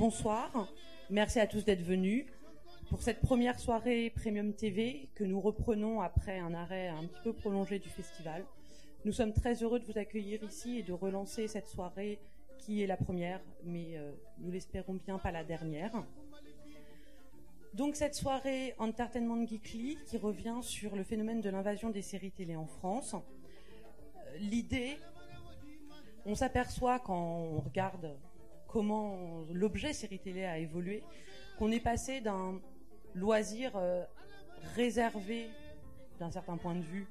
bonsoir. Merci à tous d'être venus pour cette première soirée Premium TV que nous reprenons après un arrêt un petit peu prolongé du festival. Nous sommes très heureux de vous accueillir ici et de relancer cette soirée qui est la première, mais euh, nous l'espérons bien pas la dernière. Donc cette soirée Entertainment Geekly qui revient sur le phénomène de l'invasion des séries télé en France. Euh, l'idée, on s'aperçoit quand on regarde comment l'objet série télé a évolué, qu'on est passé d'un loisir euh, réservé, d'un certain point de vue,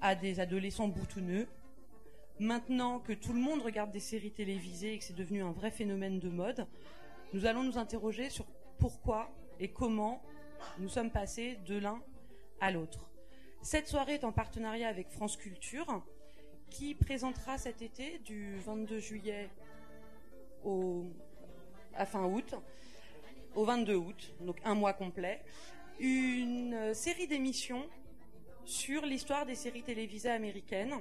à des adolescents boutonneux. Maintenant que tout le monde regarde des séries télévisées et que c'est devenu un vrai phénomène de mode, nous allons nous interroger sur pourquoi et comment nous sommes passés de l'un à l'autre. Cette soirée est en partenariat avec France Culture, qui présentera cet été, du 22 juillet à fin août, au 22 août, donc un mois complet, une série d'émissions sur l'histoire des séries télévisées américaines.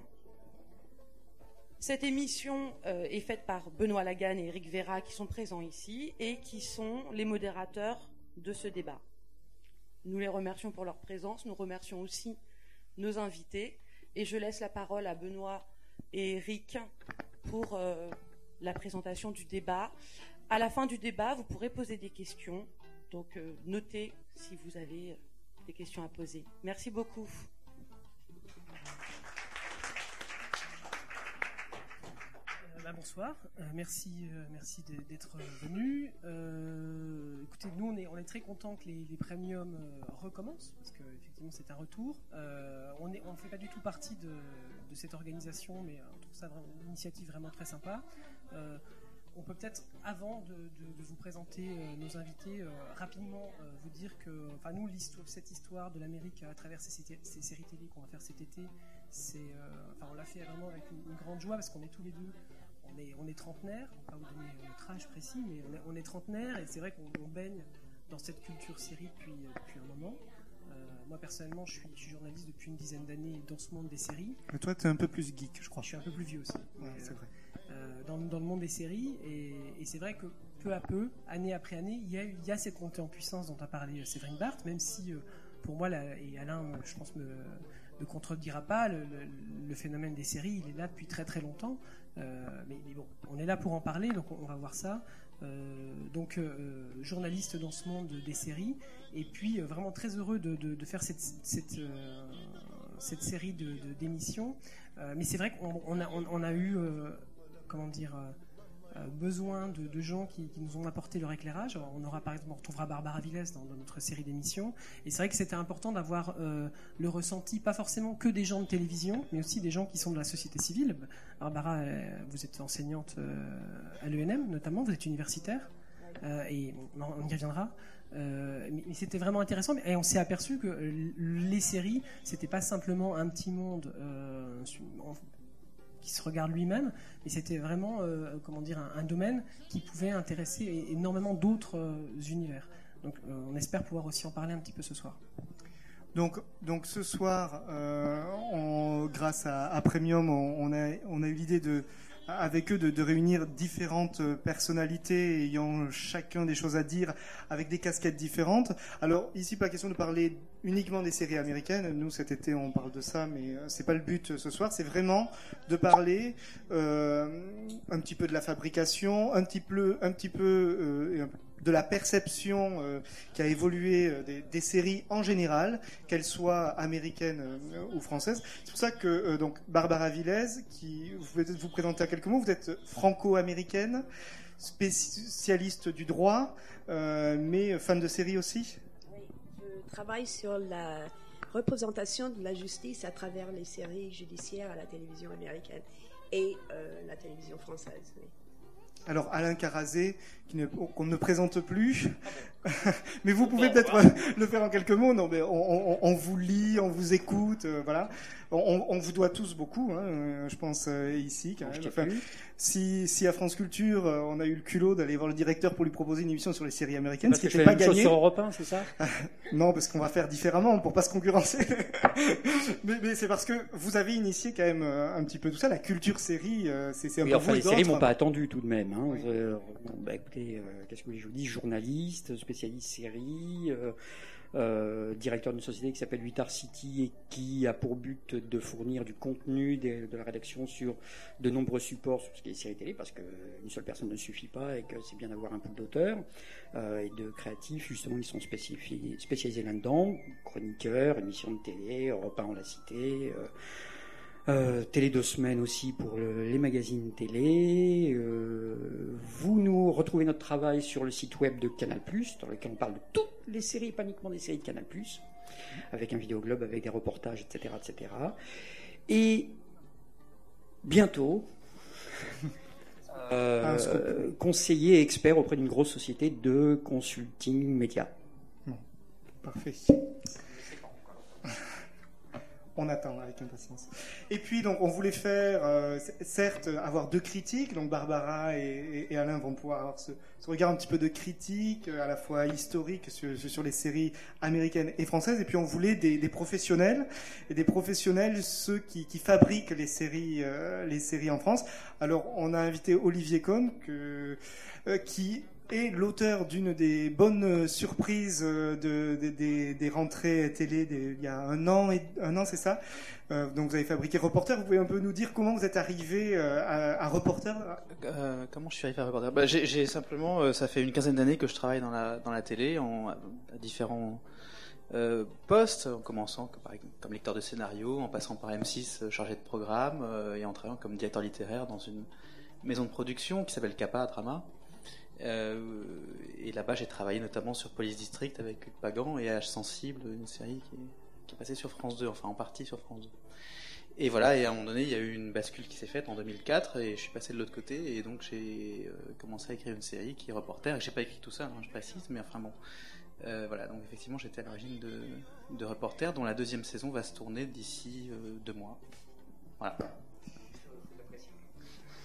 Cette émission euh, est faite par Benoît Lagan et Eric Vera qui sont présents ici et qui sont les modérateurs de ce débat. Nous les remercions pour leur présence, nous remercions aussi nos invités et je laisse la parole à Benoît et Eric pour euh, la présentation du débat. À la fin du débat, vous pourrez poser des questions, donc euh, notez si vous avez des questions à poser. Merci beaucoup. bonsoir, euh, merci, euh, merci d'être venu. Euh, écoutez, nous on est, très content que les, premiums recommencent parce qu'effectivement c'est un retour. on ne fait pas du tout partie de, cette organisation, mais on trouve ça une initiative vraiment très sympa. On peut peut-être, avant de, vous présenter nos invités, rapidement vous dire que, enfin nous, cette histoire de l'Amérique à travers ces, ces séries télé qu'on va faire cet été, c'est, enfin on l'a fait vraiment avec une grande joie parce qu'on est tous les deux on est, trentenaire, on va pas vous donner notre âge précis, mais on est, trentenaire et c'est vrai qu'on baigne dans cette culture série depuis, depuis un moment. Euh, moi personnellement, je suis, journaliste depuis une dizaine d'années dans ce monde des séries. Mais toi, tu es un peu plus geek, je crois. Je suis un peu plus vieux aussi. c'est vrai. Euh, dans, le monde des séries, et, c'est vrai que peu à peu, année après année, il y a, cette montée en puissance dont a parlé Séverine Barthes, même si euh, pour moi, et Alain, je pense, me, ne contredira pas, le, phénomène des séries, il est là depuis très très longtemps. Euh, mais, bon, on est là pour en parler, donc on, va voir ça. Euh, donc, euh, journaliste dans ce monde des séries, et puis vraiment très heureux de, faire cette, cette, cette série d'émissions. mais c'est vrai qu'on a, on, a eu, comment dire, euh, besoin de, gens qui, nous ont apporté leur éclairage. on retrouvera Barbara Villes dans, notre série d'émissions. Et c'est vrai que c'était important d'avoir euh, le ressenti, pas forcément que des gens de télévision, mais aussi des gens qui sont de la société civile. Barbara, euh, vous êtes enseignante à l'ENM notamment, vous êtes universitaire. et on, y reviendra. mais, c'était vraiment intéressant. Et on s'est aperçu que les séries, c'était pas simplement un petit monde qui se regarde lui-même, mais c'était vraiment, euh, comment dire, un, domaine qui pouvait intéresser énormément d'autres euh, univers. Donc, euh, on espère pouvoir aussi en parler un petit peu ce soir. Donc, donc ce soir, grâce à, Premium, on, a, on a eu l'idée de avec eux de, réunir différentes personnalités ayant chacun des choses à dire avec des casquettes différentes. Alors ici, pas question de parler uniquement des séries américaines. Nous, cet été, on parle de ça, mais euh, c'est pas le but ce soir. C'est vraiment de parler euh, un petit peu de la fabrication, un petit peu, un petit peu euh, de la perception euh, qui a évolué euh, des, séries en général, qu'elles soient américaines ou françaises. C'est pour ça que donc Barbara Villez, qui vous pouvez vous présenter à quelques mots, vous êtes franco-américaine, spécialiste du droit, mais fan de séries aussi? Travaille sur la représentation de la justice à travers les séries judiciaires à la télévision américaine et euh, la télévision française. Alors Alain Carazé, qu'on ne présente plus, mais vous pouvez peut-être le faire en quelques mots. Non, mais on, vous lit, on vous écoute, euh, voilà. On, vous doit tous beaucoup, hein, euh, je pense ici. Quand même. Si, si à France Culture, euh, on a eu le culot d'aller voir le directeur pour lui proposer une émission sur les séries américaines, ce qui n'était pas gagné. sur Europe 1, c'est ça? Non, parce qu'on va faire différemment pour pas se concurrencer. mais, mais c'est parce que vous avez initié quand même euh, un petit peu tout ça, la culture série, euh, c'est un oui, peu enfin, les séries m'ont pas attendu tout de même. Hein. Bah, écoutez, fait, qu'est-ce que je vous dis, journaliste, spécialiste série, euh, directeur d'une société qui s'appelle Witar City et qui a pour but de fournir du contenu, de, la rédaction sur de nombreux supports sur ce qui est série télé, parce qu'une seule personne ne suffit pas et que c'est bien d'avoir un pool d'auteurs euh, et de créatifs. Justement, ils sont spécialisés là-dedans, chroniqueurs, émissions de télé, 1 on l'a cité. Euh, télé deux semaines aussi pour les magazines télé. Euh, vous nous retrouvez notre travail sur le site web de Canal+, dans lequel on parle de toutes les séries, pas uniquement des séries de Canal+, avec un vidéoglobe, avec des reportages, etc., etc. Et bientôt, euh, conseiller et expert auprès d'une grosse société de consulting média. parfait on attend avec impatience. Et puis, donc, on voulait faire, euh, certes, avoir deux critiques. Donc, Barbara et, Alain vont pouvoir avoir ce, regard un petit peu de critique, euh, à la fois historique sur, les séries américaines et françaises. Et puis, on voulait des, professionnels, des professionnels, ceux qui, fabriquent les séries, euh, les séries en France. Alors, on a invité Olivier Cohn, qui et l'auteur d'une des bonnes surprises euh, de, des rentrées télé il y a un an, et, un an c'est ça. Euh, donc vous avez fabriqué Reporter. Vous pouvez un peu nous dire comment vous êtes arrivé euh, à, Reporter? Comment je suis arrivé à Reporter? Bah, J'ai simplement, ça fait une quinzaine d'années que je travaille dans la, télé, en, à différents postes, en commençant comme, comme, lecteur de scénario, en passant par M6 chargé de programme, et en travaillant comme directeur littéraire dans une maison de production qui s'appelle Kappa Drama. Euh, et là-bas, j'ai travaillé notamment sur Police District avec Luc Pagan et H Sensible, une série qui est, passée sur France 2, enfin en partie sur France 2. Et voilà, et à un moment donné, il y a eu une bascule qui s'est faite en 2004 et je suis passé de l'autre côté et donc j'ai euh, commencé à écrire une série qui est reporter. Et j'ai pas écrit tout ça, hein, je précise, mais enfin bon. Euh, voilà, donc effectivement, j'étais à l'origine de, de, Reporter, dont la deuxième saison va se tourner d'ici deux mois. Voilà.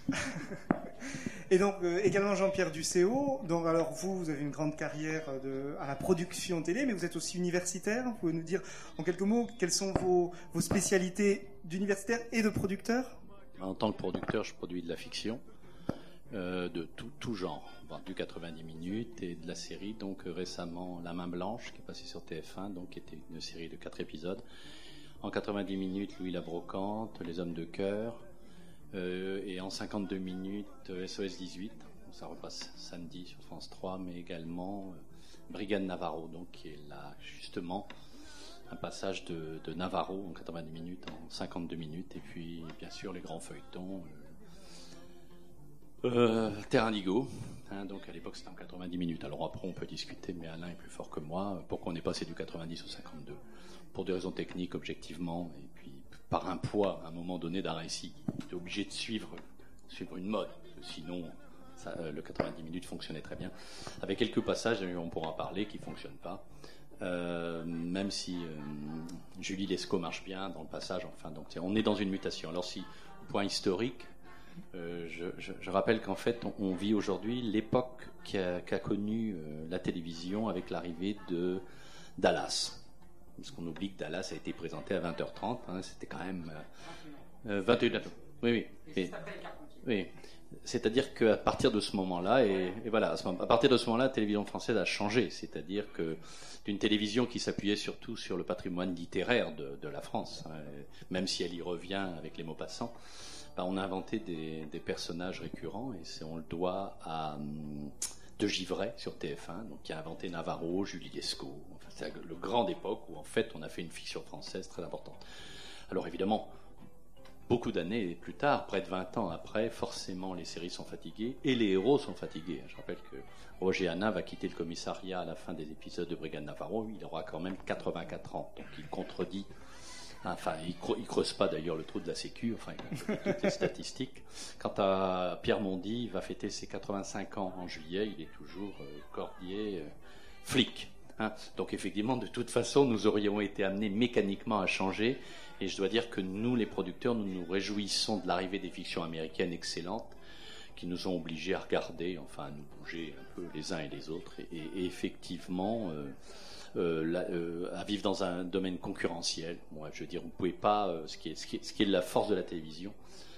Et donc euh, également Jean-Pierre Ducéo. Donc alors vous, vous avez une grande carrière de, à la production télé, mais vous êtes aussi universitaire. Vous pouvez nous dire en quelques mots quelles sont vos, spécialités d'universitaire et de producteur? En tant que producteur, je produis de la fiction euh, de tout, genre, du 90 minutes et de la série. Donc euh, récemment, La Main Blanche, qui est passée sur TF1, donc qui était une série de quatre épisodes. En 90 minutes, Louis la Brocante, Les Hommes de cœur. Euh, et en 52 minutes, SOS 18, ça repasse samedi sur France 3, mais également euh, Brigade Navarro, donc qui est là justement un passage de, Navarro en 90 minutes en 52 minutes, et puis bien sûr les grands feuilletons. Euh, Terre Indigo, hein, donc à l'époque c'était en 90 minutes. Alors après on peut discuter, mais Alain est plus fort que moi. Pourquoi on est passé du 90 au 52 Pour des raisons techniques, objectivement, et puis par un poids à un moment donné d'un récit. Il est obligé de suivre, suivre une mode, sinon euh, le 90 minutes fonctionnait très bien. Avec quelques passages, on pourra parler, qui ne fonctionnent pas. Euh, même si euh, Julie Lescaut marche bien dans le passage, enfin, donc on est dans une mutation. Alors si, point historique, je, rappelle qu'en fait, on, vit aujourd'hui l'époque qu'a connu la télévision avec l'arrivée de Dallas. Parce qu'on oublie que Dallas a été présenté à 20h30. Hein, c'était quand même euh, 21 euh, Oui, oui. oui. C'est-à-dire qu'à partir de ce moment-là, et, voilà, à partir de ce moment-là, la télévision française a changé. C'est-à-dire que d'une télévision qui s'appuyait surtout sur le patrimoine littéraire de, la France, hein, même si elle y revient avec les mots passants, bah, on a inventé des, personnages récurrents et on le doit à hum, De Givray sur TF1, donc qui a inventé Navarro, Julie Lescaut, c'est le grand époque où en fait on a fait une fiction française très importante. Alors évidemment, beaucoup d'années plus tard, près de 20 ans après, forcément les séries sont fatiguées et les héros sont fatigués. Je rappelle que Roger Hanin va quitter le commissariat à la fin des épisodes de Brigade Navarro, il aura quand même 84 ans, donc il contredit. Enfin, il, ne creuse pas d'ailleurs le trou de la Sécu, enfin, toutes les statistiques. Quant à Pierre Mondy, il va fêter ses 85 ans en juillet, il est toujours euh, cordier, euh, flic. Hein. Donc effectivement, de toute façon, nous aurions été amenés mécaniquement à changer. Et je dois dire que nous, les producteurs, nous nous réjouissons de l'arrivée des fictions américaines excellentes qui nous ont obligés à regarder, enfin à nous bouger un peu les uns et les autres. Et, effectivement, euh, euh, euh, à vivre dans un domaine concurrentiel, moi, je veux dire, pas. euh, ce, qui est, ce, qui est, ce qui est la force de la télévision,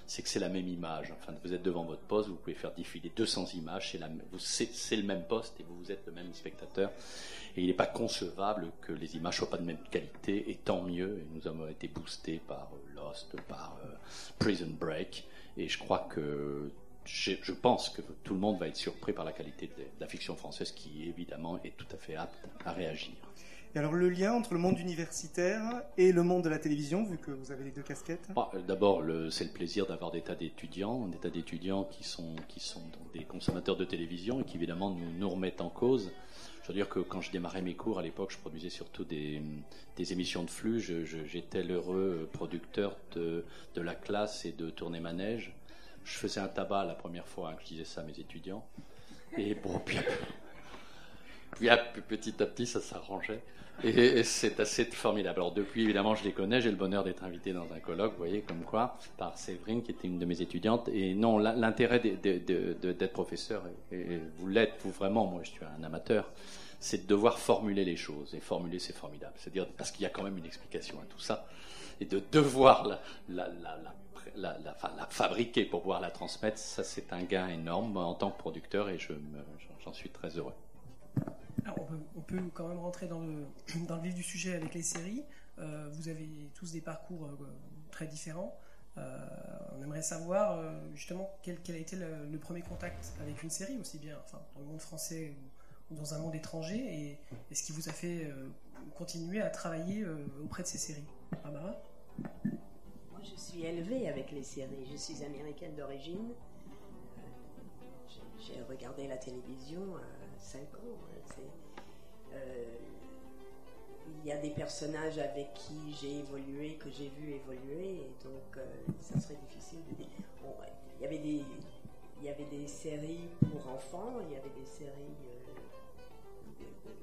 c'est que c'est la même image. Enfin, vous êtes devant votre poste, vous pouvez faire défiler 200 images, c'est le même poste et vous, vous êtes le même spectateur. Et il n'est pas concevable que les images soient pas de même qualité, et tant mieux. Nous avons été boostés par euh, Lost, par euh, Prison Break, et je crois que je, pense que tout le monde va être surpris par la qualité de la fiction française, qui évidemment est tout à fait apte à réagir. Et alors le lien entre le monde universitaire et le monde de la télévision, vu que vous avez les deux casquettes? Bah, euh, D'abord, c'est le plaisir d'avoir des tas d'étudiants, des tas d'étudiants qui sont, qui sont des consommateurs de télévision et qui évidemment nous, remettent en cause. Je veux dire que quand je démarrais mes cours à l'époque, je produisais surtout des, des émissions de flux. J'étais l'heureux producteur de, de la classe et de tourner manège. Je faisais un tabac la première fois hein, que je disais ça à mes étudiants. Et bon, puis, puis, puis petit à petit, ça s'arrangeait. Et, c'est assez formidable. Alors depuis, évidemment, je les connais. J'ai le bonheur d'être invité dans un colloque, vous voyez, comme quoi, par Séverine, qui était une de mes étudiantes. Et non, l'in- l'intérêt d'être professeur, et, vous l'êtes, vous vraiment, moi je suis un amateur, c'est de devoir formuler les choses. Et formuler, c'est formidable. C'est-à-dire, parce qu'il y a quand même une explication à tout ça. Et de devoir la, la, fabriquer pour pouvoir la transmettre, ça c'est un gain énorme en tant que producteur et je j'en suis très heureux. On, peut, quand même rentrer dans le, vif du sujet avec les séries. Euh, vous avez tous des parcours euh, très différents. Euh, on aimerait savoir justement quel, a été le, premier contact avec une série, aussi bien enfin, dans le monde français ou, dans un monde étranger, et, ce qui vous a fait continuer à travailler auprès de ces séries? Barbara? Moi, je suis élevée avec les séries. Je suis américaine d'origine. J'ai- regardé la télévision 5 ans. hein, euh, il y a des personnages avec qui j'ai évolué, que j'ai vu évoluer, et donc euh, ça serait difficile de dire. Il, y avait des, il y avait des séries pour enfants, il y avait des séries. euh,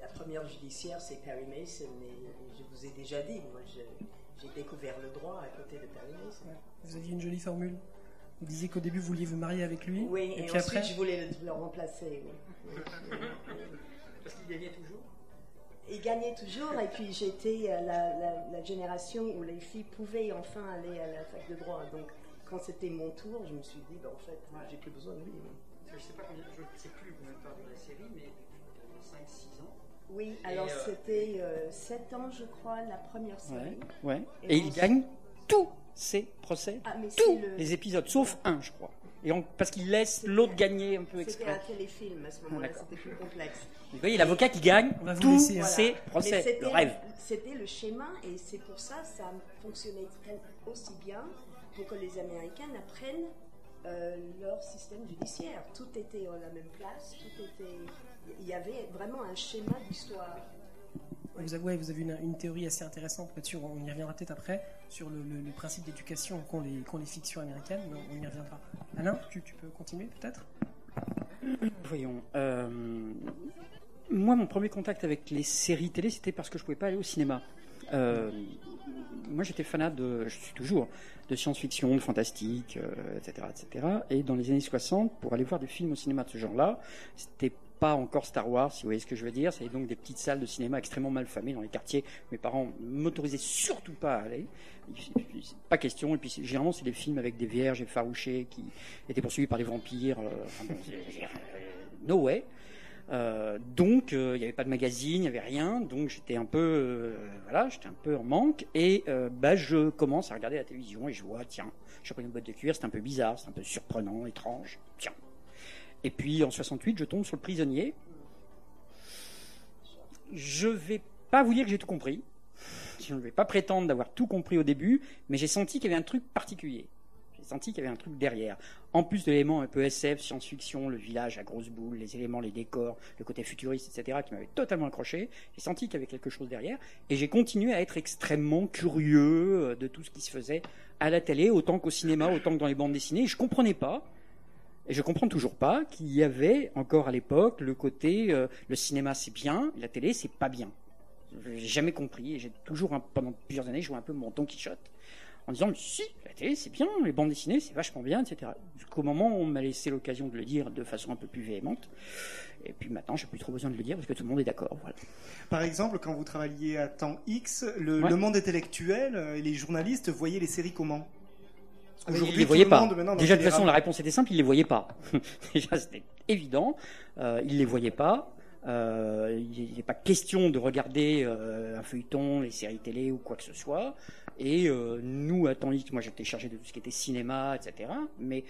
la première judiciaire, c'est Perry Mason, et je vous ai déjà dit, moi, j'ai découvert le droit à côté de Perry Mason. Vous aviez une jolie formule. Vous disiez qu'au début vous vouliez vous marier avec lui, Oui, et, et, puis ensuite après, je voulais le, le remplacer. oui. Parce qu'il gagnait toujours? Il gagnait toujours, et puis j'étais euh, la, la- la génération où les filles pouvaient enfin aller à la fac de droit. Donc quand c'était mon tour, je me suis dit, ben, en fait, j'ai plus besoin de lui. Je sais pas combien, je sais plus combien de temps de la série, mais 5-6 ans. Oui, alors euh, c'était 7 ans, je crois, la première série. Ouais. Et Et il gagne tous ses procès, Ah, mais tous le- les épisodes, sauf un, je crois. Et on- parce qu'il laisse l'autre gagner un peu C'était un exprès. téléfilm à ce moment-là, d'accord. c'était plus complexe. Vous voyez, l'avocat qui gagne tous hein. ses Mais procès, c'était le rêve. C'était le schéma et c'est pour ça que ça fonctionnait très- aussi bien pour que les Américains apprennent euh, leur système judiciaire. Tout était à la même place, tout était. Il y avait vraiment un schéma d'histoire. Vous avez, vous avez une, une théorie assez intéressante on y reviendra peut-être après, sur le, principe d'éducation qu'ont les, qu'ont les fictions américaines, mais on y reviendra. Alain, tu, peux continuer peut-être? Voyons. euh, moi, mon premier contact avec les séries télé, c'était parce que je pouvais pas aller au cinéma. Euh, moi, j'étais fanat de, je suis toujours, de science-fiction, de fantastique, euh, etc., etc. Et dans les années 60, pour aller voir des films au cinéma de ce genre-là, c'était pas encore Star Wars, si vous voyez ce que je veux dire. C'était donc des petites salles de cinéma extrêmement mal famées dans les quartiers. Mes parents m'autorisaient surtout pas à aller. Pas question. Et puis, c'est- généralement, c'est des films avec des vierges effarouchées qui étaient poursuivis par des vampires. euh, c'est- c'est- euh, no way. Euh, donc, il n'y avait pas de magazine, il n'y avait rien. Donc, j'étais un peu, voilà, j'étais un peu en manque. Et bah, je commence à regarder la télévision et je vois, tiens, je prends une boîte de cuir, c'est un peu bizarre, c'est un peu surprenant, étrange. Tiens. Et puis, en 68, je tombe sur le prisonnier. Je vais pas vous dire que j'ai tout compris. Je ne vais pas prétendre d'avoir tout compris au début, mais j'ai senti qu'il y avait un truc particulier. J'ai senti qu'il y avait un truc derrière. En plus de l'élément un peu SF, science-fiction, le village à grosses boules, les éléments, les décors, le côté futuriste, etc., qui m'avait totalement accroché, j'ai senti qu'il y avait quelque chose derrière. Et j'ai continué à être extrêmement curieux euh, de tout ce qui se faisait à la télé, autant qu'au cinéma, autant que dans les bandes dessinées. Je comprenais pas. Et je comprends toujours pas qu'il y avait encore à l'époque le côté euh, le cinéma c'est bien, la télé c'est pas bien. J'ai jamais compris et j'ai toujours pendant plusieurs années joué un peu mon Don Quichotte en disant mais si, la télé c'est bien, les bandes dessinées c'est vachement bien, etc. Jusqu'au moment où on m'a laissé l'occasion de le dire de façon un peu plus véhémente. Et puis maintenant, j'ai plus trop besoin de le dire parce que tout le monde est d'accord. Voilà. Par exemple, quand vous travailliez à temps X, le, Ouais. le monde intellectuel euh, et les journalistes voyaient les séries comment? Ils Aujourd'hui, les tout voyaient le pas. Déjà, de toute façon, la réponse était simple, ils les voyaient pas. Déjà, c'était évident. Euh, ils les voyaient pas. Euh, il n'est pas question de regarder euh, un feuilleton, les séries télé ou quoi que ce soit. Et euh, nous, à temps moi j'étais chargé de tout ce qui était cinéma, etc. Mais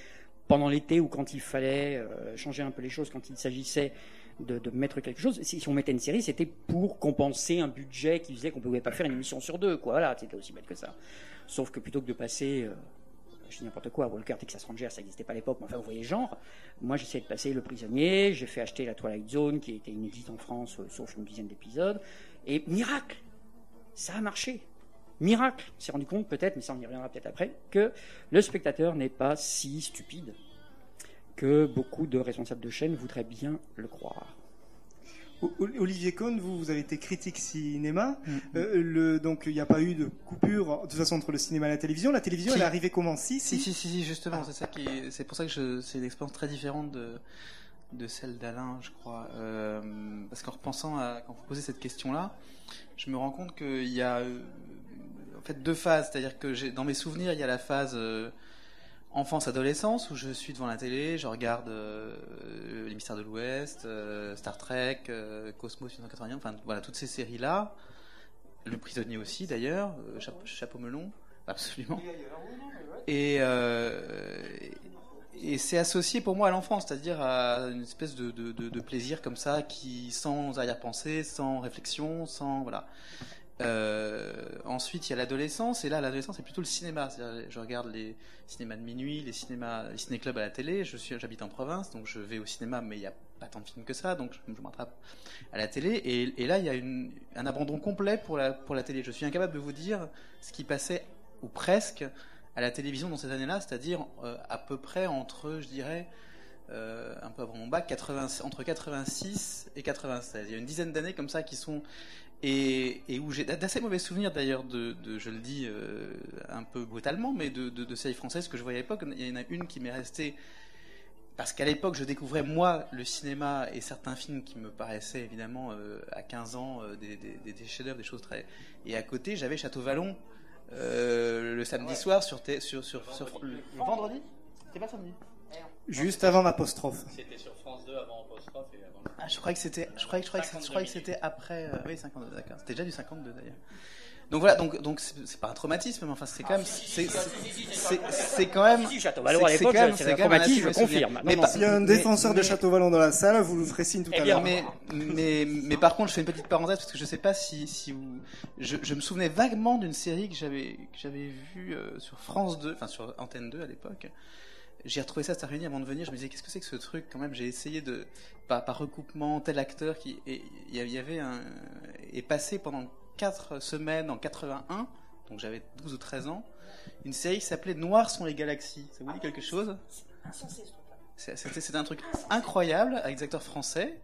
pendant l'été ou quand il fallait euh, changer un peu les choses, quand il s'agissait de, de mettre quelque chose, si, on mettait une série, c'était pour compenser un budget qui faisait qu'on ne pouvait pas faire une émission sur deux. Quoi. Voilà, c'était aussi bête que ça. Sauf que plutôt que de passer, je dis n'importe quoi, Walker, Texas Ranger, ça n'existait pas à l'époque, mais enfin vous voyez le genre. Moi j'essayais de passer Le Prisonnier, j'ai fait acheter la Twilight Zone qui était inédite en France, euh, sauf une dizaine d'épisodes. Et miracle, ça a marché. Miracle, s'est rendu compte peut-être, mais ça on y reviendra peut-être après, que le spectateur n'est pas si stupide que beaucoup de responsables de chaîne voudraient bien le croire. Olivier Cohn, vous, vous avez été critique cinéma. Mm. Euh, le, donc, il n'y a pas eu de coupure, de toute façon, entre le cinéma et la télévision. La télévision, Si. elle est arrivée comment? Si, Si, si, si, si, justement, c'est ça qui est- c'est pour ça que c'est une expérience très différente de, de celle d'Alain, je crois. Euh, parce qu'en repensant à, quand vous posez cette question-là, je me rends compte qu'il y a, euh, en fait, deux phases. C'est-à-dire que dans mes souvenirs, il y a la phase, euh, enfance-adolescence où je suis devant la télé, je regarde euh, Les Mystères de l'Ouest, euh, Star Trek, euh, Cosmos 1981, enfin voilà toutes ces séries là. Le prisonnier aussi d'ailleurs, euh, Chapeau, Chapeau melon, absolument. Et, euh, et c'est associé pour moi à l'enfance, c'est-à-dire à une espèce de, de, de, de plaisir comme ça, qui sans arrière-pensée, sans réflexion, sans voilà. Euh, ensuite, il y a l'adolescence, et là, l'adolescence, c'est plutôt le cinéma. Je regarde les cinémas de minuit, les cinémas, les ciné-clubs à la télé. Je suis, j'habite en province, donc je vais au cinéma, mais il n'y a pas tant de films que ça, donc je, m'attrape à la télé. Et, là, il y a un abandon complet pour la, pour la télé. Je suis incapable de vous dire ce qui passait, ou presque, à la télévision dans ces années-là, c'est-à-dire euh, à peu près entre, je dirais, euh, un peu avant mon bac, 80, entre 86 et 96. Il y a une dizaine d'années comme ça qui sont et, et où j'ai d'assez mauvais souvenirs d'ailleurs de, de, je le dis euh, un peu brutalement, mais de, de, de séries françaises que je voyais à l'époque. Il y en a une qui m'est restée parce qu'à l'époque je découvrais moi le cinéma et certains films qui me paraissaient évidemment euh, à 15 ans euh, des, des, des chefs-d'œuvre, des choses très. Et à côté j'avais Château Vallon euh, le samedi soir sur, sur, sur, sur, sur- le vendredi. C'était pas samedi? Juste avant l'apostrophe. C'était sur France 2 avant Apostrophe et avant. Ah, je croyais que c'était, je croyais, je croyais que, c'était- je croyais que c'était après, euh, oui, 52, d'accord. C'était déjà du 52 d'ailleurs. Donc voilà, donc, donc c'est pas un traumatisme, mais enfin c'est quand même, c'est, c'est, quand même. C'est- quand même- c'est quand même un traumatisme, assez je confirme. Mais. S'il y a un défenseur de mais- Château Vallon dans la salle, vous le ferez signe tout Eh à l'heure. mais, mais, mais par contre, je fais une petite parenthèse parce que je sais pas si, si vous, je, je me souvenais vaguement d'une série que j'avais, que j'avais vue euh, sur France 2, enfin sur Antenne 2 à l'époque. J'ai retrouvé ça cette réunion avant de venir. Je me disais, qu'est-ce que c'est que ce truc quand même? J'ai essayé de, par, par recoupement, tel acteur qui, il y avait un, est passé pendant 4 semaines en 81, donc j'avais 12 ou 13 ans, une série qui s'appelait Noirs sont les galaxies. Ça vous dit quelque chose? C'est- C'était c'était un truc incroyable avec des acteurs français.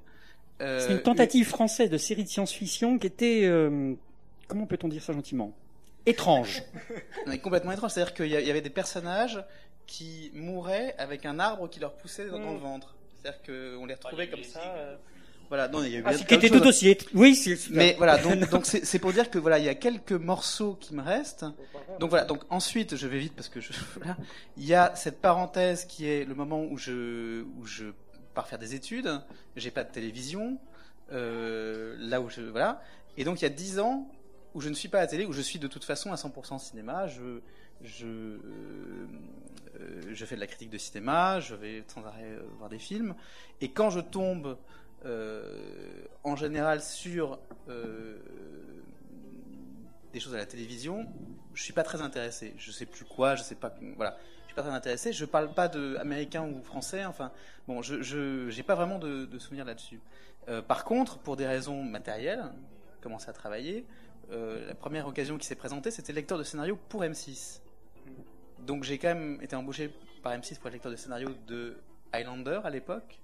Euh, C'est une tentative française de série de science-fiction qui était, euh, comment peut-on dire ça gentiment? Étrange. Non, complètement étrange. C'est-à-dire qu'il y avait des personnages qui mouraient avec un arbre qui leur poussait dans, le ventre. C'est-à-dire qu'on les retrouvait comme ça. euh, Voilà, non, il y a eu Ah, qui était tout aussi. Oui, c'est. Mais voilà, donc donc c'est pour dire que voilà, il y a quelques morceaux qui me restent. Donc voilà, donc ensuite, je vais vite parce que je voilà, il y a cette parenthèse qui est le moment où je où je pars faire des études. J'ai pas de télévision, euh, là où je voilà, et donc il y a dix ans où je ne suis pas à la télé, où je suis de toute façon à 100% cinéma. Je je euh, je fais de la critique de cinéma, je vais sans arrêt euh, voir des films, et quand je tombe euh, en général sur des choses à la télévision, je suis pas très intéressé. Je sais plus quoi, je sais pas, voilà, je suis pas très intéressé. Je parle pas de américain ou français, enfin, bon, je j'ai pas vraiment de, de souvenirs là-dessus. Par contre, pour des raisons matérielles, commencer à travailler, la première occasion qui s'est présentée, c'était lecteur de scénario pour M6. Donc j'ai quand même été embauché par M6 pour être lecteur de scénario de Highlander à l'époque,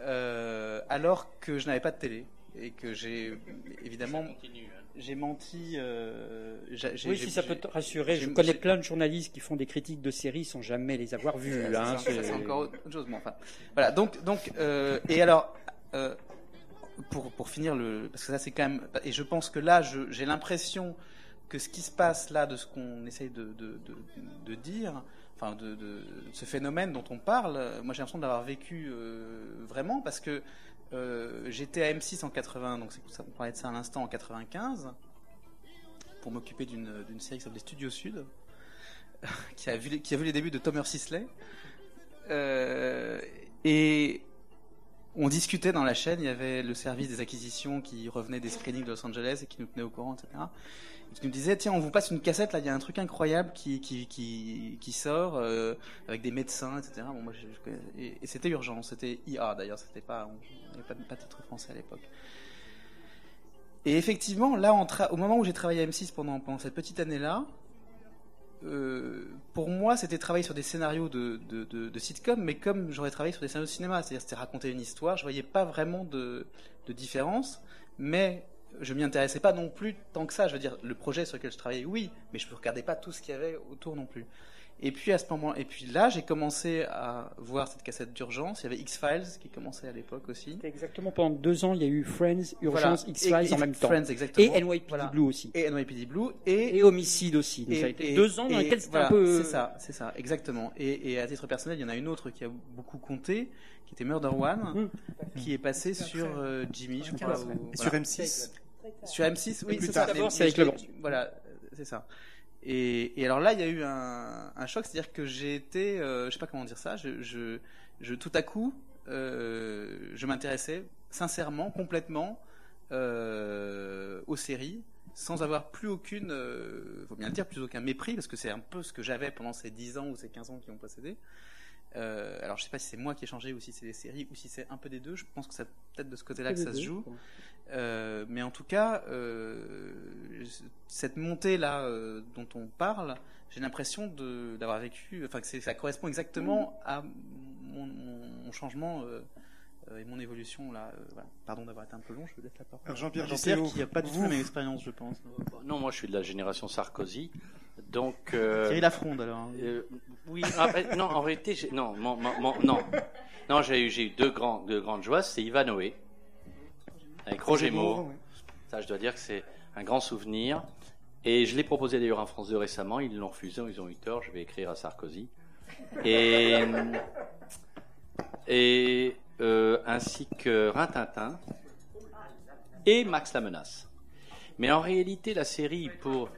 euh, alors que je n'avais pas de télé. et que j'ai évidemment j'ai menti. euh, j'ai- Oui, si ça peut te rassurer, je connais plein de journalistes qui font des critiques de séries sans jamais les avoir vues. Ça, hein, c'est- encore autre chose, mais enfin. Voilà, donc, donc, euh, et alors, euh, pour, pour finir le, parce que ça c'est quand même, et je pense que là, j'ai l'impression que ce qui se passe là, de ce qu'on essaye de, dire, enfin, de, ce phénomène dont on parle, euh, moi j'ai l'impression d'avoir vécu euh, vraiment, parce que euh, j'étais à M6 en 80, donc ça qu'on parlait de ça à l'instant, en 95, pour m'occuper d'une série qui s'appelait Studio Sud, qui a vu, les- débuts de Thomas Sisley. Et on discutait dans la chaîne, il y avait le service des acquisitions qui revenait des screenings de Los Angeles et qui nous tenait au courant, etc. Et qui nous disait, tiens, on vous passe une cassette, là, il y a un truc incroyable qui, qui, qui, sort, euh, avec des médecins, etc. Bon, moi, et, c'était urgent, c'était IA d'ailleurs, c'était pas, on pas, pas de titre français à l'époque. Et effectivement, là, au moment où j'ai travaillé à M6 pendant, pendant cette petite année-là, euh, pour moi, c'était travailler sur des scénarios de, de, de, de sitcom, mais comme j'aurais travaillé sur des scénarios de cinéma, c'est-à-dire c'était raconter une histoire, je voyais pas vraiment de, de différence, mais je m'y intéressais pas non plus tant que ça. Je veux dire, le projet sur lequel je travaillais, oui, mais je ne regardais pas tout ce qu'il y avait autour non plus. Et puis à ce moment, et puis là, j'ai commencé à voir cette cassette d'urgence. Il y avait X-Files qui commençait à l'époque aussi. Exactement pendant deux ans, il y a eu Friends, Urgence, Voilà. X-Files Et- en même temps. Friends, exactement. Et NYPD Voilà. Blue aussi. Et NYPD Blue et Et Homicide aussi. Donc ça a été deux ans dans lesquels c'était voilà, un peu. C'est ça, c'est ça, exactement. Et, et à titre personnel, il y en a une autre qui a beaucoup compté, qui était Murder One, Hum. qui est passée sur euh, Jimmy, je crois. ou-. Et voilà. sur M6 Sur M6, oui, Plus c'est tard. ça. D'abord, c'est avec le Voilà, c'est ça. Et, alors là, il y a eu un, choc, c'est-à-dire que j'ai été, euh, je sais pas comment dire ça, tout à coup, euh, je m'intéressais sincèrement, complètement euh, aux séries, sans avoir plus aucune, euh, faut bien le dire, plus aucun mépris, parce que c'est un peu ce que j'avais pendant ces 10 ans ou ces 15 ans qui ont précédé. Euh, alors je sais pas si c'est moi qui ai changé ou si c'est les séries ou si c'est un peu des deux. Je pense que c'est peut-être de ce côté-là que ça se joue. Euh, mais en tout cas, euh, cette montée-là dont on parle, j'ai l'impression d'avoir vécu, enfin que ça correspond exactement à mon, mon- mon changement et mon évolution là. euh, voilà. Pardon d'avoir été un peu long, je vais laisser la parole. Jean-Pierre Jean-Pierre qui n'a pas du tout vous- la même expérience, je pense. Non, moi je suis de la génération Sarkozy. Donc. euh, Thierry Lafronde alors. hein. euh, oui, ah, ben, non, en réalité, j'ai- non, mon- mon- mon- non, non, j'ai eu, j'ai eu deux, grands, deux grandes joies. C'est Ivanhoe avec Roger Moore. Ça, je dois dire que c'est un grand souvenir. Et je l'ai proposé d'ailleurs en France 2 récemment. Ils l'ont refusé, ils ont eu tort. Je vais écrire à Sarkozy. Et, et euh, ainsi que Rintintin et Max la menace. Mais en réalité, la série pour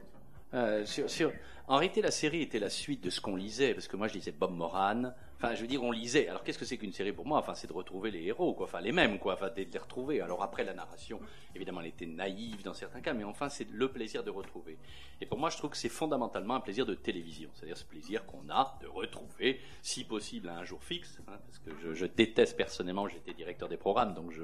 euh, en réalité, la série était la suite de ce qu'on lisait, parce que moi je lisais Bob Moran. Enfin, je veux dire, on lisait. Alors, qu'est-ce que c'est qu'une série pour moi? Enfin, c'est de retrouver les héros, quoi. Enfin, les mêmes, quoi. Enfin, de les retrouver. Alors après, la narration, évidemment, elle était naïve dans certains cas, mais enfin, c'est le plaisir de retrouver. Et pour moi, je trouve que c'est fondamentalement un plaisir de télévision, c'est-à-dire ce plaisir qu'on a de retrouver, si possible, à un jour fixe, hein, parce que je, déteste personnellement. J'étais directeur des programmes, donc je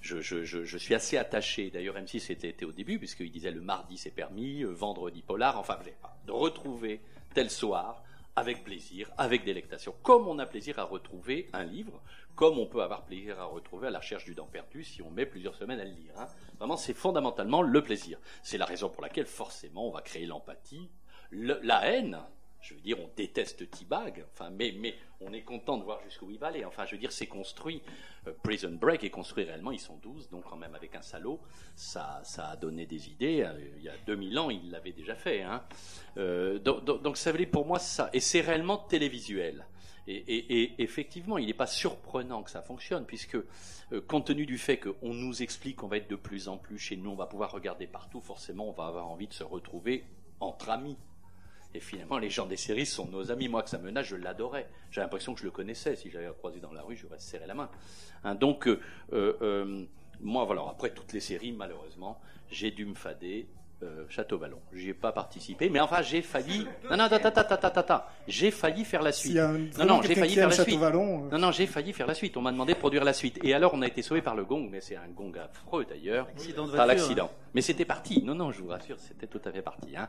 je, je, je, suis assez attaché. D'ailleurs, M6 était, au début, puisqu'il disait le mardi c'est permis, euh, vendredi polar, enfin, de retrouver tel soir, avec plaisir, avec délectation, comme on a plaisir à retrouver un livre, comme on peut avoir plaisir à retrouver à la recherche du dent perdu si on met plusieurs semaines à le lire. hein. Vraiment, c'est fondamentalement le plaisir. C'est la raison pour laquelle, forcément, on va créer l'empathie, le- la haine. Je veux dire, on déteste T-Bag, enfin, mais, on est content de voir jusqu'où il va aller. Enfin, je veux dire, c'est construit. Euh, Prison Break est construit réellement, ils sont 12, donc quand même avec un salaud, ça, ça a donné des idées. Euh, Il y a 2000 ans, il l'avait déjà fait. Hein. Euh, donc, ça veut dire pour moi ça. Et c'est réellement télévisuel. Et, effectivement, il n'est pas surprenant que ça fonctionne, puisque compte tenu du fait qu'on nous explique qu'on va être de plus en plus chez nous, on va pouvoir regarder partout, forcément, on va avoir envie de se retrouver entre amis. Et finalement, les gens des séries sont nos amis. Moi, que ça menace, je l'adorais. J'ai l'impression que je le connaissais. Si j'avais croisé dans la rue, je lui aurais serré la main. Hein, donc, euh, euh, euh, moi, voilà. Après toutes les séries, malheureusement, j'ai dû me fader euh, Château Vallon. J'y ai pas participé, mais enfin j'ai failli. Non, non, J'ai failli faire la suite. non, non, j'ai failli faire la suite. Euh. Non, non, j'ai failli faire la suite. On m'a demandé de produire la suite. Et alors on a été sauvé par le gong, mais c'est un gong affreux d'ailleurs. Par l'accident. Mais c'était parti. Non, non, je vous rassure, c'était tout à fait parti. Hein.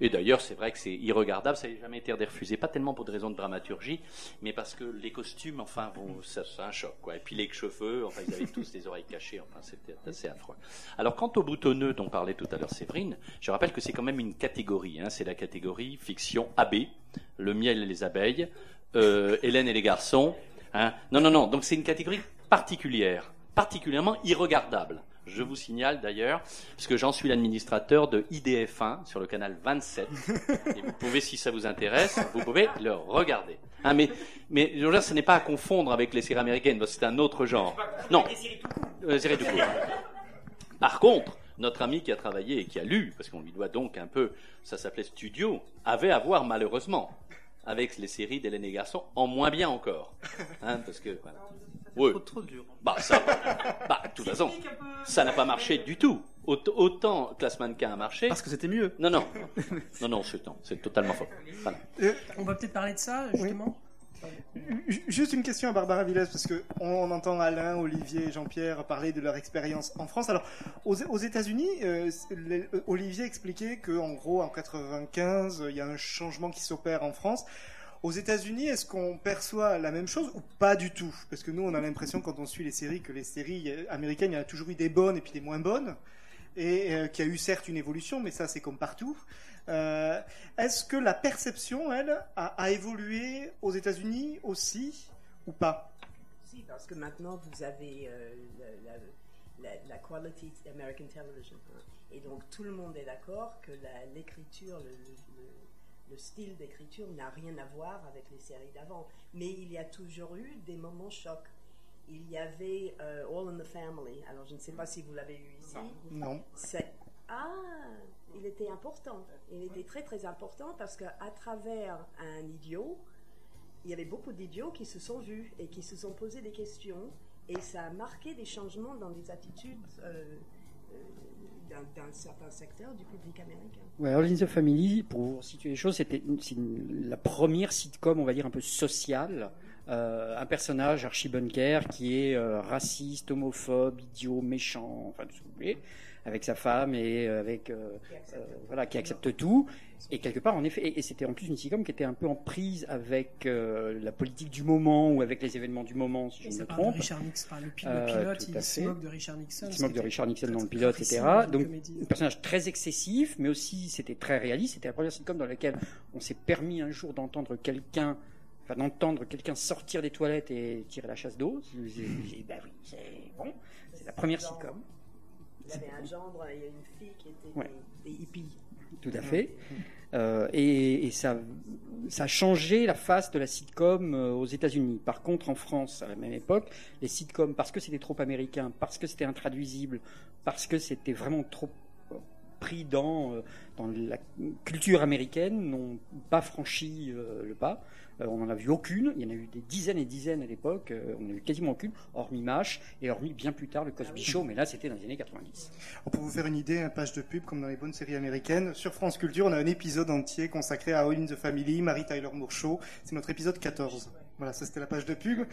Et d'ailleurs, c'est vrai que c'est irregardable. Ça n'a jamais été refusé, pas tellement pour des raisons de dramaturgie, mais parce que les costumes, enfin, bon, c'est un choc, quoi. Et puis les cheveux, enfin, ils avaient tous des oreilles cachées. Enfin, c'était assez affreux. Alors quant au boutonneux dont parlait tout à l'heure Séverine, je rappelle que c'est quand même une catégorie. Hein. c'est la catégorie fiction AB, le miel et les abeilles, euh, Hélène et les garçons. Hein. Non, non, non. Donc c'est une catégorie particulière, particulièrement irregardable. Je vous signale d'ailleurs, puisque j'en suis l'administrateur de IDF1 sur le canal 27. Et vous pouvez, si ça vous intéresse, vous pouvez le regarder. Hein, mais, mais je veux dire, ce n'est pas à confondre avec les séries américaines, c'est un autre genre. Non, les séries du coup. Par contre, notre ami qui a travaillé et qui a lu, parce qu'on lui doit donc un peu, ça s'appelait Studio, avait à voir malheureusement avec les séries d'Hélène et Garçon, en moins bien encore. Hein, parce que, voilà. Oui. Trop, dur. Bah, ça, bah, de toute façon, ça n'a pas marché du tout. Autant Classe Mannequin a marché. Parce que c'était mieux. Non, non. Non, non, c'est totalement faux. Euh, On va peut-être parler de ça, justement. Juste une question à Barbara Villez, parce qu'on entend Alain, Olivier et Jean-Pierre parler de leur expérience en France. Alors, aux, États-Unis, euh, Olivier expliquait qu'en gros, en 95, il y a un changement qui s'opère en France. Aux États-Unis, est-ce qu'on perçoit la même chose ou pas du tout? Parce que nous, on a l'impression, quand on suit les séries, que les séries américaines, il y a toujours eu des bonnes et puis des moins bonnes. Et euh, qu'il y a eu certes une évolution, mais ça, c'est comme partout. Euh, est-ce que la perception, elle, a, évolué aux États-Unis aussi ou pas? Si, parce que maintenant vous avez euh, la, quality American television. Hein. et donc tout le monde est d'accord que l'écriture, le, style d'écriture n'a rien à voir avec les séries d'avant. Mais il y a toujours eu des moments chocs. Il y avait euh, All in the Family. Alors je ne sais pas si vous l'avez eu ici. Non. Ah, il était important. Il était très très important parce qu'à travers un idiot, il y avait beaucoup d'idiots qui se sont vus et qui se sont posés des questions et ça a marqué des changements dans des attitudes euh, euh, d'un certain secteur du public américain. Ouais, All in the Family, pour vous situer les choses, c'était la première sitcom, on va dire, un peu sociale. Euh, un personnage, Archie Bunker, qui est raciste, homophobe, idiot, méchant, enfin tout ce que vous voulez avec sa femme et euh, avec euh, euh, voilà qui accepte tout et quelque part en effet et, c'était en plus une sitcom qui était un peu en prise avec la politique du moment ou avec les événements du moment si je ne me trompe. Richard Nixon, le, pilote, il se moque de Richard Nixon. Il se moque de Richard Nixon dans le pilote, etc. Donc un personnage très excessif, mais aussi c'était très réaliste. C'était la première sitcom dans laquelle on s'est permis un jour d'entendre quelqu'un enfin d'entendre quelqu'un sortir des toilettes et tirer la chasse d'eau. Ben oui, c'est bon. C'est la première sitcom. Il y avait un gendre et une fille qui étaient des, hippies. Tout à fait. Euh, et, ça, ça, a changé la face de la sitcom euh, aux États-Unis. Par contre, en France, à la même époque, les sitcoms, parce que c'était trop américain, parce que c'était intraduisible, parce que c'était vraiment trop pris dans, euh, dans la culture américaine, n'ont pas franchi le pas. Euh, on n'en a vu aucune. Il y en a eu des dizaines et dizaines à l'époque. Euh, on n'en a eu quasiment aucune, hormis MASH et hormis bien plus tard le Cosby Show, mais là c'était dans les années 90. Pour vous faire une idée, un page de pub comme dans les bonnes séries américaines, sur France Culture, on a un épisode entier consacré à All in the Family, Mary Tyler Moore Show. C'est notre épisode 14. Voilà, ça c'était la page de pub.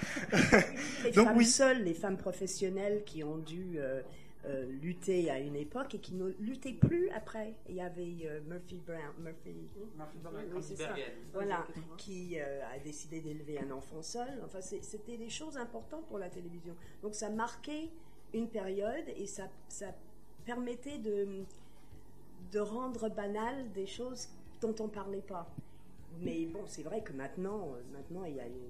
les Donc, femmes oui. seules, les femmes professionnelles qui ont dû euh, euh, lutter à une époque et qui ne luttait plus après. Il y avait euh, Murphy Brown, Murphy, voilà, qui euh, a décidé d'élever un enfant seul. Enfin, c'était des choses importantes pour la télévision. Donc ça marquait une période et ça, ça permettait de, de rendre banal des choses dont on ne parlait pas. Mais bon, c'est vrai que maintenant, maintenant il y a une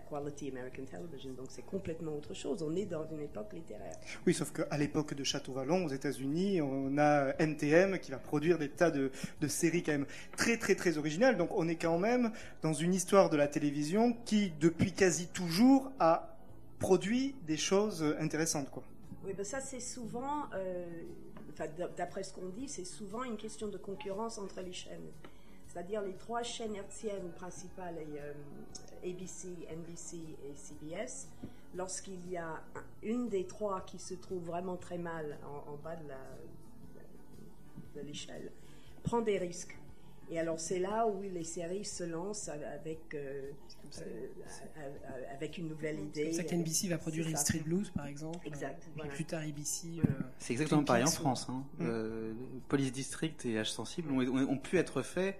Quality American Television, donc c'est complètement autre chose. On est dans une époque littéraire. Oui, sauf qu'à l'époque de Château Vallon, aux États-Unis, on a NTM qui va produire des tas de, séries quand même très très très originales. Donc on est quand même dans une histoire de la télévision qui, depuis quasi toujours, a produit des choses intéressantes, quoi. Oui, ben ça c'est souvent, euh, d'après ce qu'on dit, c'est souvent une question de concurrence entre les chaînes c'est-à-dire les trois chaînes hertziennes principales, euh, ABC, NBC et CBS, lorsqu'il y a une des trois qui se trouve vraiment très mal en, bas de l'échelle, prend des risques. Et alors c'est là où les séries se lancent avec, euh, euh, avec une nouvelle idée. C'est pour ça qu'NBC va produire Hill. Street Blues, par exemple. Exact, Et voilà. plus tard, ABC. euh, C'est exactement pareil en France. Hein. Mm. Euh, Police District et H Sensible ont, ont- ont pu être faits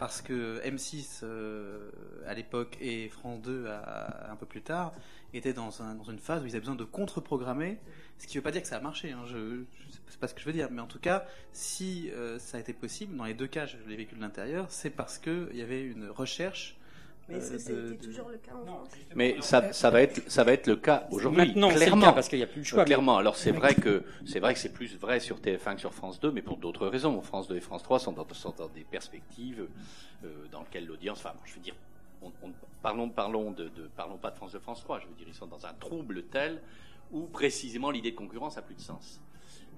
parce que M6 euh, à l'époque et France 2 à- un peu plus tard étaient dans, un- dans une phase où ils avaient besoin de contre-programmer. Ce qui ne veut pas dire que ça a marché. Hein. Je, pas ce que je veux dire, mais en tout cas, si euh, ça a été possible, dans les deux cas, je l'ai vécu de l'intérieur, c'est parce que il y avait une recherche. Mais euh, c'était toujours le cas en France. Mais ça, ça va être, ça va être le cas aujourd'hui. Maintenant, c'est le clairement. cas parce qu'il n'y a plus le choix. Euh, clairement. Alors c'est vrai que c'est vrai que c'est plus vrai sur TF1 que sur France 2, mais pour d'autres raisons. France 2 et France 3 sont dans, sont dans des perspectives euh, dans lesquelles l'audience, enfin, je veux dire, on, on- parlons, parlons de, de- parlons pas de France 2, France 3. Je veux dire, ils sont dans un trouble tel où précisément l'idée de concurrence a plus de sens.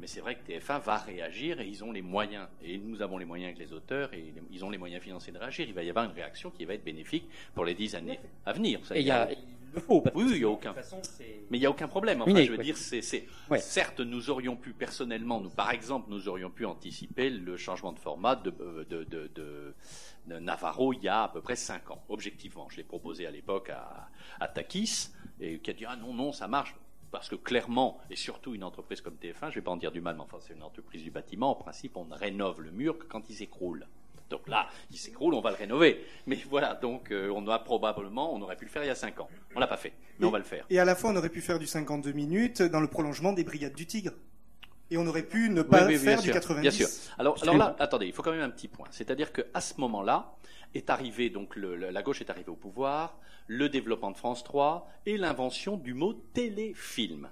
Mais c'est vrai que TF1 va réagir et ils ont les moyens. Et nous avons les moyens avec les auteurs et ils ont les moyens financiers de réagir. Il va y avoir une réaction qui va être bénéfique pour les dix années à venir. Ça, Et il y a, le faut. parce Oui, oui, il y a aucun- façon, mais il n'y a aucun problème. Enfin, mais- je veux ouais. dire, c'est, Ouais. certes, nous aurions pu personnellement, nous, par exemple, nous aurions pu anticiper le changement de format de, euh, de, de, de- de Navarro il y a à peu près cinq ans. Objectivement, je l'ai proposé à l'époque à, à Takis et qui a dit ah non non ça marche. Parce que clairement, et surtout une entreprise comme TF1, je ne vais pas en dire du mal, mais enfin c'est une entreprise du bâtiment, en principe on ne rénove le mur que quand il s'écroule. Donc là, il s'écroule, on va le rénover. Mais voilà, donc euh, on a probablement, on aurait pu le faire il y a cinq ans. On l'a pas fait, mais on va le faire. Et à la fois, on aurait pu faire du 52 minutes dans le prolongement des Brigades du Tigre. Et on aurait pu ne pas Oui, oui, faire du sûr, 90. Bien sûr. Alors, alors là, attendez, il faut quand même un petit point. C'est-à-dire qu'à ce moment-là, est arrivé, donc le- le- la gauche est arrivée au pouvoir, le développement de France 3 et l'invention du mot téléfilm.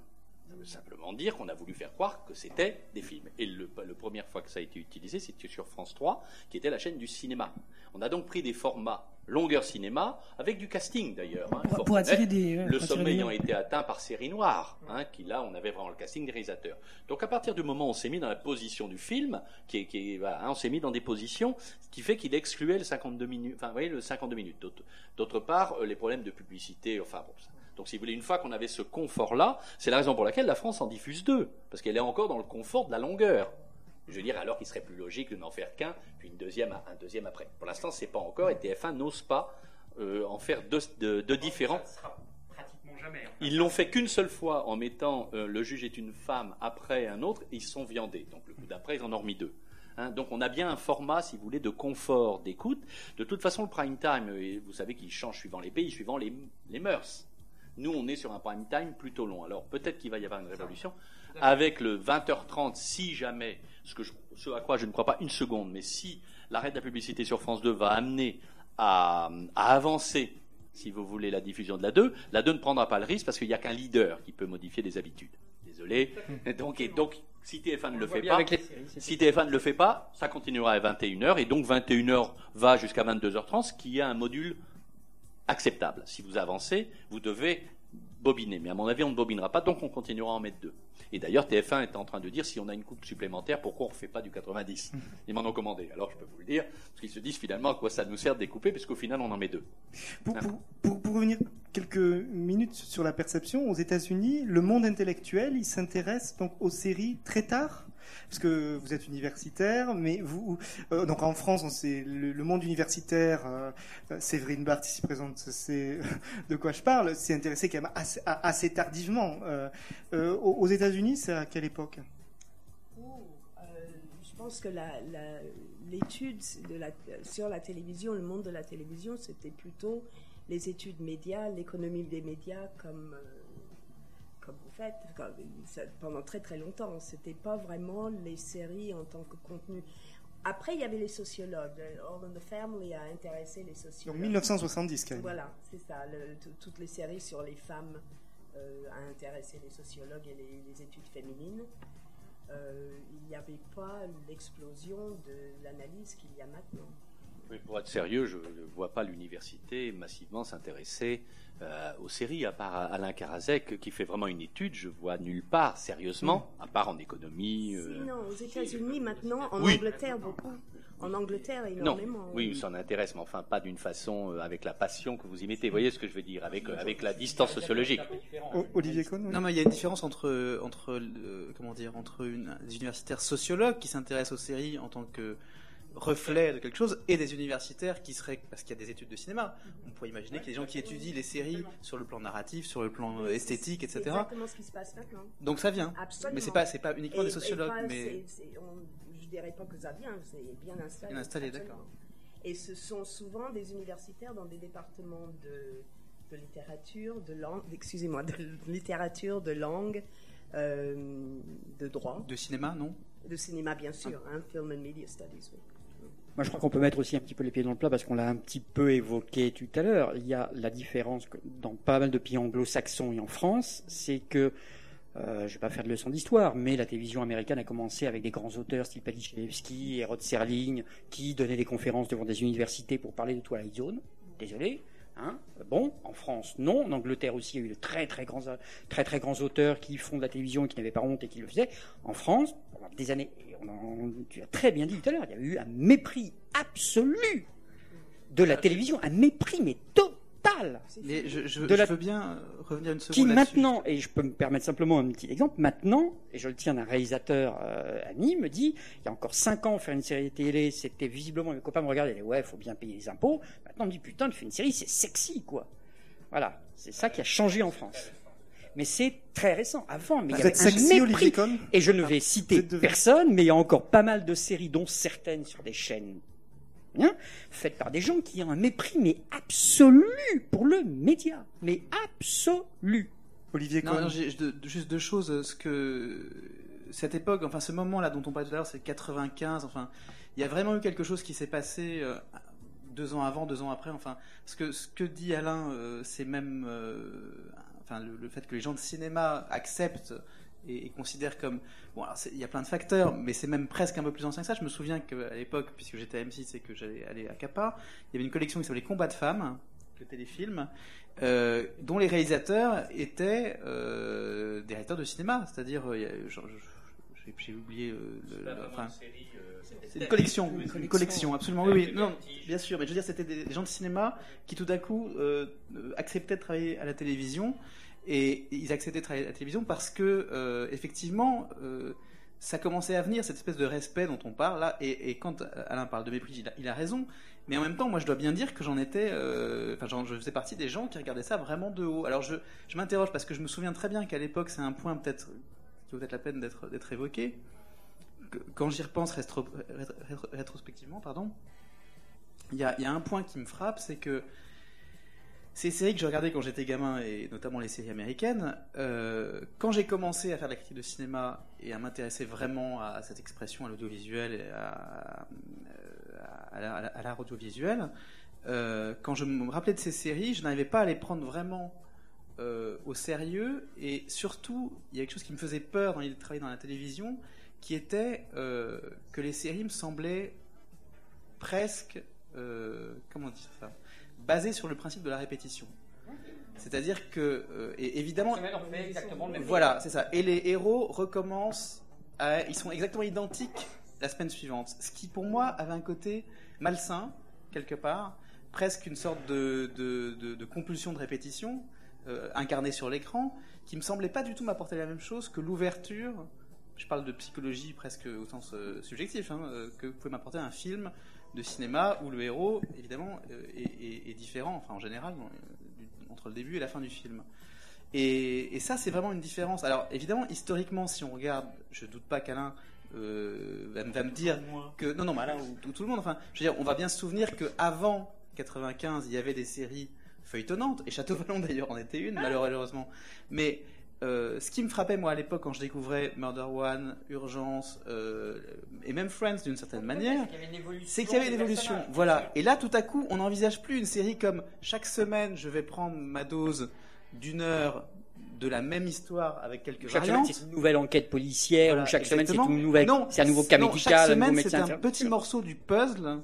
Simplement dire qu'on a voulu faire croire que c'était des films. Et le, la première fois que ça a été utilisé, c'était sur France 3, qui était la chaîne du cinéma. On a donc pris des formats longueur cinéma, avec du casting d'ailleurs. hein, Pour, attirer des. ouais, Le pour sommet ayant été atteint par série noire, hein, qui là, on avait vraiment le casting des réalisateurs. Donc à partir du moment où on s'est mis dans la position du film, qui est, qui est- voilà, hein, on s'est mis dans des positions, ce qui fait qu'il excluait le 52 minutes, enfin, vous voyez, le 52 minutes. D'autre- D'autre part, euh, les problèmes de publicité, enfin bon. ça- Donc si vous voulez, une fois qu'on avait ce confort-là, c'est la raison pour laquelle la France en diffuse deux, parce qu'elle est encore dans le confort de la longueur. Je veux dire, alors qu'il serait plus logique de n'en faire qu'un, puis une deuxième, un deuxième après. Pour l'instant, c'est pas encore, et TF1 n'ose pas euh, en faire deux, de, de différents. Jamais. hein. Ils l'ont fait qu'une seule fois en mettant euh, le juge est une femme après un autre, et ils sont viandés. Donc le coup d'après, ils en ont remis deux. Hein, donc on a bien un format, si vous voulez, de confort d'écoute. De toute façon, le prime time, euh, vous savez qu'il change suivant les pays, suivant les, les mœurs. Nous, on est sur un prime time plutôt long. Alors peut-être qu'il va y avoir une révolution avec le 20h30, si jamais, ce, que je- ce à quoi je ne crois pas une seconde, mais si l'arrêt de la publicité sur France 2 va amener à, à avancer, si vous voulez, la diffusion de la 2, la 2 ne prendra pas le risque parce qu'il n'y a qu'un leader qui peut modifier les habitudes. Désolé. Donc, et donc, si TF1 ne le fait pas, les si TF1 ne le fait pas, ça continuera à 21h et donc 21h va jusqu'à 22h30, ce qui est un module acceptable. Si vous avancez, vous devez bobiner. Mais à mon avis, on ne bobinera pas, donc on continuera à en mettre deux. Et d'ailleurs, TF1 est en train de dire si on a une coupe supplémentaire, pourquoi on ne refait pas du 90 Ils m'en ont commandé. Alors je peux vous le dire, parce qu'ils se disent finalement à quoi ça nous sert de découper, puisqu'au final, on en met deux. Pour, pour, pour- pour revenir quelques minutes sur la perception, aux États-Unis, le monde intellectuel, il s'intéresse donc aux séries très tard? Parce que vous êtes universitaire, mais vous, euh, donc en France, le, monde universitaire, euh, euh, Séverine Barthes ici présente, c'est de quoi je parle, s'est intéressé quand même assez, tardivement. Euh, euh, aux États-Unis, c'est à quelle époque? Euh, je pense que l'étude sur la télévision, le monde de la télévision, c'était plutôt les études médias, l'économie des médias, comme, euh, comme vous faites, comme- ça- pendant très très longtemps. C'était pas vraiment les séries en tant que contenu. Après, il y avait les sociologues. All in the Family a intéressé les Donc sociologues. 1970 quand même. Voilà, c'est ça. le- toutes les séries sur les femmes euh, a intéressé les sociologues et les, les études féminines. Euh, il n'y avait pas l'explosion de l'analyse qu'il y a maintenant. Mais pour être sérieux, je ne vois pas l'université massivement s'intéresser euh, aux séries, à part Alain Carazek qui fait vraiment une étude. Je vois nulle part, sérieusement, à part en économie. euh, Sinon, aux États-Unis maintenant, en Oui. Angleterre beaucoup. En Angleterre, Non, énormément. oui, ça en intéresse, mais enfin pas d'une façon euh, avec la passion que vous y mettez. Vous voyez ce que je veux dire, avec, euh, avec la distance sociologique. O- Olivier Cohn oui. Non, mais il y a une différence entre, entre euh, comment dire, entre une, des universitaires sociologues qui s'intéressent aux séries en tant que reflet de quelque chose et des universitaires qui seraient, parce qu'il y a des études de cinéma, on pourrait imaginer qu'il y a des gens qui étudient les séries sur le plan narratif, sur le plan euh, esthétique, etc. exactement ce qui se passe maintenant. Donc ça vient. Absolument. Mais c'est pas, c'est pas uniquement Et- des sociologues, pas- mais c'est- c'est- on- je dirais pas que ça vient, c'est bien installé. Bien installé, absolument. d'accord. Et ce sont souvent des universitaires dans des départements de, de littérature, de langue, excusez-moi, de littérature, de langue, euh, de droit, de cinéma, non? De cinéma bien sûr, hein, film and media studies. oui. Moi, je crois qu'on peut mettre aussi un petit peu les pieds dans le plat parce qu'on l'a un petit peu évoqué tout à l'heure. Il y a la différence dans pas mal de pays anglo-saxons et en France, c'est que, euh, je vais pas faire de leçon d'histoire, mais la télévision américaine a commencé avec des grands auteurs, style Paddy Chayefsky et Rod Serling, qui donnaient des conférences devant des universités pour parler de Twilight Zone. Désolé. Hein bon, en France, non. En Angleterre aussi, il y a eu de très très grands, très très grands auteurs qui font de la télévision et qui n'avaient pas honte et qui le faisaient. En France, pendant des années, et on en- tu as très bien dit tout à l'heure, il y a eu un mépris absolu de la télévision, un mépris mais total Mais je, je, De je la- veux bien euh, revenir une seconde qui maintenant, et je peux me permettre simplement un petit exemple, maintenant, et je le tiens d'un réalisateur euh, ami, me dit, il y a encore 5 ans, faire une série télé, c'était visiblement, mes copains me regardaient, disaient, ouais, faut bien payer les impôts. Maintenant, on me dit, putain, tu fais une série, c'est sexy, quoi. Voilà, c'est ça qui a changé en France. Mais c'est très récent. Avant, mais il y avait un sexy, mépris. Et je ne vais vous citer personne, mais il y a encore pas mal de séries, dont certaines sur des chaînes hein, faites par des gens qui ont un mépris, mais absolu pour le média. Mais absolu. Olivier Non, non, j'ai- juste deux choses. Ce que cette époque, enfin ce moment-là dont on parlait tout à l'heure, c'est 95. Enfin, il y a vraiment eu quelque chose qui s'est passé euh, deux ans avant, deux ans après. Enfin, ce que ce que dit Alain, euh, c'est même, euh, enfin le, le fait que les gens de cinéma acceptent et, et considèrent comme bon. Alors il y a plein de facteurs, mais c'est même presque un peu plus ancien que ça. Je me souviens qu'à l'époque, puisque j'étais à M6 et que j'allais aller à Capa, il y avait une collection qui s'appelait Combat de femmes, le téléfilm euh, dont les réalisateurs étaient euh, des réalisateurs de cinéma, c'est-à-dire, euh, j'ai- oublié, euh, le- le- enfin, c'est une collection, une collection, absolument, oui, oui, non, bien sûr, mais je veux dire, c'était des, gens de cinéma qui tout à coup euh, acceptaient de travailler à la télévision, et ils acceptaient à la télévision parce que, euh, effectivement, euh, ça commençait à venir, cette espèce de respect dont on parle là, et, quand Alain parle de mépris, il a, raison, mais en même temps, moi, je dois bien dire que j'en étais, euh, enfin, je faisais partie des gens qui regardaient ça vraiment de haut. Alors, je, m'interroge parce que je me souviens très bien qu'à l'époque, c'est un point peut-être qui vaut peut-être la peine d'être évoqué. Quand j'y repense rétro- rétro- rétro- rétrospectivement, pardon, il y a un point qui me frappe, c'est que ces séries que je regardais quand j'étais gamin, et notamment les séries américaines, euh, quand j'ai commencé à faire de la critique de cinéma et à m'intéresser vraiment à cette expression, à l'audiovisuel et à, à l'art audiovisuel, euh, quand je me rappelais de ces séries, je n'arrivais pas à les prendre vraiment euh, au sérieux. Et surtout, il y a quelque chose qui me faisait peur dans l'idée de travailler dans la télévision, qui était euh, que les séries me semblaient presque, euh, comment dire ça, basées sur le principe de la répétition. C'est-à-dire que, euh, et évidemment, voilà, c'est ça. Et les héros recommencent, à- ils sont exactement identiques la semaine suivante. Ce qui, pour moi, avait un côté malsain, quelque part, presque une sorte de, de, de- de compulsion de répétition, euh, incarnée sur l'écran, qui me semblait pas du tout m'apporter la même chose que l'ouverture. Je parle de psychologie presque au sens euh, subjectif, hein, euh, que pouvait m'apporter un film de cinéma où le héros, évidemment, euh, est, est- est différent, enfin en général, du- entre le début et la fin du film. Et, et ça, c'est vraiment une différence. Alors, évidemment, historiquement, si on regarde, je doute pas qu'Alain euh, va, me- va me dire que non, non, mais Alain ou, ou tout le monde. Enfin, je veux dire, on va bien se souvenir que avant 95, il y avait des séries feuilletonnantes, et Château Vallon d'ailleurs en était une, malheureusement. Mais euh, ce qui me frappait moi à l'époque quand je découvrais Murder One, Urgence euh, et même Friends d'une certaine manière, c'est qu'il y avait une évolution. Voilà. Et là, tout à coup, on n'envisage plus une série comme chaque semaine, je vais prendre ma dose d'une heure de la même histoire avec quelques Chaque variantes. semaine, c'est une nouvelle enquête policière, Voilà, ou chaque semaine, c'est une nouvelle, Non, c'est un nouveau cas non, médical, chaque un nouveau semaine, médecin. c'est un petit morceau du puzzle,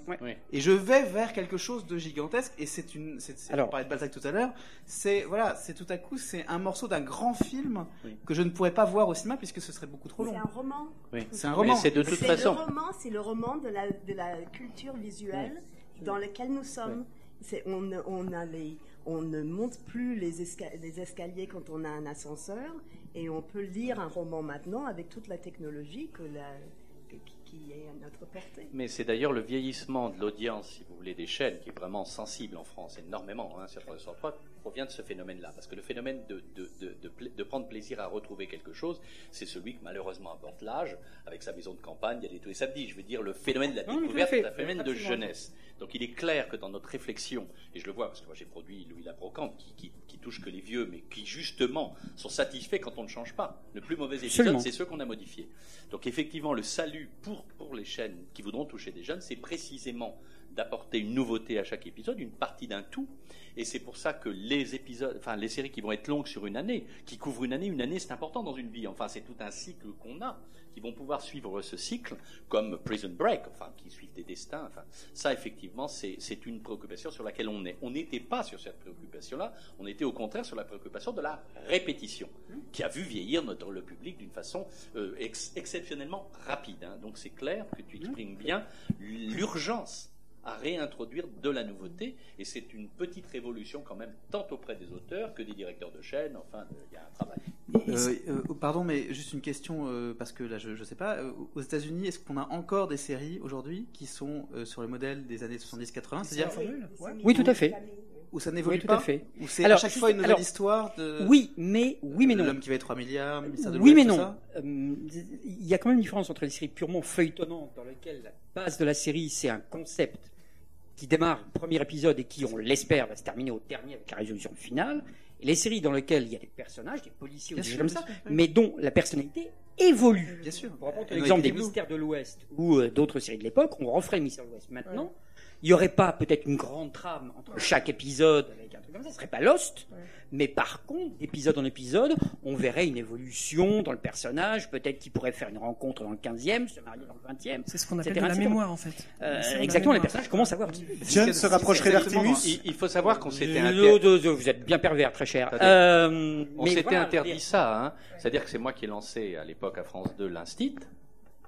et je vais vers quelque chose de gigantesque. Et c'est une, c'est, c'est- Alors- on parlait de Balzac tout à l'heure. C'est voilà, c'est tout à coup, c'est un morceau d'un grand film Oui. que je ne pourrais pas voir au cinéma puisque ce serait beaucoup trop long. C'est un roman. Oui. C'est un Mais roman. c'est de toute C'est façon. le roman, c'est le roman de la, de la culture visuelle dans lequel nous sommes. C'est, on, on, a les, on ne monte plus les, esca- les escaliers quand on a un ascenseur et on peut lire un roman maintenant avec toute la technologie que qui, est à notre portée. Mais c'est d'ailleurs le vieillissement de l'audience, si vous voulez, des chaînes, qui est vraiment sensible en France, énormément, hein, sur sur le 3, provient de ce phénomène-là. Parce que le phénomène de, de, de, prendre plaisir à retrouver quelque chose, c'est celui que malheureusement apporte l'âge, avec sa maison de campagne, il y a des tous les samedis. Je veux dire, le phénomène de la découverte, c'est un phénomène de jeunesse. Donc il est clair que dans notre réflexion, et je le vois parce que moi j'ai produit Louis Labrocante, qui, qui, qui touche que les vieux, mais qui justement sont satisfaits quand on ne change pas. Le plus mauvais épisode, c'est ceux qu'on a modifiés. Donc effectivement, le salut pour, pour les chaînes qui voudront toucher des jeunes, c'est précisément d'apporter une nouveauté à chaque épisode, une partie d'un tout. Et c'est pour ça que les épisodes, enfin les séries qui vont être longues sur une année, qui couvrent une année, une année c'est important dans une vie. Enfin c'est tout un cycle qu'on a, qui vont pouvoir suivre ce cycle, comme Prison Break, enfin qui suivent des destins. Enfin ça effectivement c'est une préoccupation sur laquelle on est. On n'était pas sur cette préoccupation-là, on était au contraire sur la préoccupation de la répétition, qui a vu vieillir notre le public d'une façon euh, ex- exceptionnellement rapide. hein. Donc c'est clair que tu exprimes bien l'urgence à réintroduire de la nouveauté, et c'est une petite révolution quand même, tant auprès des auteurs que des directeurs de chaîne, enfin, euh, il y a un travail. Euh, euh, pardon, mais juste une question euh, parce que là, je, ne sais pas. euh, aux États-Unis, est-ce qu'on a encore des séries aujourd'hui qui sont euh, sur le modèle des années 70-80 C'est C'est-à-dire la formule Ouais. Oui, tout à fait. où ça n'évolue Oui, tout pas à fait. Où c'est à chaque fois une nouvelle alors, histoire de Oui, mais oui, mais non. l'homme qui va être 3 milliards, ministère de Oui, mais non. Euh, Il y a quand même une différence entre les séries purement feuilletonnantes, dans lesquelles la base de la série, c'est un concept qui démarre le premier épisode et qui, on l'espère, va se terminer au dernier avec la résolution finale, et les séries dans lesquelles il y a des personnages, des policiers ou des choses comme ça, oui. mais dont la personnalité évolue. Bien sûr. Pour reprendre l'exemple des mystères de l'Ouest ou euh, d'autres séries de l'époque, on referait le mystère de l'Ouest maintenant. Il n'y aurait pas peut-être une grande trame entre chaque épisode comme ça, ce serait pas Lost. Mais par contre, d'épisode en épisode, on verrait une évolution dans le personnage, peut-être qu'il pourrait faire une rencontre dans le 15e, se marier dans le 20e. C'est ce qu'on appelle etc., de la mémoire en fait. Euh, exactement, les personnages commencent à avoir. John se rapprocherait d'Artemus. Il, il faut savoir qu'on s'était Euh, interdit, euh, euh, Vous êtes bien pervers, très cher. Euh, on mais s'était voilà, interdit ça. Hein. C'est-à-dire que c'est moi qui ai lancé à l'époque à France 2 l'Instit,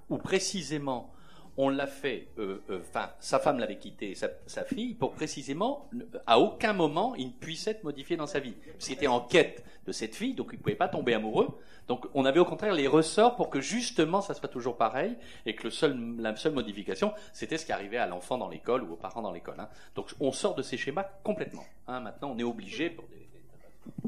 où précisément on l'a fait, euh, euh, enfin, sa femme l'avait quitté, sa, sa fille, pour précisément, à aucun moment, il ne puisse être modifié dans sa vie. C'était en quête de cette fille, donc il ne pouvait pas tomber amoureux. Donc on avait au contraire les ressorts pour que justement ça soit toujours pareil, et que le seul, la seule modification, c'était ce qui arrivait à l'enfant dans l'école ou aux parents dans l'école. hein. Donc on sort de ces schémas complètement. hein. Maintenant, on est obligé pour des,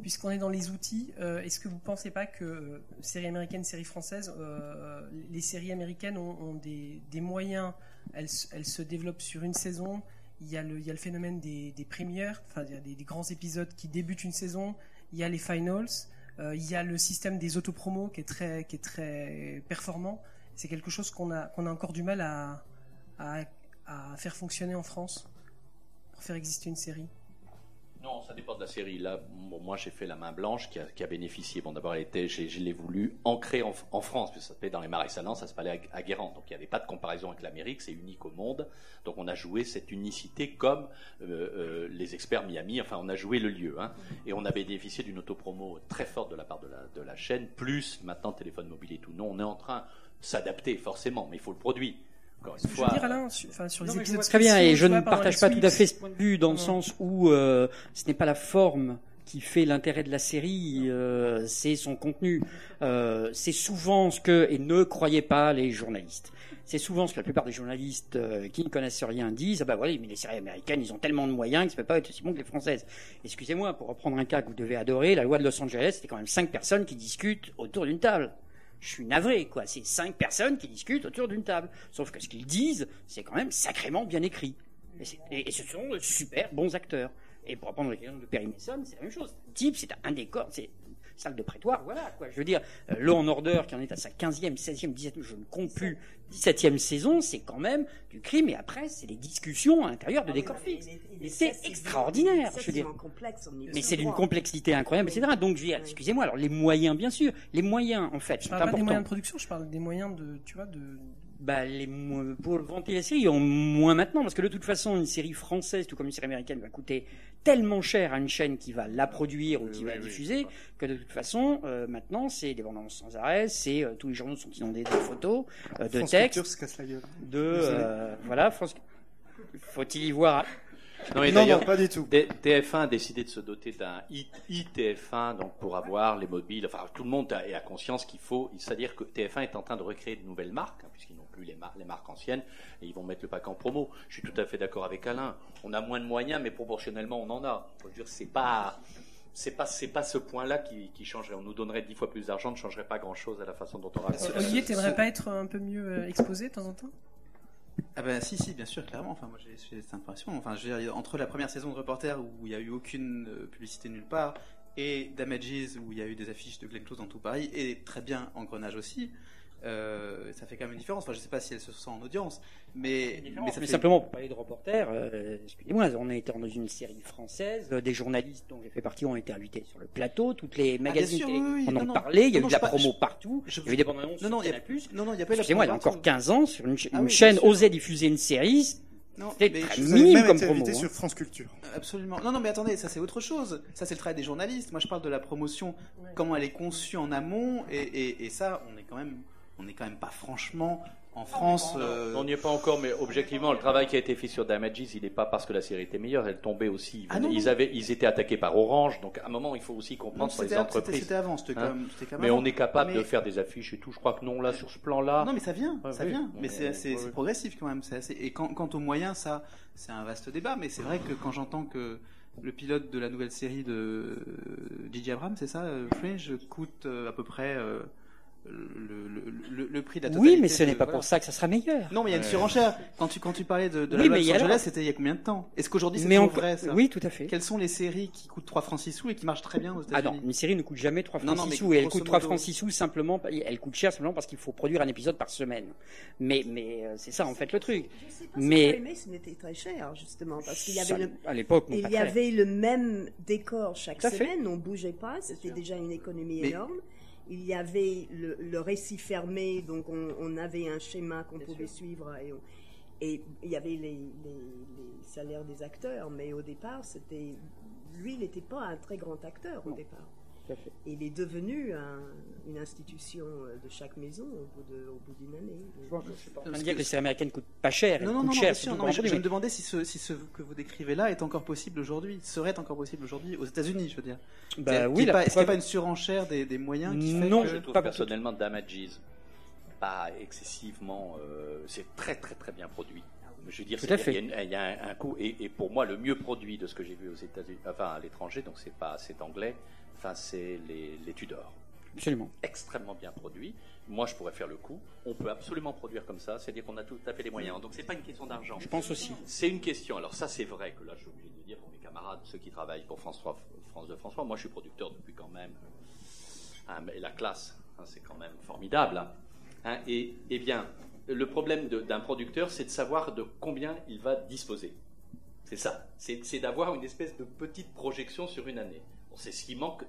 Puisqu'on est dans les outils, euh, est-ce que vous ne pensez pas que euh, séries américaines, séries françaises, euh, les séries américaines ont, des, moyens, elles, se- développent sur une saison, il y a le, phénomène des, premières, enfin des, grands épisodes qui débutent une saison, il y a les finals, il y a le système des autopromos qui est très, qui est très performant. C'est quelque chose qu'on a, a encore du mal à faire fonctionner en France pour faire exister une série. Non, ça dépend de la série. Là, moi, j'ai fait La Main Blanche qui a, bénéficié. Bon, d'abord, elle était, j'ai- je l'ai voulu ancrer en, France, puisque ça se fait dans les marais salants, ça se passait à, à Guérande. Donc, il n'y avait pas de comparaison avec l'Amérique, c'est unique au monde. Donc, on a joué cette unicité comme euh, euh, les experts Miami. Enfin, on a joué le lieu. Hein. Et on a bénéficié d'une autopromo très forte de la part de la, de la chaîne, plus maintenant téléphone mobile et tout. Non, on est en train de s'adapter, forcément, mais il faut le produit. Encore une Je veux fois. dire, Alain, sur, enfin, sur les Non, mais je épisodes vois très bien, et je ne partage pas tout à fait ce point de vue, dans le sens où euh, ce n'est pas la forme qui fait l'intérêt de la série, euh, c'est son contenu. Euh, c'est souvent ce que, et ne croyez pas les journalistes, c'est souvent ce que la plupart des journalistes euh, qui ne connaissent rien disent, ah bah voilà, mais les séries américaines, ils ont tellement de moyens qu'ils ne peuvent pas être aussi bons que les françaises. Excusez-moi, pour reprendre un cas que vous devez adorer, la loi de Los Angeles, c'est quand même cinq personnes qui discutent autour d'une table. Je suis navré, quoi. C'est cinq personnes qui discutent autour d'une table. Sauf que ce qu'ils disent, c'est quand même sacrément bien écrit. Et, ce sont de super bons acteurs. Et pour reprendre l'exemple de Perry Mason, c'est la même chose. Type, c'est un décor, c'est salle de prétoire, voilà, quoi. Je veux dire, euh, Law en Order, qui en est à sa 15e, 16e, 17e, je ne compte plus, 17e saison, c'est quand même du crime, et après, c'est des discussions à l'intérieur de décors fixes. Et c'est extraordinaire, je veux dire. Mais c'est d'une complexité incroyable, etc. Donc, je veux dire, excusez-moi, alors les moyens, bien sûr, les moyens, en fait, Je sont parle pas des importants. moyens de production, je parle des moyens de, tu vois, de. Bah, les, pour vanter la série, en moins maintenant, parce que de toute façon, une série française, tout comme une série américaine, va coûter tellement cher à une chaîne qui va la produire ou qui va la diffuser, que de toute façon, euh, maintenant, c'est des bandes sans arrêt, c'est euh, tous les journaux sont inondés de photos, euh, de France textes, Culture se casse la gueule. de euh, voilà, France. Faut-il y voir Non, mais Non, non, pas du tout. D- TF1 a décidé de se doter d'un I- ITF1 donc pour avoir les mobiles. Enfin, tout le monde a, a conscience qu'il faut. C'est-à-dire que TF1 est en train de recréer de nouvelles marques, hein, puisqu'ils n'ont plus les, mar- les marques anciennes, et ils vont mettre le pack en promo. Je suis tout à fait d'accord avec Alain. On a moins de moyens, mais proportionnellement, on en a. Veux dire, c'est pas. C'est pas, c'est pas ce point-là qui, qui changerait. On nous donnerait dix fois plus d'argent, ne changerait pas grand-chose à la façon dont on raconte. Olivier, t'aimerais pas être un peu mieux euh, exposé de temps en temps? Ah ben si si bien sûr clairement. Enfin moi j'ai cette impression. Enfin je veux dire, entre la première saison de Reporter où il y a eu aucune euh, publicité nulle part et Damages où il y a eu des affiches de Glenn Close dans tout Paris et très bien Engrenage aussi euh, ça fait quand même une différence enfin je sais pas si elle se sent en audience mais mais ça Mais fait simplement, pour parler de reporter, euh, excusez-moi, on a été dans une série française, euh, des journalistes dont j'ai fait partie ont été invités sur le plateau, toutes les magazines sûr, télé oui, oui, en non, parlé, il y a Non, eu de la je pas- promo je- partout, je- il y a eu des bandes annonces non non il y a Canal+. non non il y a pas eu la Excusez-moi, il y a encore 15 ans, sur une, Ah une oui, chaîne sûr. osait diffuser une série, non c'était mais très Vous même comme été promo. invité hein. sur France Culture. Absolument. Non, non, mais attendez, ça c'est autre chose. Ça c'est le travail des journalistes. Moi je parle de la promotion, comment elle est conçue en amont, et, et, et ça, on est quand même, on est quand même pas franchement en France. euh, On n'y est pas encore, mais objectivement, le travail qui a été fait sur Damages, il n'est pas parce que la série était meilleure, elle tombait aussi. Ils, Ah non, ils avaient, ils étaient attaqués par Orange, donc à un moment, il faut aussi comprendre sur les entreprises. c'était avant, c'était quand Hein quand même Mais on est capable Mais- de faire des affiches et tout. Je crois que non, là, sur ce plan-là. Non, mais ça vient, ça oui. vient. Mais c'est progressif quand même. assez- Et quant, quant aux moyens, ça, c'est un vaste débat. Mais c'est vrai que quand j'entends que le pilote de la nouvelle série de euh, J.J. Abrams, c'est ça, euh, Fringe, coûte euh, à peu près euh, le, le, le, prix de la totalité. Oui, mais ce n'est pas voilà. pour ça que ça sera meilleur. Non, mais il y a une surenchère. Quand tu, quand tu parlais de, de la Oui, loi mais de il y a Los Angeles, alors- c'était il y a combien de temps? Est-ce qu'aujourd'hui c'est toujours vrai ça? Oui, tout à fait. Quelles sont les séries qui coûtent 3 francs 6 sous et qui marchent très bien aux Ah États-Unis? non, une série ne coûte jamais 3 Non, francs non, 6 mais sous et elle coûte 3 modo- francs 6 sous simplement, elle coûte cher simplement parce qu'il faut produire un épisode par semaine. Mais, mais euh, c'est ça en fait le truc. Je sais pas Mais- mais ce n'était très cher, justement, parce qu'il y Ça, avait le, À l'époque, non, il pas y avait le même décor chaque semaine, on bougeait pas, c'était déjà une économie énorme. Il y avait le, le récit fermé, donc on, on avait un schéma qu'on pouvait suivre et, on- et il y avait les, les- les salaires des acteurs, mais au départ, c'était lui, il n'était pas un très grand acteur au Non. départ. Tout à fait. Il est devenu un- une institution euh, de chaque maison au bout de- au bout d'une année. Je suis pas en train de dire que les séries américaines coûtent pas cher, Non, non, non, cher. sûr. Non, mais je, je me demandais si ce, si ce que vous décrivez là est encore possible aujourd'hui, serait encore possible aujourd'hui aux États-Unis, je veux dire. Bah Est-ce oui, qu'il pas- Est-ce n'y a pas une surenchère des, des moyens qui fait Non, que... Je trouve pas personnellement Damages pas excessivement. euh, c'est très très très bien produit. Je veux dire, il y a, y un, un coût et, et pour moi le mieux produit de ce que j'ai vu aux États-Unis, enfin à l'étranger, donc c'est pas c'est anglais, enfin c'est les, les Tudors, Absolument. extrêmement bien produit. Moi je pourrais faire le coup. On peut absolument produire comme ça, c'est-à-dire qu'on a tout à fait les moyens. Donc c'est pas une question d'argent. Je pense aussi. C'est une question. Alors ça, c'est vrai que là, je suis obligé de dire pour mes camarades, ceux qui travaillent pour France 3, France 2, France 3, moi, je suis producteur depuis quand même. hein, mais la classe, hein, c'est quand même formidable. hein. Hein, et, eh bien, le problème d'un producteur, c'est de savoir de combien il va disposer. C'est ça. C'est d'avoir une espèce de petite projection sur une année. C'est ce qui manque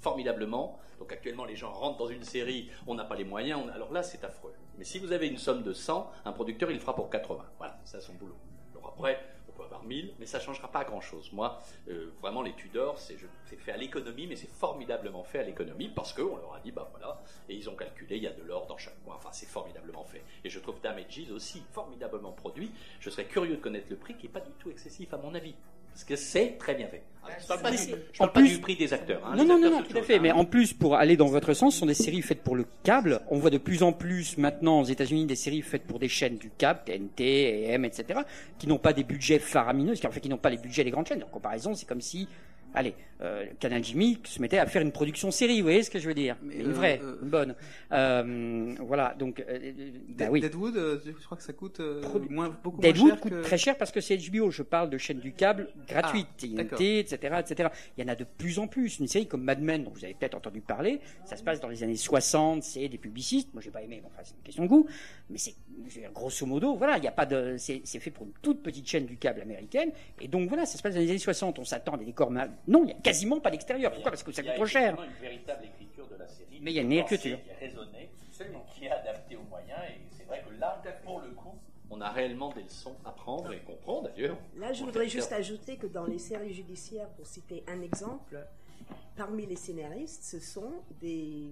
formidablement. Donc actuellement, les gens rentrent dans une série, on n'a pas les moyens. alors là, c'est affreux. Mais si vous avez une somme de 100, un producteur, il le fera pour 80. Voilà, c'est son boulot. Alors après, on peut avoir 1000, mais ça ne changera pas grand-chose. Moi, euh, vraiment, les Tudors, c'est fait à l'économie, mais c'est formidablement fait à l'économie parce qu'on leur a dit, bah voilà, et ils ont calculé, il y a de l'or dans chaque coin. Enfin, c'est formidablement fait. Et je trouve Damages aussi formidablement produit. Je serais curieux de connaître le prix, qui n'est pas du tout excessif à mon avis. Parce que c'est très bien fait. Je ne parle pas, du, je En parle pas plus- du prix des acteurs. hein. Non, non, non, acteurs, non, tout à fait. hein. Mais en plus, pour aller dans votre sens, ce sont des séries faites pour le câble. On voit de plus en plus maintenant aux États-Unis des séries faites pour des chaînes du câble, TNT, AM, etc., qui n'ont pas des budgets faramineux, en fait, qui n'ont pas les budgets des grandes chaînes. En comparaison, c'est comme si allez, euh, Canal Jimmy se mettait à faire une production série, vous voyez ce que je veux dire Mais, Une euh, vraie, euh, une bonne. Voilà, donc, bah oui. Deadwood, je crois que ça coûte moins, beaucoup Deadwood moins cher coûte que... très cher parce que c'est HBO. Je parle de chaînes du câble gratuites, Ah, d'accord. TNT, etc., etc. Il y en a de plus en plus. Une série comme Mad Men, dont vous avez peut-être entendu parler, ça se passe dans les années 60, c'est des publicistes. Moi, j'ai pas aimé, mais enfin, c'est une question de goût. Mais c'est, grosso modo, voilà, il y a pas de, c'est, fait pour une toute petite chaîne du câble américaine. Et donc, voilà, ça se passe dans les années 60. On s'attend à des décors. Non, il y a quasiment pas d'extérieur. Pourquoi? Parce que ça Il y a coûte trop cher. effectivement une véritable écriture de la série. Mais il y a une qui est écriture. Qui est raisonnée, qui est adaptée aux moyens. Et c'est vrai que là, pour le coup, on a réellement des leçons à prendre et comprend d'ailleurs. Là, je voudrais juste ajouter que dans les séries judiciaires, pour citer un exemple, parmi les scénaristes, ce sont des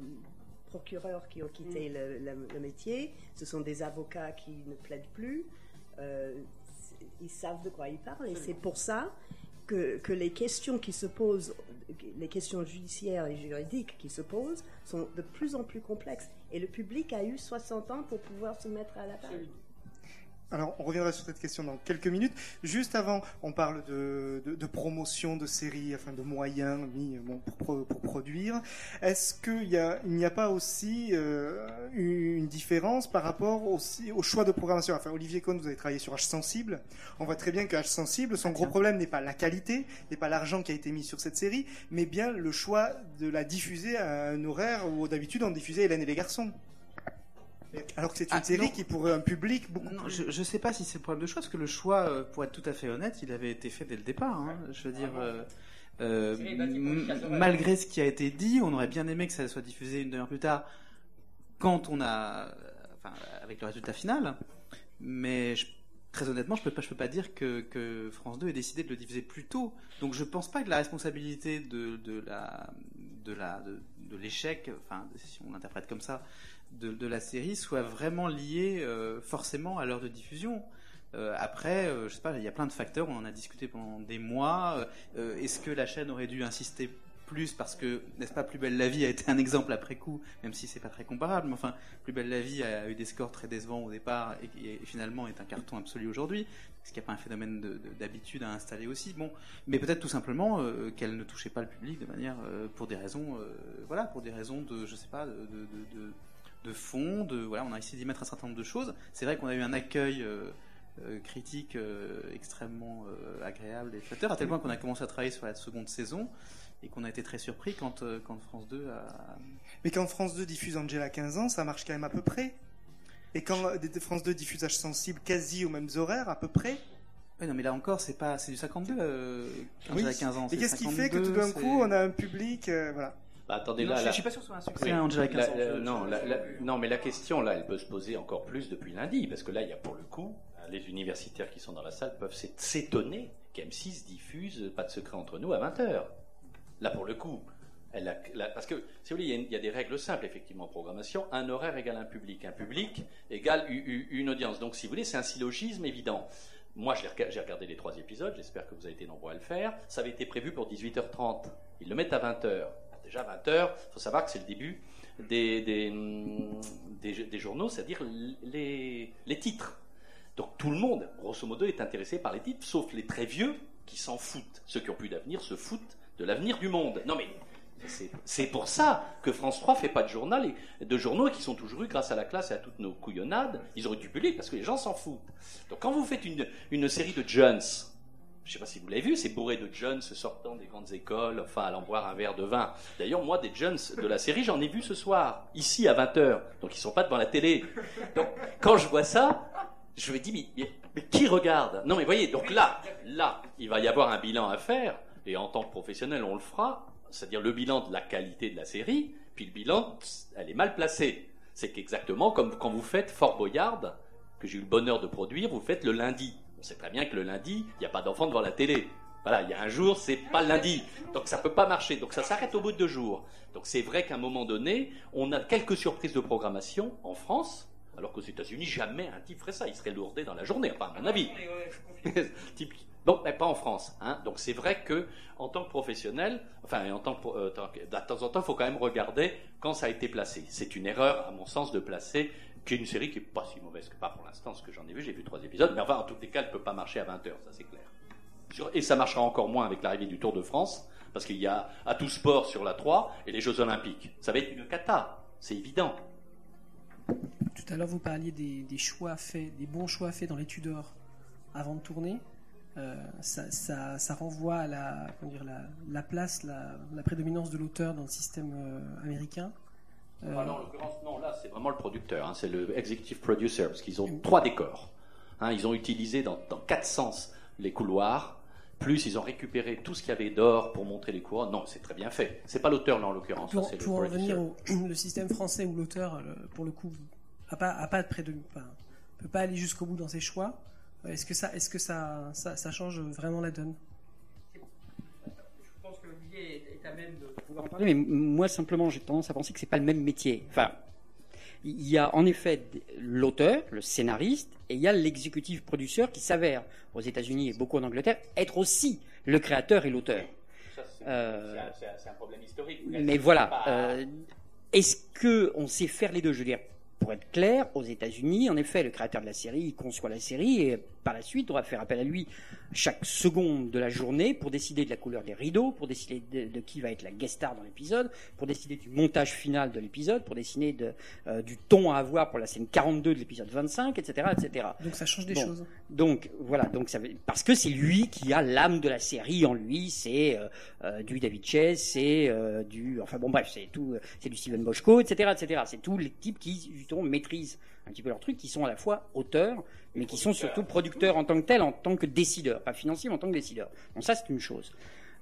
procureurs qui ont quitté le, le- le métier, ce sont des avocats qui ne plaident plus, euh, ils savent de quoi ils parlent, et c'est pour ça que, les questions qui se posent, les questions judiciaires et juridiques qui se posent, sont de plus en plus complexes. Et le public a eu 60 ans pour pouvoir se mettre à la page. Alors, on reviendra sur cette question dans quelques minutes. Juste avant, on parle de, de, de promotion de séries, enfin de moyens mis bon, pour, pro- pour produire. Est-ce qu'il a, n'y a pas aussi euh, une différence par rapport aussi au choix de programmation? Enfin, Olivier Cohn, vous avez travaillé sur H sensible. On voit très bien que H sensible, son gros problème n'est pas la qualité, n'est pas l'argent qui a été mis sur cette série, mais bien le choix de la diffuser à un horaire où d'habitude on diffusait Hélène et les garçons. Alors que c'est une Ah, série non. qui pourrait un public beaucoup Non, plus... je ne sais pas si c'est le problème de choix, parce que le choix, euh, pour être tout à fait honnête, il avait été fait dès le départ. hein. Je veux dire, euh, euh, horaire. malgré ce qui a été dit, on aurait bien aimé que ça soit diffusé une demi-heure plus tard, quand on a, enfin, avec le résultat final. Mais je- très honnêtement, je peux pas, je peux pas dire que, que France 2 ait décidé de le diffuser plus tôt. Donc je pense pas que la responsabilité de, de la, de la, de, de l'échec, enfin, si on l'interprète comme ça, de, la série soit vraiment liée euh, forcément à l'heure de diffusion. Euh, après, euh, je sais pas, il y a plein de facteurs. On en a discuté pendant des mois. Euh, Est-ce que la chaîne aurait dû insister plus parce que, n'est-ce pas, Plus belle la vie a été un exemple après coup, même si c'est pas très comparable. Mais enfin, Plus belle la vie a eu des scores très décevants au départ et, finalement est un carton absolu aujourd'hui. Ce qui n'est pas un phénomène de- de- d'habitude à installer aussi. Bon, mais peut-être tout simplement qu'elle ne touchait pas le public de manière, pour des raisons, euh, voilà, pour des raisons de, je sais pas, de- de fond, de voilà, on a essayé d'y mettre un certain nombre de choses. C'est vrai qu'on a eu un accueil euh, euh, critique euh, extrêmement euh, agréable et flatteur, à tel point qu'on a commencé à travailler sur la seconde saison et qu'on a été très surpris quand, quand France 2 a. Mais quand France 2 diffuse Angela 15 ans, ça marche quand même à peu près. Et quand France 2 diffuse H sensible quasi aux mêmes horaires, à peu près. Oui, non, mais là encore, c'est pas, c'est du 52 euh, quand Oui. j'ai 15 ans. Et qu'est-ce qui fait que 52, tout d'un coup, on a un public, voilà. Bah, attendez, Non, là, je, je suis pas sûr que ce soit un succès, Oui. Angela 15 La- ans. la- Je- non, je- mais la question, là, elle peut se poser encore plus depuis lundi, parce que là, il y a pour le coup, les universitaires qui sont dans la salle peuvent s'é- s'étonner qu'M6 diffuse Pas de secret entre nous à 20h. Là, pour le coup, elle a- la- parce que, si vous voulez, il y, a une- il y a des règles simples, effectivement, en programmation. Un horaire égale un public. Un public égale u- u- une audience. Donc, si vous voulez, c'est un syllogisme évident. Moi, j'ai regardé les trois épisodes, j'espère que vous avez été nombreux à le faire. Ça avait été prévu pour 18h30. Ils le mettent à 20h. Déjà, 20h, il faut savoir que c'est le début des, des, des- journaux, c'est-à-dire les, les titres. Donc tout le monde, grosso modo, est intéressé par les titres, sauf les très vieux qui s'en foutent. Ceux qui ont plus d'avenir se foutent de l'avenir du monde. Non mais c'est- pour ça que France 3 fait pas de journal et de journaux qui sont toujours eu grâce à la classe et à toutes nos couillonnades. Ils eu du public parce que les gens s'en foutent. Donc quand vous faites une, une série de Jones, je sais pas si vous l'avez vu, c'est bourré de Jones sortant des grandes écoles, enfin allant boire un verre de vin. D'ailleurs, moi, des Jones de la série, j'en ai vu ce soir, ici à 20h. Donc ils sont pas devant la télé. Donc quand je vois ça, je me dis, mais, qui regarde? Non mais voyez, donc là, là, il va y avoir un bilan à faire, et en tant que professionnel, on le fera, c'est-à-dire le bilan de la qualité de la série, puis le bilan, elle est mal placée. C'est qu'exactement comme quand vous faites Fort Boyard, que j'ai eu le bonheur de produire, vous faites le lundi. On sait très bien que le lundi, il n'y a pas d'enfant devant la télé. Voilà, il y a un jour, c'est pas le lundi. Donc ça peut pas marcher. Donc ça s'arrête au bout de deux jours. Donc c'est vrai qu'à un moment donné, on a quelques surprises de programmation en France, alors qu'aux États-Unis, jamais un type ferait ça. Il serait lourdé dans la journée, enfin, à mon avis. Bon, mais pas en France. Hein. Donc c'est vrai que en tant que professionnel, enfin en tant que, euh, de temps en temps, il faut quand même regarder quand ça a été placé. C'est une erreur, à mon sens, de placer qui est une série qui est pas si mauvaise que pas pour l'instant, ce que j'en ai vu, j'ai vu trois épisodes, mais enfin en tous les cas, elle peut pas marcher à 20 h ça c'est clair. Et ça marchera encore moins avec l'arrivée du Tour de France, parce qu'il y a à tout sport sur la 3 et les Jeux Olympiques. Ça va être une cata, c'est évident. Tout à l'heure, vous parliez des, choix faits, des bons choix faits dans les Tudors avant de tourner. Euh, ça, renvoie à la, place, la, prédominance de l'auteur dans le système euh, américain. Euh, ah non, non, là, c'est vraiment le producteur, hein, c'est le executive producer, parce qu'ils ont trois décors. Hein, ils ont utilisé dans, dans, quatre sens les couloirs, plus ils ont récupéré tout ce qu'il y avait d'or pour montrer les couronnes. Non, c'est très bien fait. C'est pas l'auteur là en l'occurrence. Pour, pour en revenir au le système français où l'auteur, pour le coup, a pas, a pas de près de, peut pas aller jusqu'au bout dans ses choix. Est-ce que ça, est-ce que ça, ça, change vraiment la donne? Pouvoir en parler, mais moi simplement j'ai tendance à penser que c'est pas le même métier. Enfin, il y a en effet l'auteur, le scénariste, et il y a l'exécutif producteur qui s'avère aux États-Unis et beaucoup en Angleterre être aussi le créateur et l'auteur. Euh, c'est un, problème historique. Mais voilà. Euh, est-ce que on sait faire les deux? Je veux dire, pour être clair, aux États-Unis, en effet, le créateur de la série il conçoit la série et par la suite, on va faire appel à lui chaque seconde de la journée pour décider de la couleur des rideaux, pour décider de, qui va être la guest star dans l'épisode, pour décider du montage final de l'épisode, pour décider de, euh, du ton à avoir pour la scène 42 de l'épisode 25, etc., etc. Donc ça change des choses. Donc voilà, donc ça, parce que c'est lui qui a l'âme de la série en lui, c'est euh, euh, du David Chase, c'est du, enfin bon bref, c'est tout, c'est du Steven Boschko, etc., etc. C'est tous les types qui justement maîtrisent un petit peu leur truc, qui sont à la fois auteurs, mais qui sont surtout producteurs en tant que tels, en tant que décideurs, pas financiers, mais en tant que décideurs. Donc ça, c'est une chose.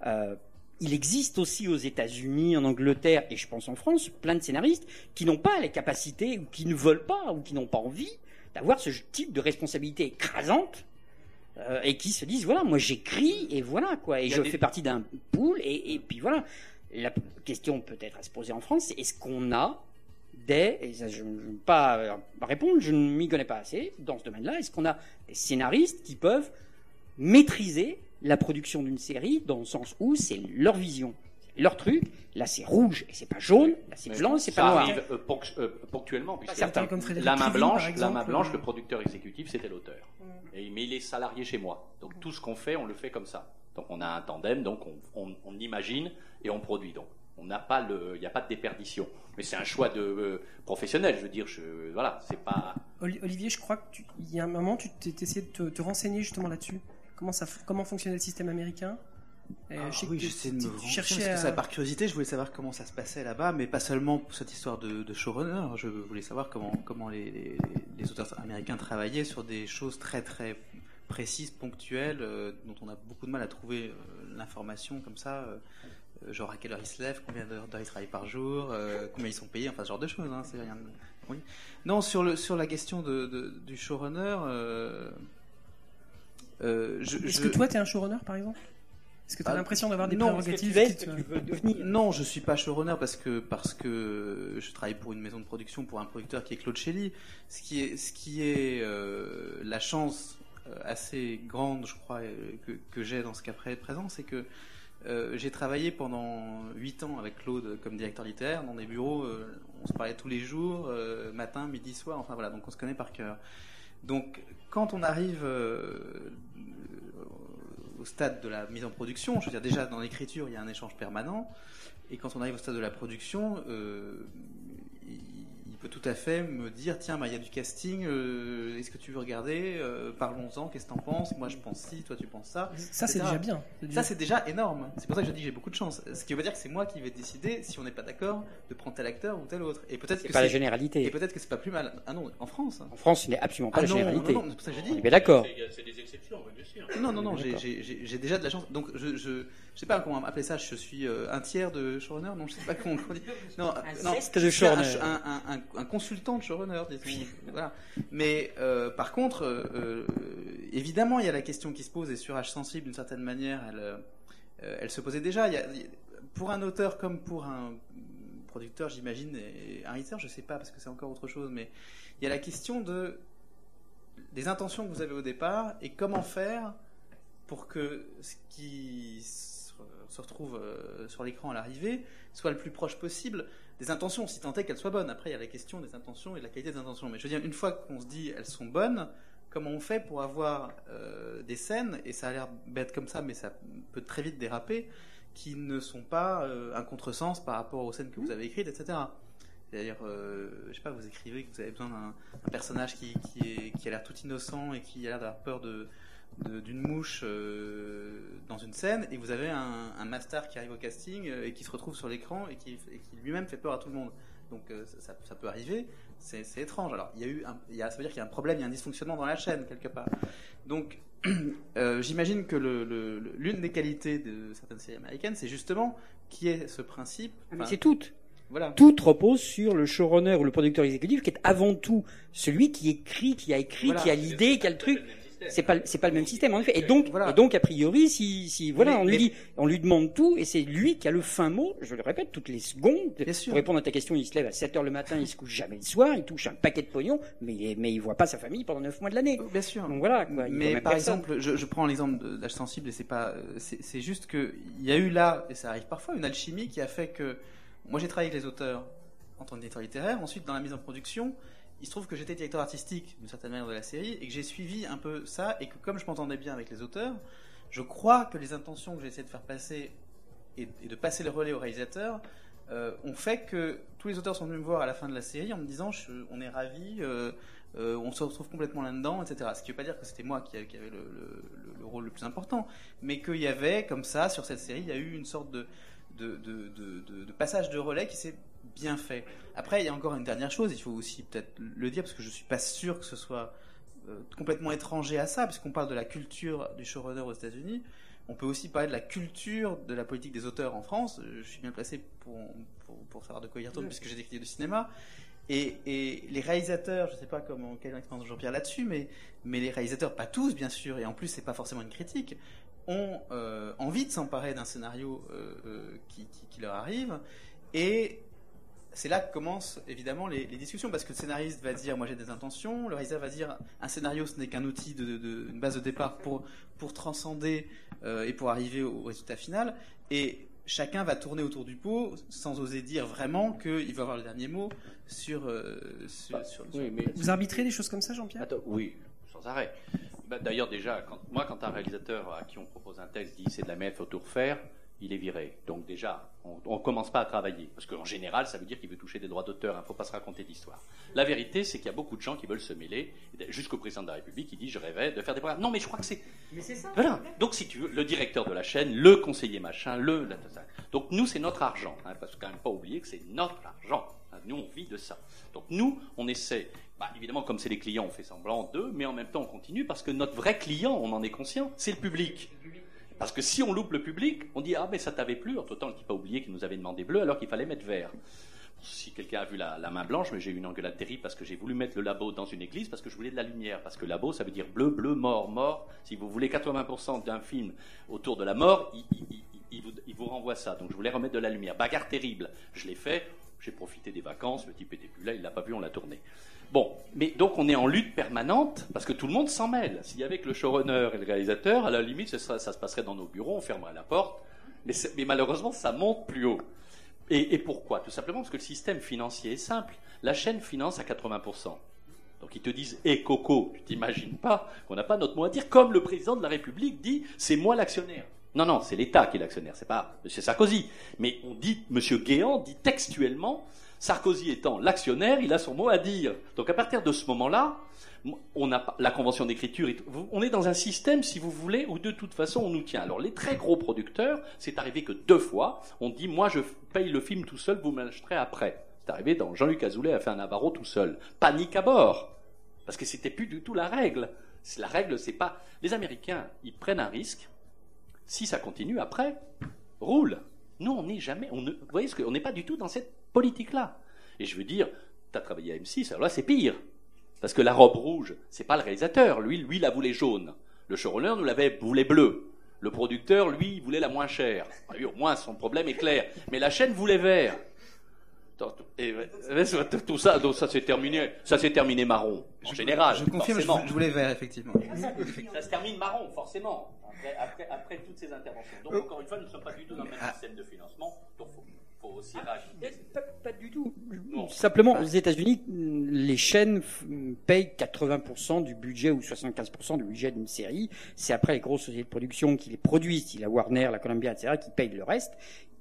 Euh, il existe aussi aux États-Unis, en Angleterre et je pense en France, plein de scénaristes qui n'ont pas les capacités ou qui ne veulent pas ou qui n'ont pas envie d'avoir ce type de responsabilité écrasante euh, et qui se disent voilà, moi j'écris et voilà quoi, et je fais partie d'un pool et, et puis voilà. La question peut-être à se poser en France, c'est est-ce qu'on a des, et ça, je ne veux pas répondre, je ne m'y connais pas assez dans ce domaine-là, est-ce qu'on a des scénaristes qui peuvent maîtriser la production d'une série dans le sens où c'est leur vision, leur truc. Là, c'est rouge et c'est pas jaune. Là, c'est blanc et c'est pas noir. Ça arrive euh, euh, ponctuellement, puisque Certains, comme la main blanche, la main blanche, le producteur exécutif, c'était l'auteur. Mm. Et, mais il est salarié chez moi. Donc tout ce qu'on fait, on le fait comme ça. Donc on a un tandem, donc on, on imagine et on produit. Donc on n'a pas le, il n'y a pas de déperdition. Mais c'est un choix de euh, professionnel, je veux dire. Je, voilà, c'est pas. Olivier, je crois que il y a un moment, tu t'es essayé de te, renseigner justement là-dessus. Comment ça, comment fonctionnait le système américain? Ah, oui, j'essaie de me renseigner parce que ça, par curiosité, je voulais savoir comment ça se passait là-bas, mais pas seulement pour cette histoire de, showrunner. Je voulais savoir comment, comment les, les, auteurs américains travaillaient sur des choses très très précises, ponctuelles, euh, dont on a beaucoup de mal à trouver euh, l'information comme ça. Euh, genre à quelle heure ils se lèvent, combien d'heures ils travaillent par jour, combien ils sont payés, enfin ce genre de choses. Hein, c'est rien oui. Non, sur, le, sur la question de, du showrunner. Est-ce que toi, tu es un showrunner par exemple? Est-ce que tu as ah, l'impression d'avoir des non, prérogatives Non, je suis pas showrunner parce que parce que je travaille pour une maison de production pour un producteur qui est Claude Shelley. Ce qui est ce qui est la chance assez grande, je crois, que, que j'ai dans ce cas présent, c'est que euh, j'ai travaillé pendant 8 ans avec Claude comme directeur littéraire dans des bureaux. Euh, on se parlait tous les jours, euh, matin, midi, soir. Enfin voilà, donc on se connaît par cœur. Donc quand on arrive stade de la mise en production, je veux dire déjà dans l'écriture, il y a un échange permanent. Et quand on arrive au stade de la production, tout à fait me dire tiens, bah, il y a du casting, euh, est-ce que tu veux regarder euh, Parlons-en, qu'est-ce que t'en penses Moi je pense ci, toi tu penses ça. Ça c'est déjà bien. Ça c'est déjà énorme. C'est pour ça que je dis que j'ai beaucoup de chance. Ce qui veut dire que c'est moi qui vais décider si on n'est pas d'accord de prendre tel acteur ou tel autre. Et peut-être que pas la généralité. Et peut-être que c'est pas plus mal. Ah non, en France. En France, ce n'est absolument pas ah la généralité. Non, non, c'est pour ça que je dis. Mais d'accord. C'est des exceptions, bien sûr. Non, non, non, j'ai déjà de la chance. Donc je, je, je sais pas comment appeler ça. Je suis euh, un tiers de showrunner. Non, je sais pas comment on dit. Non, un non, de showrunner. Un, un, un, consultant de showrunner, Voilà. Mais euh, par contre, euh, évidemment, il y a la question qui se pose et sur H sensible, d'une certaine manière, elle, elle se posait déjà. Il y a, pour un auteur comme pour un producteur, j'imagine, et un éditeur, je sais pas parce que c'est encore autre chose, mais il y a la question de des intentions que vous avez au départ et comment faire pour que ce qui se retrouve euh, sur l'écran à l'arrivée soit le plus proche possible des intentions, si tant est qu'elles soient bonnes. Après, il y a la question des intentions et de la qualité des intentions. Mais je veux dire, une fois qu'on se dit elles sont bonnes, comment on fait pour avoir euh, des scènes, et ça a l'air bête comme ça, mais ça peut très vite déraper, qui ne sont pas euh, un contresens par rapport aux scènes que vous avez écrites, etc. C'est-à-dire, euh, je sais pas, vous écrivez que vous avez besoin d'un un personnage qui, qui, qui a l'air tout innocent et qui a l'air d'avoir peur de- d'une mouche euh, dans une scène et vous avez un, un master qui arrive au casting euh, et qui se retrouve sur l'écran et qui, lui-même fait peur à tout le monde. Donc euh, ça, peut arriver, c'est étrange. Alors il y a eu, un, il y a, ça veut dire qu'il y a un problème, il y a un dysfonctionnement dans la chaîne quelque part. Donc j'imagine que le- le- le- l'une des qualités de certaines séries américaines, c'est justement qui est ce principe. Mais enfin, c'est tout. voilà. Tout repose sur le showrunner ou le producteur exécutif qui est avant tout celui qui écrit, qui a écrit, Voilà. qui a l'idée, qui a le truc. C'est pas, c'est pas le même système en effet. Et donc, Voilà. et donc a priori, si, si voilà, Mais- on lui mais- dit, on lui demande tout, et c'est lui qui a le fin mot. Je le répète toutes les secondes. Bien sûr. Pour répondre à ta question, il se lève à 7 heures le matin, il se couche jamais le soir, il touche un paquet de pognon, mais il- mais il voit pas sa famille pendant 9 mois de l'année. Bien sûr. Donc voilà. Quoi, Mais par personne. exemple, je, je prends l'exemple d'âge sensible et c'est pas, c'est c'est juste que il y a eu là, et ça arrive parfois, une alchimie qui a fait que moi j'ai travaillé avec les auteurs en tant que directeur littéraire. Ensuite, dans la mise en production, il se trouve que j'étais directeur artistique d'une certaine manière de la série et que j'ai suivi un peu ça et que comme je m'entendais bien avec les auteurs, je crois que les intentions que j'ai essayé de faire passer et, de passer le relais au réalisateur euh, ont fait que tous les auteurs sont venus me voir à la fin de la série en me disant on est ravis, euh, euh, on se retrouve complètement là-dedans, etc. Ce qui ne veut pas dire que c'était moi qui, avait le, le- le- le rôle le plus important, mais qu'il y avait comme ça sur cette série, il y a eu une sorte de passage de relais qui s'est bien fait. Après, il y a encore une dernière chose, il faut aussi peut-être le dire parce que je suis pas sûr que ce soit euh, complètement étranger à ça, puisqu'on parle de la culture du showrunner aux États-Unis. On peut aussi parler de la culture de la politique des auteurs en France. Euh, Je suis bien placé pour, pour, pour savoir de quoi il retourne, puisque j'ai des de cinéma. Et, et les réalisateurs, je ne sais pas comment, quelle expérience Jean-Pierre là-dessus, mais, mais les réalisateurs, pas tous bien sûr, et en plus c'est pas forcément une critique, ont euh, envie de s'emparer d'un scénario euh, qui, qui- qui leur arrive. Et c'est là que commencent évidemment les, les discussions, parce que le scénariste va dire moi j'ai des intentions, le réalisateur va dire un scénario ce n'est qu'un outil, de, de- une base de départ pour, pour transcender euh, et pour arriver au résultat final. Et chacun va tourner autour du pot sans oser dire vraiment qu'il va avoir le dernier mot sur. euh, sur, Bah, sur- oui, mais Vous arbitrez des choses comme ça, Jean-Pierre? Oui, sans arrêt. Bah, D'ailleurs, déjà, quand, moi, quand un réalisateur à qui on propose un texte dit c'est de la merde, faut tout refaire, il est viré. Donc déjà, on ne commence pas à travailler. Parce qu'en général, ça veut dire qu'il veut toucher des droits d'auteur, il ne faut pas se raconter d'histoire. La vérité, c'est qu'il y a beaucoup de gens qui veulent se mêler, jusqu'au président de la République qui dit je rêvais de faire des programmes. Non, mais je crois que c'est... Mais c'est ça. Voilà. Donc, si tu veux, le directeur de la chaîne, le conseiller machin, le. Donc, nous, c'est notre argent. Hein, parce qu'il faut quand même pas oublier que c'est notre argent. Hein, nous, on vit de ça. Donc, nous, on essaie. Bah, évidemment, comme c'est les clients, on fait semblant d'eux, mais en même temps, on continue parce que notre vrai client, on en est conscient, c'est le public. Parce que si on loupe le public, on dit Ah, mais ça t'avait plu. Entre-temps, il ne pas oublier qu'il nous avait demandé bleu alors qu'il fallait mettre vert. Si quelqu'un a vu la, la main blanche, mais j'ai eu une engueulade terrible parce que j'ai voulu mettre le labo dans une église parce que je voulais de la lumière. Parce que labo, ça veut dire bleu, bleu, mort, mort. Si vous voulez 80% d'un film autour de la mort, il vous renvoie ça. Donc je voulais remettre de la lumière. Bagarre terrible. Je l'ai fait. J'ai profité des vacances. Le type était plus là. Il l'a pas vu. On l'a tourné. Bon, mais donc on est en lutte permanente parce que tout le monde s'en mêle. S'il y avait que le showrunner et le réalisateur, à la limite, ça se passerait dans nos bureaux, on fermerait la porte. Mais, malheureusement, ça monte plus haut. Et, et pourquoi? Tout simplement parce que le système financier est simple. La chaîne finance à 80%. Donc ils te disent, hé Coco, tu t'imagines pas qu'on n'a pas notre mot à dire, comme le président de la République dit, c'est moi l'actionnaire. Non, non, c'est l'État qui est l'actionnaire, c'est pas M. Sarkozy. Mais on dit, M. Guéant dit textuellement, Sarkozy étant l'actionnaire, il a son mot à dire. Donc à partir de ce moment-là, on a la convention d'écriture, on est dans un système, si vous voulez, où de toute façon on nous tient. Alors les très gros producteurs, c'est arrivé que deux fois, on dit moi je paye le film tout seul, vous m'achèterez après. C'est arrivé dans Jean-Luc Azoulay a fait un Navarro tout seul. Panique à bord, parce que c'était plus du tout la règle. La règle, c'est pas les Américains, ils prennent un risque. Si ça continue après, roule. Nous, on n'est jamais, on ne, vous voyez ce que, on n'est pas du tout dans cette politique-là. Et je veux dire, tu as travaillé à M6, alors là c'est pire. Parce que la robe rouge, c'est pas le réalisateur. Lui, lui, la voulait jaune. Le showrunner nous l'avait voulait bleu. Le producteur, lui, voulait la moins chère. Au moins, son problème est clair. Mais la chaîne voulait vert. Et, tout ça, donc ça s'est terminé, ça s'est terminé marron. En général. Je confirme, je, forcément. je voulais vert, effectivement. Ça se termine marron, forcément, après, après, après toutes ces interventions. Donc, encore une fois, nous ne sommes pas du tout dans le même système de financement. Donc, faut, faut aussi Ah, rajouter. Pas, pas du tout. Non. Simplement, aux États-Unis, les chaînes payent 80% du budget ou 75% du budget d'une série. C'est après les grosses sociétés de production qui les produisent, la Warner, la Columbia, etc., qui payent le reste,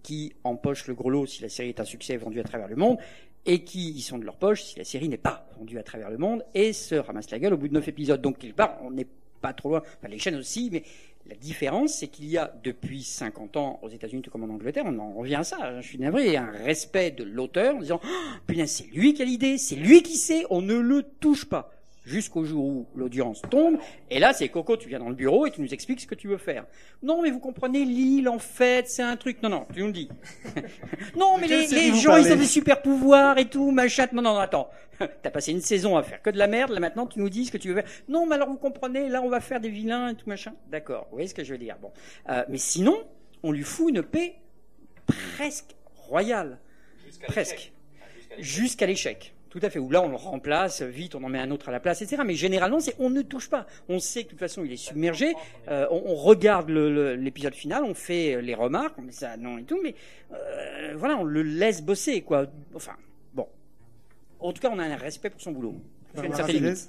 qui empochent le gros lot si la série est un succès vendue à travers le monde, et qui y sont de leur poche si la série n'est pas vendue à travers le monde et se ramassent la gueule au bout de neuf épisodes. Donc, quelque part, on n'est pas trop loin. Enfin, les chaînes aussi, mais la différence, c'est qu'il y a depuis 50 ans aux États-Unis, tout comme en Angleterre, on en revient à ça. hein, Je suis navré, un respect de l'auteur en disant oh, putain, c'est lui qui a l'idée, c'est lui qui sait, on ne le touche pas. Jusqu'au jour où l'audience tombe, et là c'est Coco, tu viens dans le bureau et tu nous expliques ce que tu veux faire. Non, mais vous comprenez, l'île en fait, c'est un truc. Non, non, tu nous le dis. non, mais les, gens ils ont des super pouvoirs et tout, machin. Non, non, non, attends. T'as passé une saison à faire que de la merde, là maintenant tu nous dis ce que tu veux faire. Non, mais alors vous comprenez, là on va faire des vilains et tout machin. D'accord, vous voyez ce que je veux dire. Bon, Euh, mais sinon, on lui fout une paix presque royale, Jusqu'à presque. Jusqu'à l'échec. Tout à fait. Ou là, on le remplace vite, on en met un autre à la place, etc. Mais généralement, c'est on ne touche pas. On sait que de toute façon, il est submergé. Euh, on, on regarde l'épisode final, on fait les remarques, on met ça non et tout, mais euh, voilà, on le laisse bosser, quoi. Enfin, bon. En tout cas, on a un respect pour son boulot.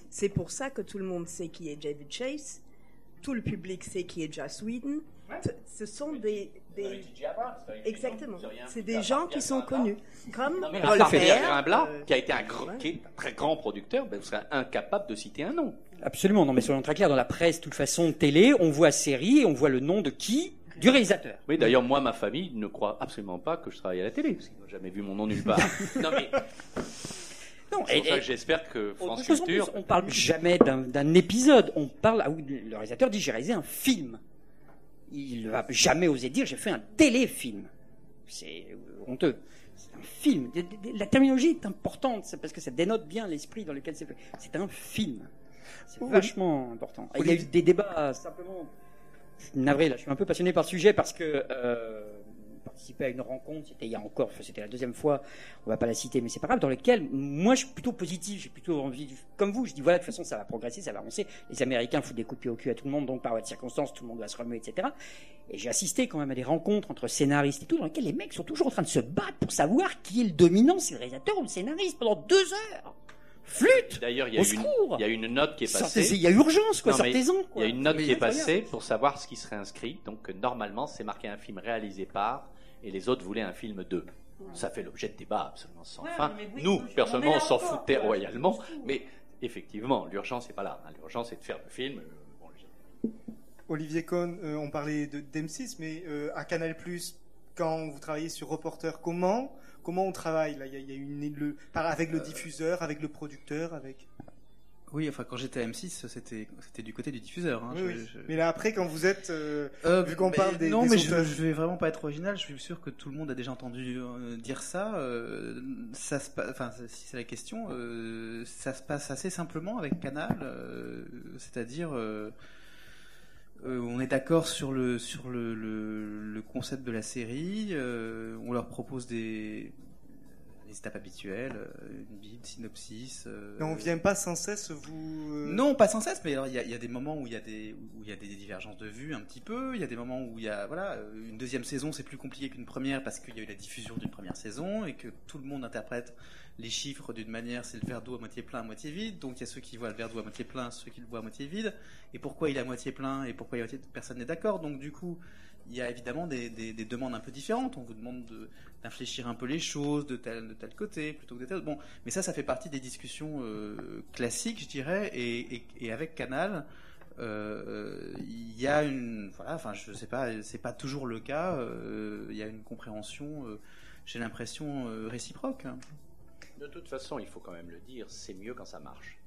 C'est pour ça que tout le monde sait qui est David Chase, tout le public sait qui est Joss Whedon. Ce sont des, des- exactement, c'est des gens qui sont connus, comme Non, mais euh, qui a été un, gr- ouais. qui est un très grand producteur, ben, vous serez incapable de citer un nom. Absolument, non, mais soyons très clairs, dans la presse, de toute façon, télé, on voit série et on voit le nom de qui? Du réalisateur. Oui, d'ailleurs, moi, ma famille ne croit absolument pas que je travaille à la télé, parce qu'ils n'ont jamais vu mon nom nulle part. non, mais Non, et- j'espère que Autre France Culture. plus, on parle jamais d'un d'un épisode. On parle. Ah oui, le réalisateur dit j'ai réalisé un film. Il va jamais oser dire j'ai fait un téléfilm. C'est euh, honteux. C'est un film. La terminologie est importante parce que ça dénote bien l'esprit dans lequel c'est fait. C'est un film. C'est Oui. vachement important. Il y a eu des débats simplement. Je suis navré là, je suis un peu passionné par le sujet parce que euh, participer à une rencontre, c'était il y a encore, c'était la deuxième fois, on va pas la citer, mais c'est pas grave, dans lequel moi je suis plutôt positif, j'ai plutôt envie, comme vous, je dis voilà, de toute façon ça va progresser, ça va avancer. Les Américains foutent des coups de pied au cul à tout le monde, donc par voie de circonstance, tout le monde va se remuer, etc. Et j'ai assisté quand même à des rencontres entre scénaristes et tout, dans lesquelles les mecs sont toujours en train de se battre pour savoir qui est le dominant, c'est le réalisateur ou le scénariste pendant deux heures. Flûte D'ailleurs, il y, a une- secours il y a une note qui est Sortez- passée. Il y a urgence, quoi, sortez-en. Il y a une note qui est passée pour savoir ce qui serait inscrit. Donc, euh, normalement, c'est marqué un film réalisé par, et les autres voulaient un film de. Ça fait l'objet de débats absolument sans Ouais, fin. oui, Nous, personnellement, on s'en foutait royalement. Mais effectivement, l'urgence n'est pas là. hein. L'urgence, c'est de faire le film. euh, bon, je- Olivier Cohn, euh, on parlait de d'M6, mais euh, à Canal+, quand vous travaillez sur Reporter, comment comment on travaille là? Il y a, il y a une le, avec le diffuseur, avec le producteur, avec. Oui, enfin, quand j'étais à M6, c'était c'était du côté du diffuseur. hein. Oui, Je- oui. je- Mais là après, quand vous êtes euh, Euh, Vu qu'on parle des- non, des mais je, je vais vraiment pas être original. Je suis sûr que tout le monde a déjà entendu euh, dire ça. euh, ça se, pa- enfin, si c'est la question, ça se passe assez simplement avec Canal, c'est-à-dire. euh, on est d'accord sur le sur le, le, le concept de la série. euh, on leur propose des, des étapes habituelles, euh, une bible, synopsis. euh, on vient pas sans cesse vous. euh, non, pas sans cesse, mais alors il y, a- il y a des moments où il y a des où il y a des divergences de vues un petit peu. Il y a des moments où il y a voilà euh, une deuxième saison c'est plus compliqué qu'une première parce qu'il y a eu la diffusion d'une première saison et que tout le monde interprète les chiffres d'une manière, c'est le verre d'eau à moitié plein, à moitié vide. Donc il y a ceux qui voient le verre d'eau à moitié plein, ceux qui le voient à moitié vide. Et pourquoi il est à moitié plein et pourquoi il est à moitié personne n'est d'accord. Donc du coup il y a évidemment des, des- des demandes un peu différentes. On vous demande de- d'infléchir un peu les choses de tel, de tel côté plutôt que de tel. Bon, mais ça, ça fait partie des discussions euh, classiques, je dirais. Et, et- et avec Canal, euh, il y a une, voilà, enfin, je sais pas, c'est pas toujours le cas. euh, Il y a une compréhension, j'ai l'impression réciproque. De toute façon, il faut quand même le dire, c'est mieux quand ça marche.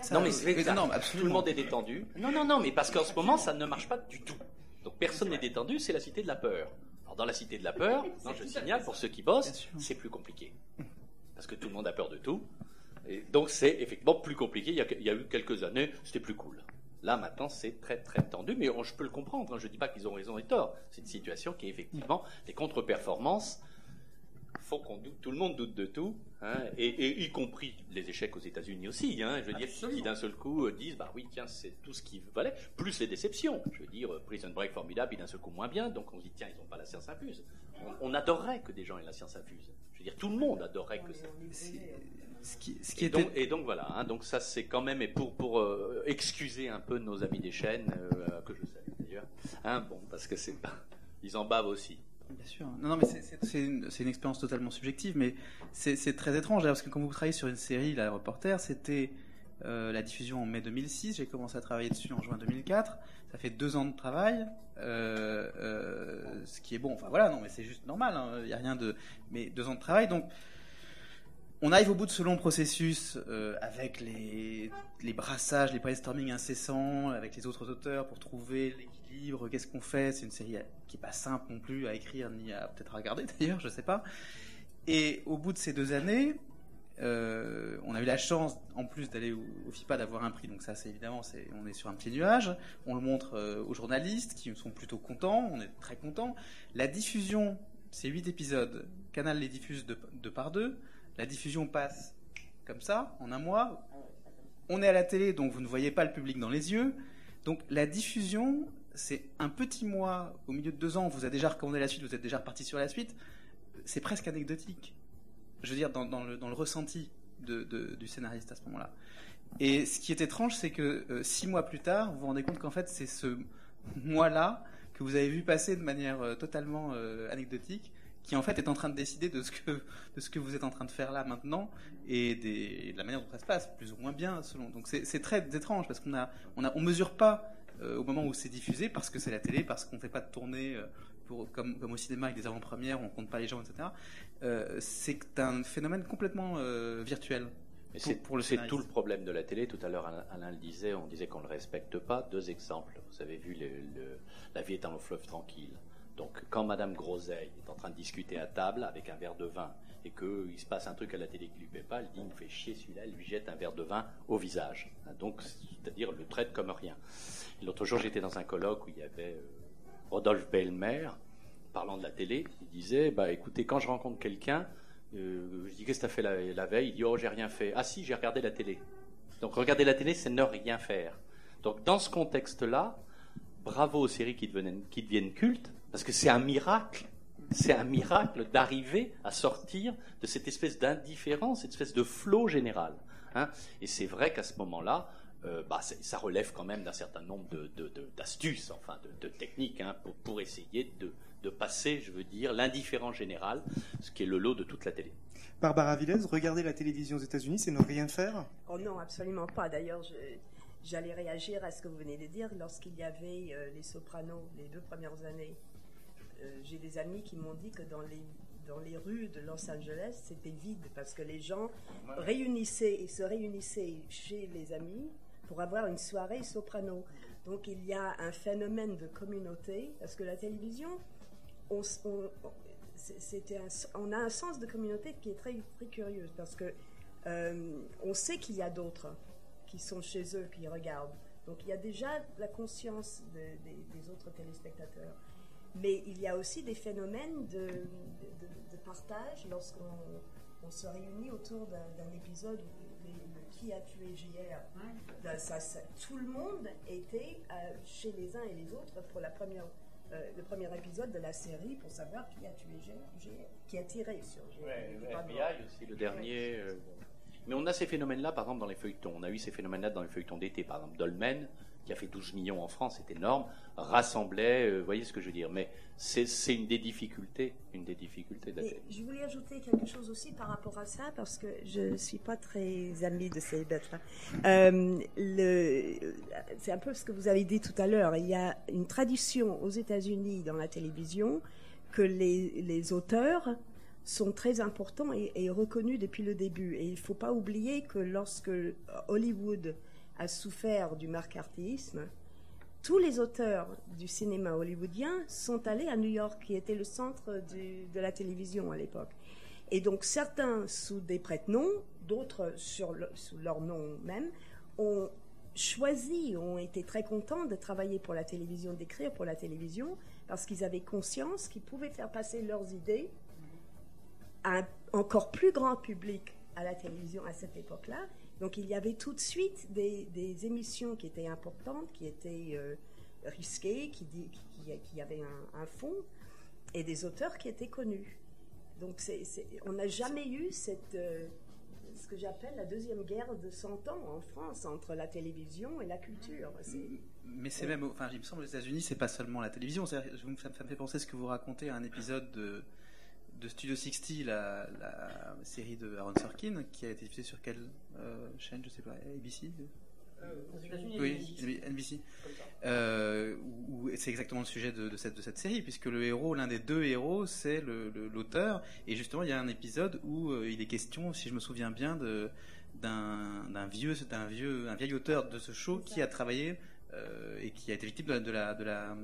Ça, non, mais c'est non, non, Tout absolument. le monde est détendu. Non, non, non, mais parce qu'en ce moment, ça ne marche pas du tout. Donc personne n'est détendu, c'est la cité de la peur. Alors dans la cité de la peur, non, je signale pour ceux qui bossent, c'est plus compliqué. Parce que tout le monde a peur de tout. Et donc c'est effectivement plus compliqué. Il y, a, il y a eu quelques années, c'était plus cool. Là maintenant, c'est très très tendu, mais on- je peux le comprendre. hein. Je ne dis pas qu'ils ont raison et tort. C'est une situation qui est effectivement des contre-performances faut qu'on doute, tout le monde doute de tout, hein, et, y compris les échecs aux États-Unis aussi. Hein, je veux dire, qui d'un seul coup euh, disent, bah oui, tiens, c'est tout ce qu'il valait, plus les déceptions. Je veux dire, euh, Prison Break formidable, puis d'un seul coup moins bien, donc on se dit, tiens, ils n'ont pas la science infuse. On, adorerait que des gens aient la science infuse. Je veux dire, tout le monde adorerait que ça. Ce qui, ce qui et, donc, et, donc, voilà, hein, donc ça c'est quand même, et pour, pour euh, excuser un peu nos amis des chaînes, que je salue d'ailleurs, hein, bon, parce que c'est pas, ils en bavent aussi. Bien sûr. Non, mais c'est une, expérience totalement subjective, mais c'est très étrange, parce que quand vous travaillez sur une série, La Reporter, c'était euh, la diffusion en mai 2006, j'ai commencé à travailler dessus en juin 2004, ça fait deux ans de travail, euh, euh, ce qui est bon, enfin voilà, non, mais c'est juste normal, il hein, n'y a rien de... Mais deux ans de travail, donc on arrive au bout de ce long processus avec les, les, brassages, les brainstorming incessants, avec les autres auteurs pour trouver qu'est-ce qu'on fait? C'est une série qui n'est pas simple non plus à écrire ni à peut-être regarder d'ailleurs, je ne sais pas. Et au bout de ces deux années, euh, on a eu la chance, en plus d'aller au, FIPA, d'avoir un prix. Donc ça, c'est évidemment, on est sur un petit nuage. On le montre euh, aux journalistes qui sont plutôt contents. On est très contents. La diffusion, ces huit épisodes, Canal les diffuse de, de par deux. La diffusion passe comme ça, en un mois. On est à la télé, donc vous ne voyez pas le public dans les yeux. Donc la diffusion, c'est un petit mois, au milieu de deux ans, on vous a déjà recommandé la suite, vous êtes déjà reparti sur la suite. C'est presque anecdotique. Je veux dire, dans, le, ressenti du scénariste à ce moment-là. Et ce qui est étrange, c'est que euh, six mois plus tard, vous vous rendez compte qu'en fait, c'est ce mois-là que vous avez vu passer de manière euh, totalement euh, anecdotique qui en fait est en train de décider de ce que, vous êtes en train de faire là maintenant et, de la manière dont ça se passe, plus ou moins bien selon. Donc c'est très étrange parce qu'on a, mesure pas au moment où c'est diffusé parce que c'est la télé, parce qu'on ne fait pas de tournée euh, pour, comme, comme, au cinéma avec des avant-premières, on compte pas les gens, etc. Euh, c'est un phénomène complètement virtuel. c'est tout le problème de la télé. Tout à l'heure, Alain le disait, on disait qu'on ne le respecte pas. Deux exemples. Vous avez vu le, La vie est un fleuve tranquille. Donc, quand Madame Groseille est en train de discuter à table avec un verre de vin et qu'il se passe un truc à la télé qui lui plaît pas, elle dit, il me fait chier celui-là, elle lui jette un verre de vin au visage. Donc, c'est-à-dire le traite comme rien. L'autre jour, j'étais dans un colloque où il y avait euh, Rodolphe Belmer, parlant de la télé, il disait, bah écoutez, quand je rencontre quelqu'un, euh, je dis, qu'est-ce que tu as fait la, veille? Il dit, oh, j'ai rien fait. Ah si, j'ai regardé la télé. Donc, regarder la télé, c'est ne rien faire. Donc, dans ce contexte-là, bravo aux séries qui qui deviennent cultes, parce que c'est un miracle, c'est un miracle d'arriver à sortir de cette espèce d'indifférence, cette espèce de flot général. Hein. Et c'est vrai qu'à ce moment-là, euh, bah, ça relève quand même d'un certain nombre d'astuces, enfin de, techniques, hein, pour, essayer de, passer, je veux dire, l'indifférence générale, ce qui est le lot de toute la télé. Barbara Villez, regarder la télévision aux États-Unis, c'est ne rien faire? Oh non, absolument pas. D'ailleurs, j'allais réagir à ce que vous venez de dire lorsqu'il y avait euh, les sopranos les deux premières années j'ai des amis qui m'ont dit que dans les, dans les rues de Los Angeles, c'était vide parce que les gens réunissaient et se réunissaient chez les amis pour avoir une soirée soprano. Donc il y a un phénomène de communauté parce que la télévision, on, on, on a un sens de communauté qui est très, très curieux parce que euh, on sait qu'il y a d'autres qui sont chez eux, qui regardent. Donc il y a déjà la conscience des autres téléspectateurs. Mais il y a aussi des phénomènes de, de, partage lorsqu'on se réunit autour d'un épisode où qui a tué JR. tout le monde était euh, chez les uns et les autres pour la première, euh, le premier épisode de la série pour savoir qui a tué JR, qui a tiré sur JR. Ouais, FBI aussi, le dernier. Euh, mais on a ces phénomènes-là, par exemple, dans les feuilletons. On a eu ces phénomènes-là dans les feuilletons d'été. Par exemple, Dolmen, qui a fait 12 millions en France, c'est énorme, rassemblait, euh, vous voyez ce que je veux dire. Mais c'est une des difficultés, une des difficultés de Je voulais ajouter quelque chose aussi par rapport à ça, parce que je ne suis pas très amie de ces bêtes-là. Euh, c'est un peu ce que vous avez dit tout à l'heure. Il y a une tradition aux États-Unis dans la télévision que les, les auteurs sont très importants et, et, reconnus depuis le début. Et il ne faut pas oublier que lorsque Hollywood a souffert du marcartisme, tous les auteurs du cinéma hollywoodien sont allés à New York, qui était le centre de la télévision à l'époque. Et donc certains sous des prête-noms, d'autres sous leur nom même, ont choisi, ont été très contents de travailler pour la télévision, d'écrire pour la télévision, parce qu'ils avaient conscience qu'ils pouvaient faire passer leurs idées un encore plus grand public à la télévision à cette époque-là. Donc il y avait tout de suite des, des émissions qui étaient importantes, qui étaient euh, risquées, qui, qui, qui, qui avaient un, un, fond, et des auteurs qui étaient connus. Donc on n'a jamais eu cette, euh, ce que j'appelle la deuxième guerre de 100 ans en France entre la télévision et la culture. Mais c'est même, enfin, il me semble aux États-Unis, c'est pas seulement la télévision. Ça, me fait penser ce que vous racontez à un épisode de, de Studio 60, la, la, série de Aaron Sorkin, qui a été diffusée sur quelle euh, chaîne, je sais pas, ABC euh, oui, NBC. Euh, où, où c'est exactement le sujet de, de, cette, de cette série, puisque le héros, l'un des deux héros, c'est l'auteur. Et justement, il y a un épisode où il est question, si je me souviens bien, d'un vieux, d'un vieux, un vieil auteur de ce show qui a travaillé euh, et qui a été victime de la, de la, de la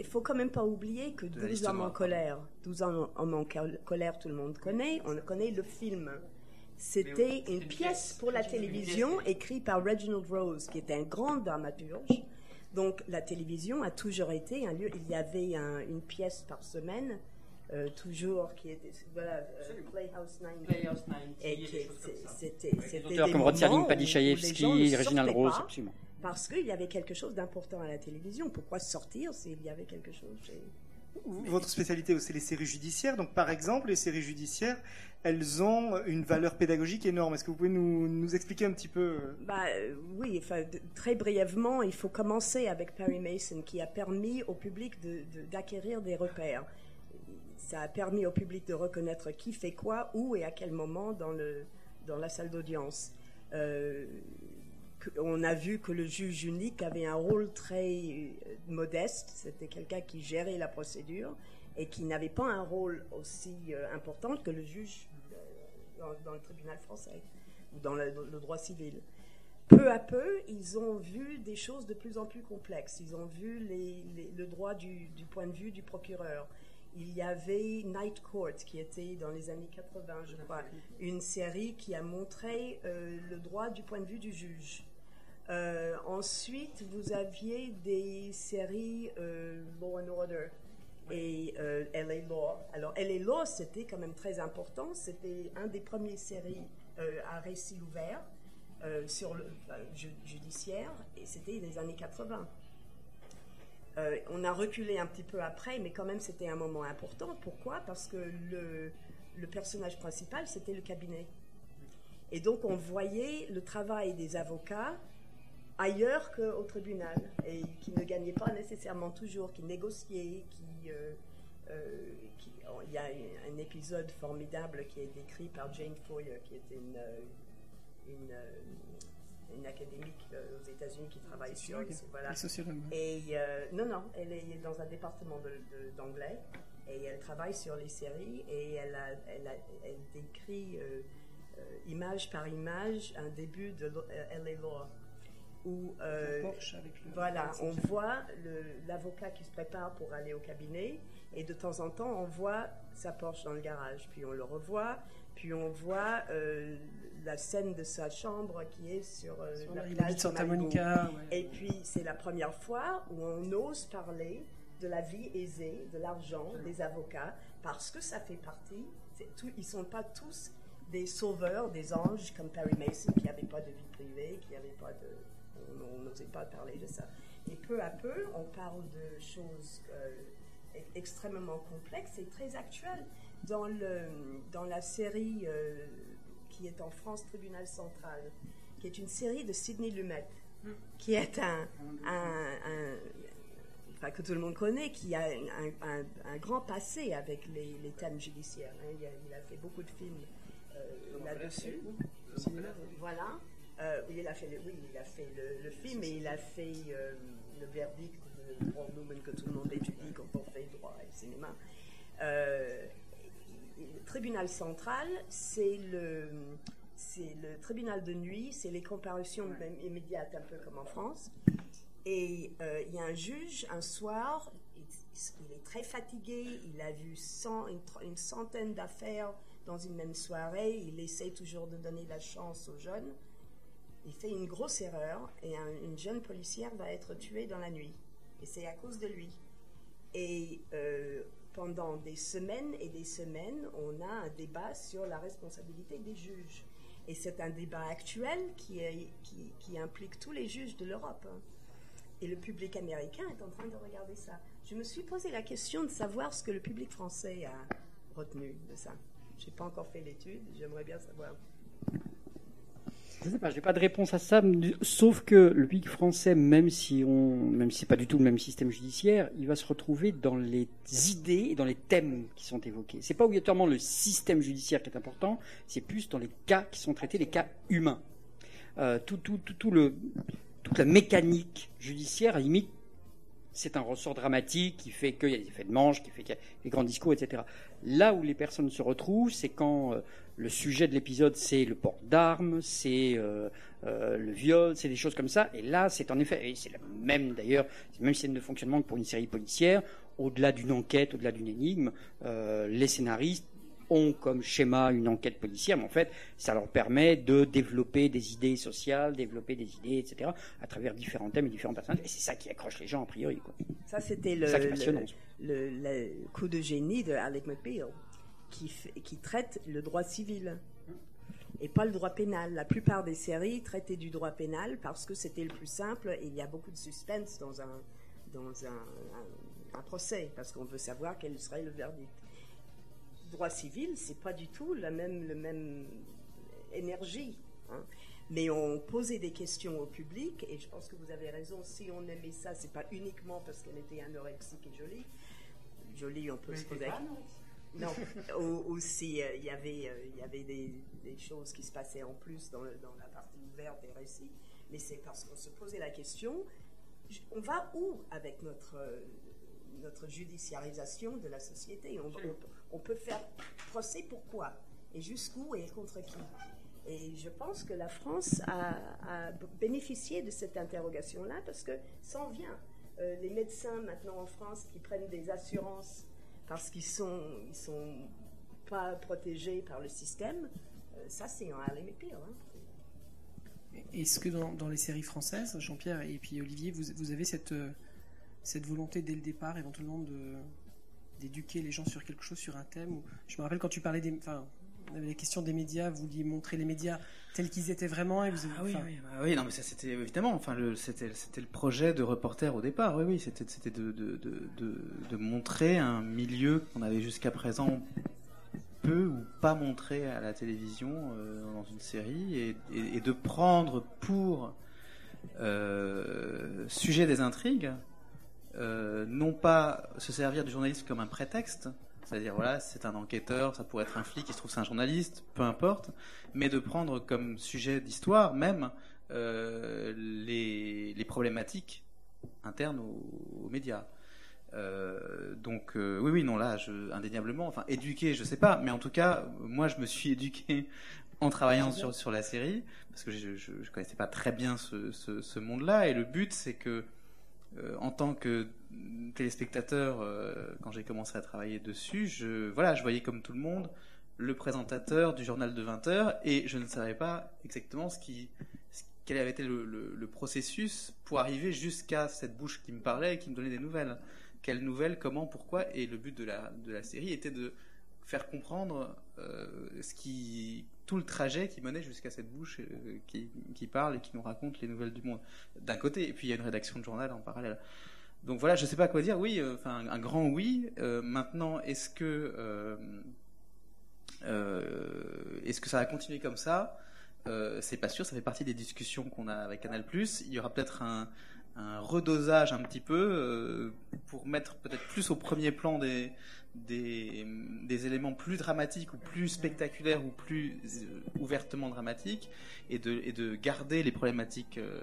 il faut quand même pas oublier que 12 hommes en colère, 12 hommes en colère, tout le monde connaît, on connaît le film. C'était une pièce. pour la télévision écrite par Reginald Rose, qui était un grand dramaturge. Donc la télévision a toujours été un lieu, il y avait un, une pièce par semaine, euh, toujours qui était voilà euh, Playhouse 90 Playhouse 90 et qui c'était c'était des comme Rotialine Padichaïevski, Reginald Rose absolument parce qu'il y avait quelque chose d'important à la télévision. Pourquoi sortir s'il y avait quelque chose. Votre spécialité, c'est les séries judiciaires. Donc, par exemple, les séries judiciaires, elles ont une valeur pédagogique énorme. Est-ce que vous pouvez nous, nous expliquer un petit peu bah, euh, Oui, enfin, très brièvement, il faut commencer avec Perry Mason, qui a permis au public d'acquérir de, de, des repères. Ça a permis au public de reconnaître qui fait quoi, où et à quel moment dans, le, dans la salle d'audience. Euh, on a vu que le juge unique avait un rôle très euh, modeste, c'était quelqu'un qui gérait la procédure et qui n'avait pas un rôle aussi euh, important que le juge euh, dans, le tribunal français ou dans le, droit civil. Peu à peu, ils ont vu des choses de plus en plus complexes. Ils ont vu le droit du, point de vue du procureur. Il y avait Night Court, qui était dans les années 80, je crois, une série qui a montré le droit du point de vue du juge. Euh, ensuite, vous aviez des séries euh, Law and Order et euh, LA Law. Alors, LA Law, c'était quand même très important. C'était un des premiers séries à récit ouvert sur le judiciaire et c'était les années 80. on a reculé un petit peu après, mais quand même, c'était un moment important. Pourquoi? Parce que le, le personnage principal, c'était le cabinet. Et donc, on voyait le travail des avocats ailleurs qu'au tribunal et qui ne gagnait pas nécessairement toujours, qui négociait, qui, euh, euh, qui oh, il y a un, épisode formidable qui est décrit par Jane Foyer, qui était une, euh, une, une académique aux États-Unis qui travaille sur voilà. Et non, non, elle est dans un département d'anglais et elle travaille sur les séries et elle, a, elle, a, elle décrit image par image un début de LA Law où euh, voilà, on voit l'avocat qui se prépare pour aller au cabinet et de temps en temps on voit sa Porsche dans le garage, puis on le revoit, puis on voit euh, la scène de sa chambre qui est sur, euh, la plage de Santa Monica. Ouais. Et puis c'est la première fois où on ose parler de la vie aisée, de l'argent, des avocats, parce que ça fait partie. Tout, ils sont pas tous des sauveurs, des anges comme Perry Mason qui n'avait pas de vie privée, qui n'avait pas de on n'osait pas parler de ça. Et peu à peu, on parle de choses euh, extrêmement complexes et très actuelles. Dans, le, dans la série euh, qui est en France, Tribunal Central, qui est une série de Sidney Lumet, qui est un, un, enfin, que tout le monde connaît, qui a un, un grand passé avec les, les thèmes judiciaires. Hein. Il, a, il, a, fait beaucoup de films euh, là-dessus. Voilà. Euh, il a fait, le, oui, il a fait le, le film et il a fait euh, le verdict de droit que tout le monde étudie quand on fait droit et cinéma. Euh, le tribunal central, c'est le, c'est le tribunal de nuit, c'est les comparutions immédiates, un peu comme en France. Et euh, il y a un juge, un soir, il, il est très fatigué, il a vu cent, une, une, centaine d'affaires dans une même soirée, il essaie toujours de donner la chance aux jeunes il fait une grosse erreur et un, une jeune policière va être tuée dans la nuit. Et c'est à cause de lui. Et euh, pendant des semaines et des semaines, on a un débat sur la responsabilité des juges. Et c'est un débat actuel qui- qui implique tous les juges de l'Europe. hein. Et le public américain est en train de regarder ça. Je me suis posé la question de savoir ce que le public français a retenu de ça. Je n'ai pas encore fait l'étude, j'aimerais bien savoir. Je sais pas, j'ai pas de réponse à ça, sauf que le public français, même si on, même si c'est pas du tout le même système judiciaire, il va se retrouver dans les idées et dans les thèmes qui sont évoqués. C'est pas obligatoirement le système judiciaire qui est important, c'est plus dans les cas qui sont traités, les cas humains. Euh, tout, tout, tout, tout le, toute la mécanique judiciaire, limite, c'est un ressort dramatique qui fait qu'il y a des effets de manche, qui fait qu'il y a des grands discours, etc. Là où les personnes se retrouvent, c'est quand euh, le sujet de l'épisode, c'est le port d'armes, c'est euh, euh, le viol, c'est des choses comme ça. Et là, c'est en effet, et c'est la même d'ailleurs, c'est même système de fonctionnement que pour une série policière. Au-delà d'une enquête, au-delà d'une énigme, les scénaristes ont comme schéma une enquête policière, mais en fait, ça leur permet de développer des idées sociales, développer des idées, etc., à travers différents thèmes et différents personnages. Et c'est ça qui accroche les gens, a priori. Quoi. Ça, c'était le, coup de génie de Alec McBeal, qui, fait- qui traite le droit civil et pas le droit pénal. La plupart des séries traitaient du droit pénal parce que c'était le plus simple et il y a beaucoup de suspense dans un, dans un, un- un procès parce qu'on veut savoir quel serait le verdict. Droit civil, c'est pas du tout la même, énergie. hein. Mais on posait des questions au public, et je pense que vous avez raison, si on aimait ça, c'est pas uniquement parce qu'elle était anorexique et jolie. Jolie, on peut se poser. Non, Au- aussi, euh, il y avait, euh, il y avait des, des choses qui se passaient en plus dans, le- dans la partie ouverte des récits, mais c'est parce qu'on se posait la question, on va où avec notre, euh, notre judiciarisation de la société? On, on- on peut faire procès pourquoi Et jusqu'où et contre qui? Et je pense que la France a, bénéficié de cette interrogation-là parce que ça en vient. Euh, les médecins maintenant en France qui prennent des assurances parce qu'ils sont, ils sont pas protégés par le système, euh, ça c'est un pire. Hein. Est-ce que dans, les séries françaises, Jean-Pierre et puis Olivier, vous, vous avez cette, euh, cette volonté dès le départ, éventuellement, de d'éduquer les gens sur quelque chose, sur un thème ou- Je me rappelle quand tu parlais des, enfin, on avait la question des médias, vous vouliez montrer les médias tels qu'ils étaient vraiment et vous. Ah oui, oui, bah oui, non, mais ça c'était évidemment, enfin, le- c'était le projet de reporter au départ, oui, oui, c'était c'était de, de, de, de, de montrer un milieu qu'on avait jusqu'à présent peu ou pas montré à la télévision euh, dans une série et, et- et de prendre pour euh, sujet des intrigues, euh, non pas se servir du journalisme comme un prétexte, c'est-à-dire voilà, c'est un enquêteur, ça pourrait être un flic, il se trouve c'est un journaliste, peu importe, mais de prendre comme sujet d'histoire même euh, les, problématiques internes aux, médias. Euh, donc oui, oui, non, là, indéniablement, enfin, éduquer, je sais pas, mais en tout cas, moi, je me suis éduqué en travaillant sur, la série, parce que je, je connaissais pas très bien ce monde-là, et le but, c'est que, euh, en tant que téléspectateur, euh, quand j'ai commencé à travailler dessus, je, voilà, je voyais comme tout le monde le présentateur du journal de 20 heures, et je ne savais pas exactement ce qui, quel avait été le processus pour arriver jusqu'à cette bouche qui me parlait et qui me donnait des nouvelles. Quelles nouvelles, comment, pourquoi, et le but de la, de la série était de faire comprendre euh, ce qui, tout le trajet qui menait jusqu'à cette bouche euh, qui, qui parle et qui nous raconte les nouvelles du monde. D'un côté, et puis il y a une rédaction de journal en parallèle. Donc voilà, je sais pas quoi dire. Oui, euh, enfin un, grand oui. Euh, maintenant, est-ce que est-ce que ça va continuer comme ça? C'est pas sûr. Ça fait partie des discussions qu'on a avec Canal+. Il y aura peut-être un, un redosage un petit peu euh, pour mettre peut-être plus au premier plan des, des, éléments plus dramatiques ou plus spectaculaires ou plus euh, ouvertement dramatiques et de, et de garder les problématiques euh,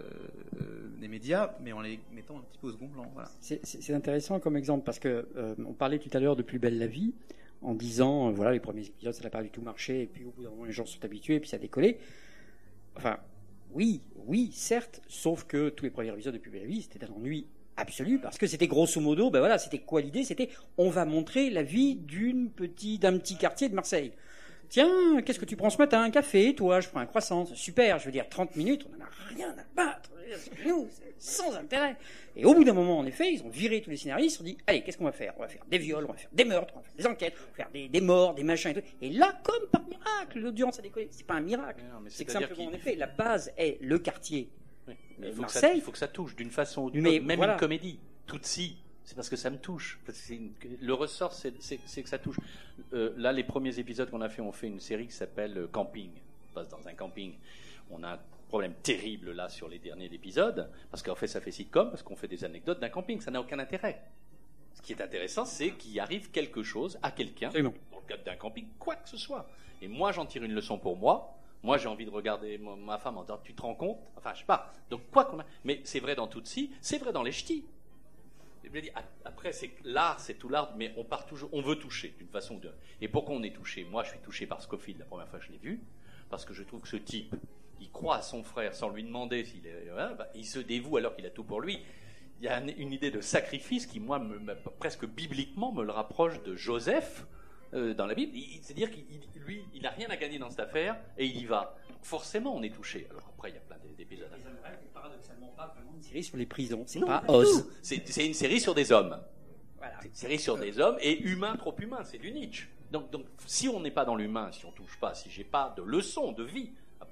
des médias mais en les mettant un petit peu au second plan. C'est- intéressant comme exemple parce que parlait tout à l'heure de Plus belle la vie en disant voilà les premiers épisodes ça n'a pas du tout marché et puis au bout d'un moment les gens sont habitués et puis ça a décollé. Oui oui certes sauf que tous les premiers épisodes de la vie c'était un ennui absolu parce que c'était grosso modo ben voilà c'était quoi l'idée? C'était on va montrer la vie d'une petite d'un petit quartier de Marseille. Tiens, qu'est-ce que tu prends ce matin? Un café, toi Je prends un croissant. Super, je veux dire, 30 minutes, on n'en a rien à battre. Nous, sans intérêt. Et au bout d'un moment, en effet, ils ont viré tous les scénaristes, ils ont dit, allez, qu'est-ce qu'on va faire? On va faire des viols, on va faire des meurtres, on va faire des enquêtes, on va faire des, des morts, des machins et tout. Et là, comme par miracle, l'audience a décollé. C'est pas un miracle. C'est que simplement, en effet, la base est le quartier. Oui, mais il faut, que ça, Marseille. il faut que ça touche d'une façon ou d'une Mais autre, même voilà. une comédie. Tout si, c'est parce que ça me touche. Une- le ressort, c'est que ça touche. Euh, là, les premiers épisodes qu'on a fait, on fait une série qui s'appelle euh, Camping. On passe dans un camping. On a problème terrible là sur les derniers épisodes, parce qu'en fait, ça fait sitcom, parce qu'on fait des anecdotes d'un camping. Ça n'a aucun intérêt. Ce qui est intéressant, c'est qu'il arrive quelque chose à quelqu'un, dans le cadre d'un camping, quoi que ce soit. Et moi, j'en tire une leçon pour moi. Moi, j'ai envie de regarder ma femme en disant Tu te rends compte? Enfin, je sais pas. Donc, quoi qu'on a. Mais c'est vrai dans Tutsi, c'est vrai dans les ch'tis. Après, c'est l'art, c'est tout l'art, mais on part toujours, on veut toucher d'une façon ou d'une autre. Et pourquoi on est touché? Moi, je suis touché par Scofield la première fois que je l'ai vu, parce que je trouve que ce type, il croit à son frère sans lui demander s'il est, voilà, bah, il se dévoue alors qu'il a tout pour lui. Il y a un- une idée de sacrifice qui, moi, me- me- presque bibliquement, me le rapproche de Joseph euh, dans la Bible. C'est-à-dire qu'il, il- lui, il n'a rien à gagner dans cette affaire et il y va. Donc forcément, on est touché. Alors après, il y a plein d'épisodes. paradoxalement pas vraiment une série sur les prisons. C'est pas Oz. C'est une série sur des hommes. Voilà. C'est une série sur des hommes et humains trop humains, c'est du Nietzsche. Donc, donc si on n'est pas dans l'humain, si on touche pas, si j'ai pas de leçons de vie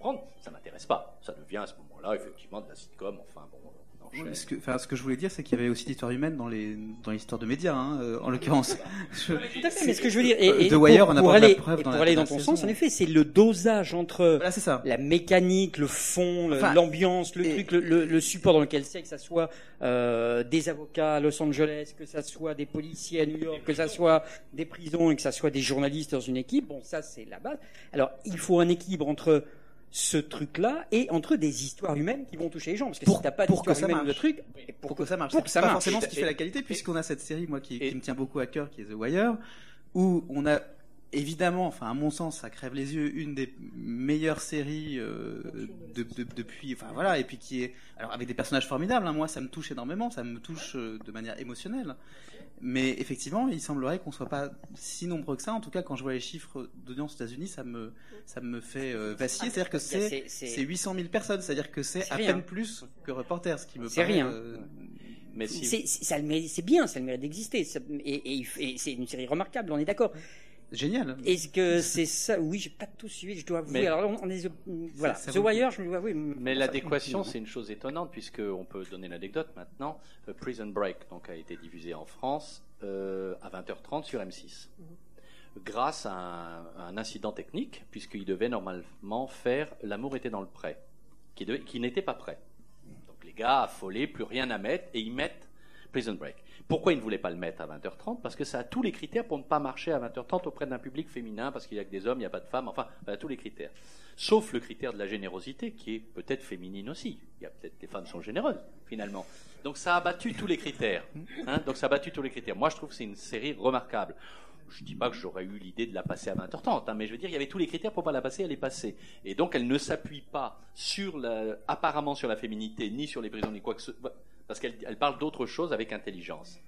à prendre, ça m'intéresse pas. Ça devient à ce moment-là effectivement de la sitcom. Enfin bon, on enchaîne. Ce que, enfin, ce que je voulais dire, c'est qu'il y avait aussi l'histoire humaine dans les dans l'histoire de médias, hein, euh, en l'occurrence. Je- Tout à fait, mais ce que je veux dire, et, Euh, et The Wire, pour, on a pour pas de la aller, preuve et dans pour la aller dans ton sens, en effet, c'est le dosage entre Voilà, c'est ça. la mécanique, le fond, Enfin, l'ambiance, le et- truc, le, le- le support dans lequel c'est, que ça soit euh, des avocats à Los Angeles, que ça soit des policiers à New York, que ça soit des prisons et que ça soit des journalistes dans une équipe. Bon, ça c'est la base. Alors, il faut un équilibre entre ce truc-là et entre des histoires humaines qui vont toucher les gens. Parce que Pour- si t'as pas pour que d'histoire ça humaine de marche. truc, pour, que ça marche. pour que ça pas marche. forcément ce qui fait la qualité, puisqu'on a cette série, moi, qui me tient beaucoup à cœur, qui est The Wire, où on a évidemment, enfin, à mon sens, ça crève les yeux, une des meilleures séries euh, de, de- depuis, enfin voilà, et puis qui est, alors avec des personnages formidables. hein, moi, ça me touche énormément, ça me touche euh, de manière émotionnelle. Mais effectivement, il semblerait qu'on soit pas si nombreux que ça. En tout cas, quand je vois les chiffres d'audience aux États-Unis, ça me, ça me fait euh, vaciller. C'est-à-dire que c'est, c'est- c'est- c'est 800 000 personnes. C'est-à-dire que c'est à rien. peine plus que Reporter, ce qui me C'est paraît, rien. Mais si, c'est, c'est- ça a le mérite- c'est bien, ça le mérite d'exister. Et c'est une série remarquable, on est d'accord. Génial. Est-ce que c'est ça? Oui, j'ai pas tout suivi, je dois avouer. Mais- Alors, on, on est, voilà, ça The Wire, je me dois avouer. Mais l'adéquation, c'est une chose étonnante, puisqu'on peut donner l'anecdote maintenant. Euh, Prison Break donc, a été diffusé en France euh, à 20h30 sur M6. Grâce à un, à un incident technique, puisqu'il devait normalement faire L'amour était dans le prêt, qui n'était pas prêt. Donc les gars affolés, plus rien à mettre, et ils mettent Prison Break. Pourquoi ils ne voulaient pas le mettre à 20h30 Parce que ça a tous les critères pour ne pas marcher à 20h30 auprès d'un public féminin, parce qu'il n'y a que des hommes, il n'y a pas de femmes, enfin, ça a tous les critères. Sauf le critère de la générosité, qui est peut-être féminine aussi. Il y a peut-être des femmes sont généreuses, finalement. Donc ça a battu tous les critères. hein. Donc ça a battu tous les critères. Moi, je trouve que c'est une série remarquable. Je dis pas que j'aurais eu l'idée de la passer à 20h30, hein, mais je veux dire, il y avait tous les critères pour pas la passer, elle est passée. Et donc, elle ne s'appuie pas sur la, apparemment sur la féminité, ni sur les prisons, ni quoi que ce parce qu'elle elle parle d'autre chose avec intelligence.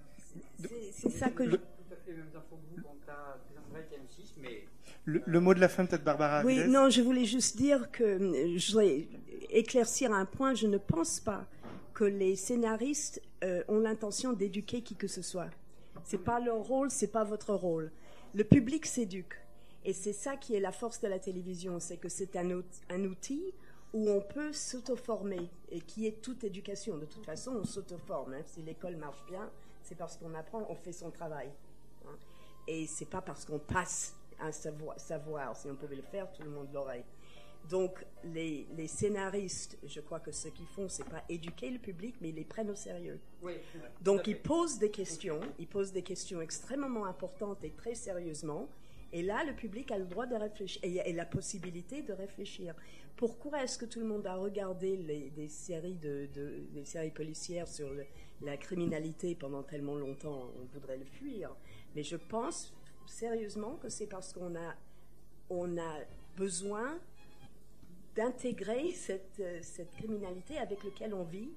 C'est ça que je... Le, le mot de la fin, peut-être Barbara. Oui, non, je voulais juste dire que euh, je voudrais éclaircir un point. Je ne pense pas que les scénaristes euh, ont l'intention d'éduquer qui que ce soit. C'est pas leur rôle, c'est pas votre rôle. Le public s'éduque. Et c'est ça qui est la force de la télévision, c'est que c'est un, out- un outil où on peut s'auto-former et qui est toute éducation. De toute façon, on s'auto-forme. hein. Si l'école marche bien, c'est parce qu'on apprend, on fait son travail. hein. Et c'est pas parce qu'on passe un savoir, savoir. Si on pouvait le faire, tout le monde l'aurait. Donc, les, les scénaristes, je crois que ce qu'ils font, c'est pas éduquer le public, mais ils les prennent au sérieux. Donc, ils posent des questions, ils posent des questions extrêmement importantes et très sérieusement. Et là, le public a le droit de réfléchir et, et la possibilité de réfléchir. Pourquoi est-ce que tout le monde a regardé les, des séries de, séries policières sur la criminalité pendant tellement longtemps On voudrait le fuir. Mais je pense sérieusement que c'est parce qu'on a on a besoin d'intégrer cette, euh, cette criminalité avec laquelle on vit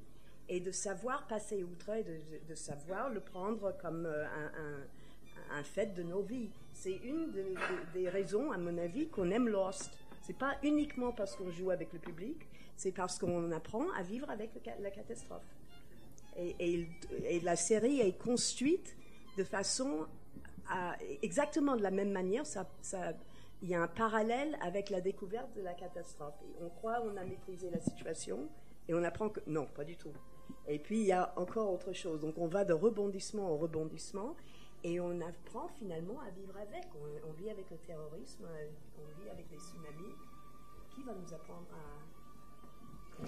et de savoir passer outre et de, de- savoir le prendre comme euh, un, un- fait de nos vies. C'est une de- de- des raisons, à mon avis, qu'on aime Lost. C'est pas uniquement parce qu'on joue avec le public, c'est parce qu'on apprend à vivre avec la catastrophe. Et, la série est construite de façon à, exactement de la même manière. Il y a un parallèle avec la découverte de la catastrophe. On croit qu'on a maîtrisé la situation et on apprend que non, pas du tout. Et puis il y a encore autre chose. Donc on va de rebondissement en rebondissement et on apprend finalement à vivre avec. On, on vit avec le terrorisme, euh, on vit avec les tsunamis. Qui va nous apprendre à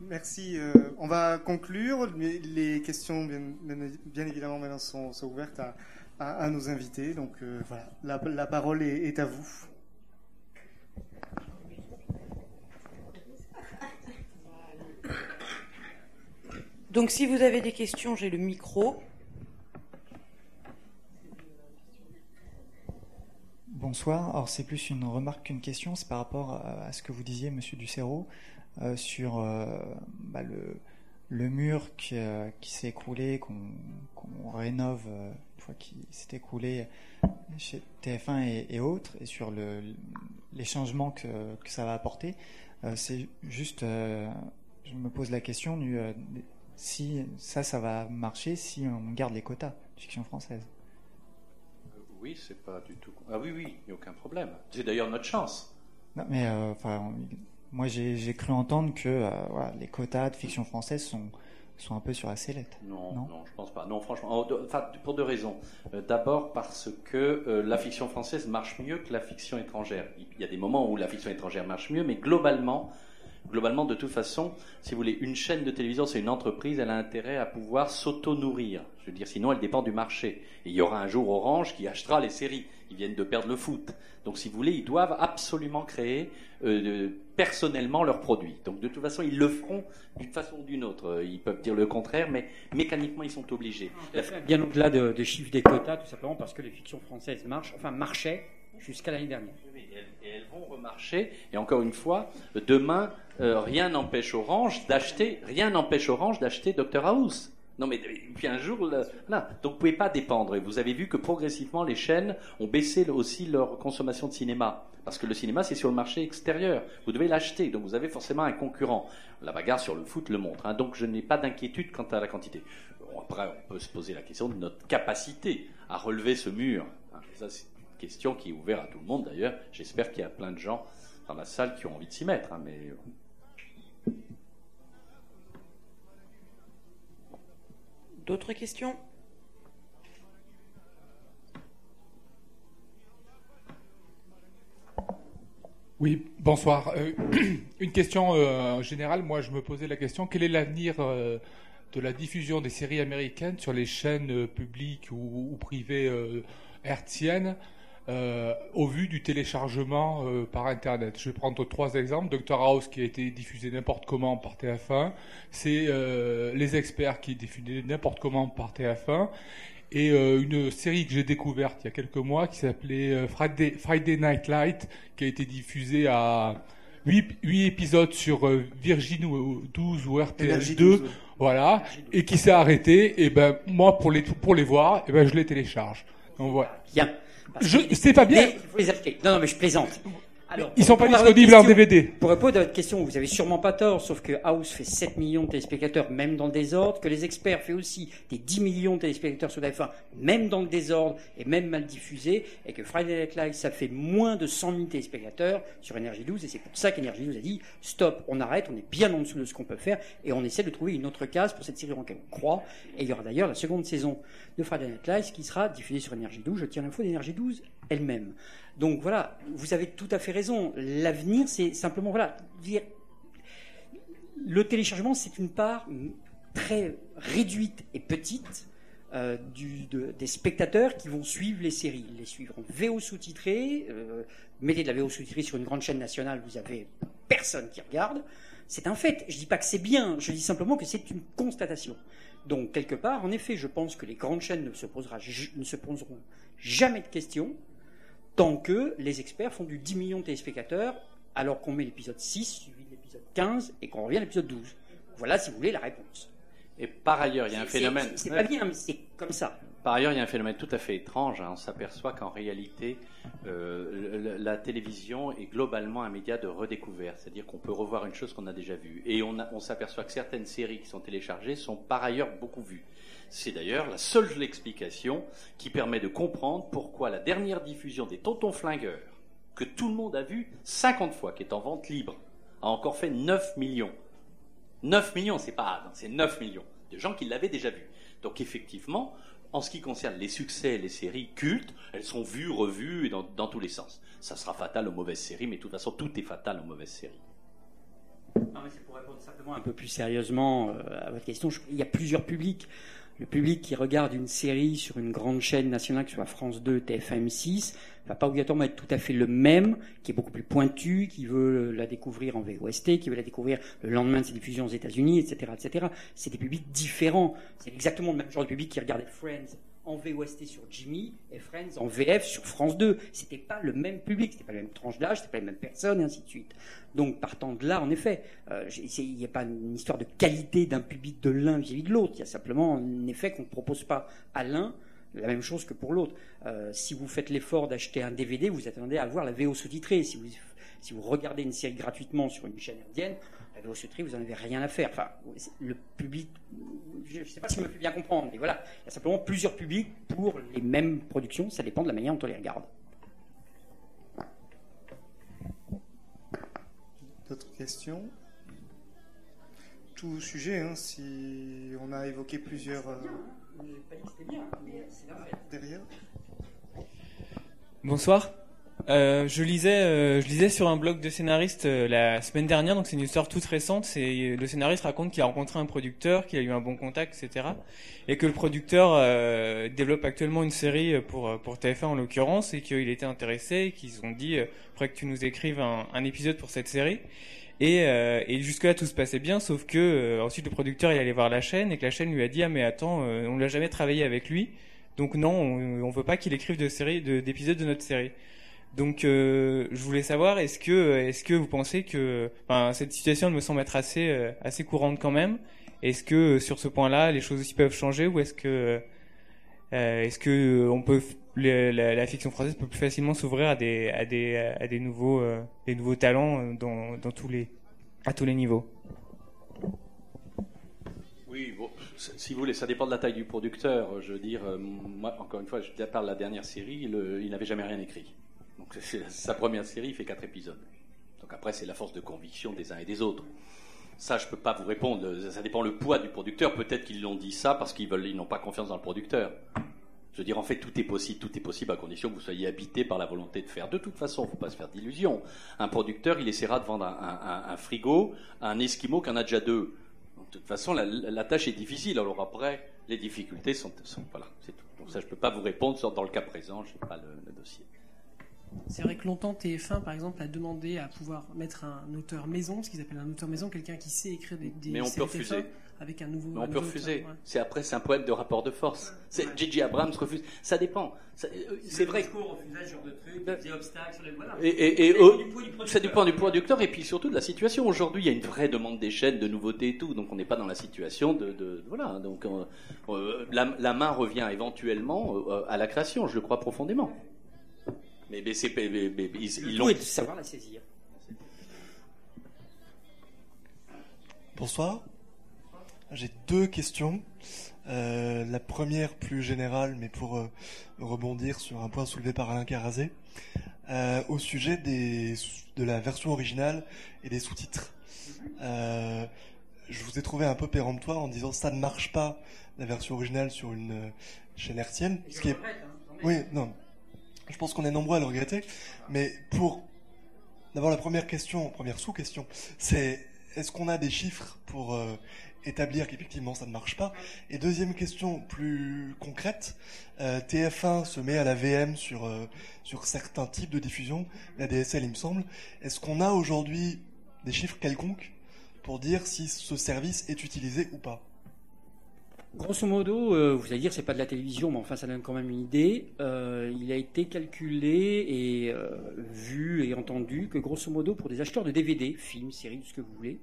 Merci. euh, on va conclure. mais Les questions, bien, bien- bien évidemment, maintenant sont, sont ouvertes à, à- à nos invités. Donc euh, voilà, la, la parole est, est à vous. Donc si vous avez des questions, j'ai le micro. Bonsoir. Alors c'est plus une remarque qu'une question. C'est par rapport à, ce que vous disiez, Monsieur Ducero, euh, sur euh, bah, le, mur qui, euh, qui s'est écroulé, qu'on rénove une fois qu'il s'est écroulé chez TF1 et, autres, et sur le, les changements que, ça va apporter. C'est juste, je me pose la question si ça, ça va marcher si on garde les quotas de fiction française. Oui, c'est pas du tout. Ah oui, oui, il n'y a aucun problème. C'est d'ailleurs notre chance. Non, mais euh, enfin, moi j'ai cru entendre que euh, voilà, les quotas de fiction française sont, sont un peu sur la sellette. Non, Non. non, je pense pas. Non, franchement, enfin, pour deux raisons. Euh, D'abord parce que euh, la fiction française marche mieux que la fiction étrangère. Il y a des moments où la fiction étrangère marche mieux, mais globalement, globalement, de toute façon, si vous voulez, une chaîne de télévision, c'est une entreprise, elle a intérêt à pouvoir s'auto-nourrir. Je veux dire, sinon, elle dépend du marché. Et il y aura un jour Orange qui achètera les séries. Ils viennent de perdre le foot. Donc, si vous voulez, ils doivent absolument créer euh, personnellement leurs produits. Donc, de toute façon, ils le feront d'une façon ou d'une autre. Euh, Ils peuvent dire le contraire, mais mécaniquement, ils sont obligés. Bien au-delà de- des chiffres des quotas, tout simplement parce que les fictions françaises marchent, enfin marchaient jusqu'à l'année dernière. Oui, et elles, et elles vont remarcher. Et encore une fois, demain, euh, rien n'empêche Orange d'acheter, rien n'empêche Orange d'acheter Dr House. Non mais puis un jour là, donc vous pouvez pas dépendre. Et vous avez vu que progressivement les chaînes ont baissé aussi leur consommation de cinéma parce que le cinéma c'est sur le marché extérieur. Vous devez l'acheter, donc vous avez forcément un concurrent. La bagarre sur le foot le montre. hein. Donc je n'ai pas d'inquiétude quant à la quantité. Bon, après on peut se poser la question de notre capacité à relever ce mur. hein. C'est une question qui est ouverte à tout le monde d'ailleurs. J'espère qu'il y a plein de gens dans la salle qui ont envie de s'y mettre. hein, mais D'autres questions? Oui, bonsoir. Euh, une question euh, générale. Moi, je me posais la question quel est l'avenir euh, de la diffusion des séries américaines sur les chaînes publiques ou, ou privées hertziennes? Euh, au vu du téléchargement euh, par Internet Je vais prendre trois exemples. Dr House qui a été diffusé n'importe comment par TF1, c'est euh, Les Experts qui est diffusé n'importe comment par TF1 et euh, une série que j'ai découverte il y a quelques mois qui s'appelait euh, Friday, Friday Night Light, qui a été diffusée à 8, épisodes sur euh, Virgin ou- 12 ou RTL2, Énergie 12, ouais. voilà, et qui s'est arrêtée. Et ben moi pour les pour les voir, et ben je les télécharge. Donc voilà. Bien. Je- c'est pas bien. Il faut les acheter. Non, non, mais je plaisante. Alors, Ils sont pas disponibles en DVD. Pour répondre à votre question, vous avez sûrement pas tort, sauf que House fait 7 millions de téléspectateurs, même dans le désordre, que les experts fait aussi des 10 millions de téléspectateurs sur TF1, même dans le désordre et même mal diffusé, et que Friday Night Live, ça fait moins de 100 000 téléspectateurs sur Énergie 12, et c'est pour ça qu'Énergie 12 a dit, stop, on arrête, on est bien en dessous de ce qu'on peut faire, et on essaie de trouver une autre case pour cette série en laquelle on croit, et il y aura d'ailleurs la seconde saison de Friday Night Live qui sera diffusée sur Énergie 12, je tiens l'info d'Énergie 12 elle-même. Donc voilà, vous avez tout à fait raison. L'avenir, c'est simplement, voilà, le téléchargement, c'est une part très réduite et petite euh, des spectateurs qui vont suivre les séries. Les suivront VO sous-titré. euh, mettez de la VO sous-titrée sur une grande chaîne nationale, vous avez personne qui regarde. C'est un fait. Je dis pas que c'est bien, je dis simplement que c'est une constatation. Donc, quelque part, en effet, je pense que les grandes chaînes ne ne se poseront jamais de questions tant que les experts font du 10 millions de téléspectateurs, alors qu'on met l'épisode 6, suivi de l'épisode 15, et qu'on revient à l'épisode 12. Voilà, si vous voulez, la réponse. Et par ailleurs, il y a un phénomène. C'est pas bien, mais c'est comme ça. Par ailleurs, il y a un phénomène tout à fait étrange. hein. On s'aperçoit qu'en réalité, euh, la télévision est globalement un média de redécouverte. C'est-à-dire qu'on peut revoir une chose qu'on a déjà vue. Et on s'aperçoit que certaines séries qui sont téléchargées sont par ailleurs beaucoup vues. C'est d'ailleurs la seule explication qui permet de comprendre pourquoi la dernière diffusion des Tontons Flingueurs, que tout le monde a vu 50 fois, qui est en vente libre, a encore fait 9 millions. 9 millions, c'est pas non, c'est 9 millions de gens qui l'avaient déjà vu. Donc effectivement, en ce qui concerne les succès, les séries cultes, elles sont vues, revues et dans, dans tous les sens. Ça sera fatal aux mauvaises séries, mais de toute façon, tout est fatal aux mauvaises séries. Non, mais c'est pour répondre simplement un peu plus sérieusement euh, à votre question. Je- il y a plusieurs publics. Le public qui regarde une série sur une grande chaîne nationale, que ce soit France 2, TF1, M6, va pas obligatoirement être tout à fait le même, qui est beaucoup plus pointu, qui veut la découvrir en VOST, qui veut la découvrir le lendemain de ses diffusions aux États-Unis, etc., etc. C'est des publics différents. C'est exactement le même genre de public qui regardait Friends en VOST sur Jimmy et Friends en VF sur France 2. C'était pas le même public, c'était pas la même tranche d'âge, c'était pas les mêmes personnes, et ainsi de suite. Donc, partant de là, en effet, euh, il n'y a pas une histoire de qualité d'un public de l'un vis-à-vis de l'autre. Il y a simplement un effet qu'on ne propose pas à l'un la même chose que pour l'autre. Euh, si vous faites l'effort d'acheter un DVD, vous attendez à avoir la VO sous-titrée. Si vous regardez une série gratuitement sur une chaîne indienne, la vous n'en avez rien à faire. Enfin, le public, je ne sais pas si je me fais bien comprendre, mais voilà, il y a simplement plusieurs publics pour les mêmes productions. Ça dépend de la manière dont on les regarde. D'autres questions? Tout sujet, hein, si on a évoqué plusieurs euh, derrière. Bonsoir. Euh, je lisais, euh, je lisais sur un blog de scénariste euh, la semaine dernière, donc c'est une histoire toute récente. C'est le scénariste raconte qu'il a rencontré un producteur, qu'il a eu un bon contact, etc. Et que le producteur euh, développe actuellement une série pour euh, pour TF1 en l'occurrence, et qu'il était intéressé, qu'ils ont dit, euh, faudrait que tu nous écrives un, un épisode pour cette série. Et, euh, et jusque-là tout se passait bien, sauf que euh, ensuite le producteur il allait voir la chaîne et que la chaîne lui a dit ah mais attends euh, on l'a jamais travaillé avec lui, donc non on, on veut pas qu'il écrive de série de- d'épisodes de, notre série. Donc euh, je voulais savoir est-ce que est-ce que vous pensez que cette situation me semble être assez euh, assez courante quand même. Est-ce que euh, sur ce point-là les choses aussi peuvent changer ou est-ce que est-ce que la, fiction française peut plus facilement s'ouvrir à des à des à des nouveaux des nouveaux talents dans tous les à tous les niveaux? Oui, si vous voulez, ça dépend de la taille du producteur. Je veux dire, moi, encore une fois, je parle de la dernière série, il n'avait jamais rien écrit. Donc, sa première série, fait quatre épisodes. Donc après, c'est la force de conviction des uns et des autres. Ça, je peux pas vous répondre. Ça dépend le poids du producteur. Peut-être qu'ils l'ont dit ça parce qu'ils n'ont pas confiance dans le producteur. Je veux dire, en fait, tout est possible. Tout est possible à condition que vous soyez habité par la volonté de faire. De toute façon, il faut pas se faire d'illusions. Un producteur, il essaiera de vendre un, frigo à un esquimau qui en a déjà deux. De toute façon, la, tâche est difficile. Alors après, les difficultés sont, voilà, c'est tout. Donc ça, je peux pas vous répondre. Dans le cas présent, je n'ai pas le dossier. C'est vrai que longtemps TF1 par exemple a demandé à pouvoir mettre un auteur maison, ce qu'ils appellent un auteur maison, quelqu'un qui sait écrire des, des Mais on peut séries refuser. TF1 avec un nouveau. Mais on peut refuser. ouais. C'est après, c'est un problème de rapport de force. C'est J.J. Abrams refuse. Ça dépend. Euh, C'est vrai. que- des obstacles sur les voilà. Et, et- et au- ça dépend du producteur et puis surtout de la situation. Aujourd'hui, il y a une vraie demande des chaînes, de nouveautés et tout, donc on n'est pas dans la situation de, de- voilà. Donc euh, euh, la, la main revient éventuellement euh, à la création, je le crois profondément. Mais, mais c'est- mais- mais- mais ils, l'ont. de savoir la saisir. Bonsoir. J'ai deux questions. Euh, la première plus générale, mais pour euh, rebondir sur un point soulevé par Alain Carazé, euh, au sujet des, de la version originale et des sous-titres. Euh, je vous ai trouvé un peu péremptoire en disant ça ne marche pas la version originale sur une euh, chaîne. Ce qui est... Oui, non. Je pense qu'on est nombreux à le regretter. Mais pour D'abord, la première question, première sous-question, c'est est-ce qu'on a des chiffres pour euh, établir qu'effectivement ça ne marche pas? Et deuxième question plus concrète, euh, TF1 se met à la VM sur, euh, sur certains types de diffusion, la DSL il me semble. Est-ce qu'on a aujourd'hui des chiffres quelconques pour dire si ce service est utilisé ou pas? Grosso modo, euh, vous allez dire c'est pas de la télévision, mais enfin ça donne quand même une idée. Euh, il a été calculé et euh, vu et entendu que grosso modo pour des acheteurs de DVD, films, séries, tout ce que vous voulez,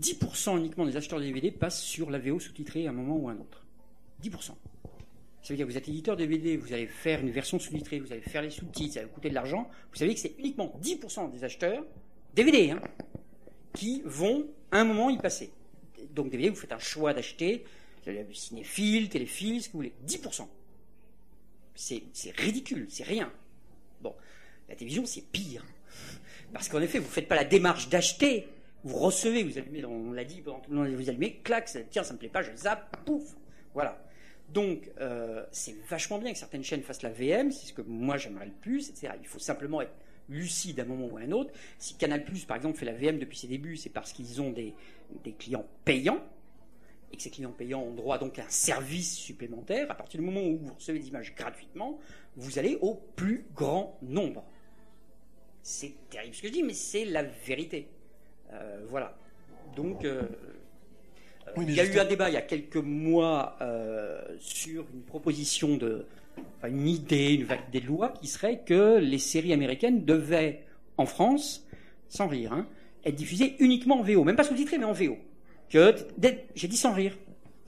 10% uniquement des acheteurs de DVD passent sur la VO sous-titrée à un moment ou à un autre. 10%. Ça veut dire que vous êtes éditeur DVD, vous allez faire une version sous-titrée, vous allez faire les sous-titres, ça va coûter de l'argent. Vous savez que c'est uniquement 10% des acheteurs, DVD, hein, qui vont à un moment y passer. Donc DVD, vous faites un choix d'acheter, cinéphile, téléphile, ce que vous voulez. 10%. C'est ridicule, c'est rien. Bon, la télévision, c'est pire. Parce qu'en effet, vous ne faites pas la démarche d'acheter, vous recevez, vous allumez, on l'a dit pendant vous allumez, clac, ça, tiens, ça me plaît pas, je zappe, pouf, voilà. Donc, euh, c'est vachement bien que certaines chaînes fassent la VM, c'est ce que moi j'aimerais le plus. Il faut simplement être lucide à un moment ou à un autre. Si Canal+, par exemple, fait la VM depuis ses débuts, c'est parce qu'ils ont des, des clients payants, et que ces clients payants ont droit donc à un service supplémentaire. À partir du moment où vous recevez des images gratuitement, vous allez au plus grand nombre. C'est terrible ce que je dis, mais c'est la vérité. Euh, voilà. Donc, euh, il y a eu un débat il y a quelques mois euh, sur une proposition de, enfin, une idée, une vague des lois qui serait que les séries américaines devaient, en France, sans rire, hein, être diffusées uniquement en VO, même pas sous-titrées, mais en VO. J'ai dit sans rire,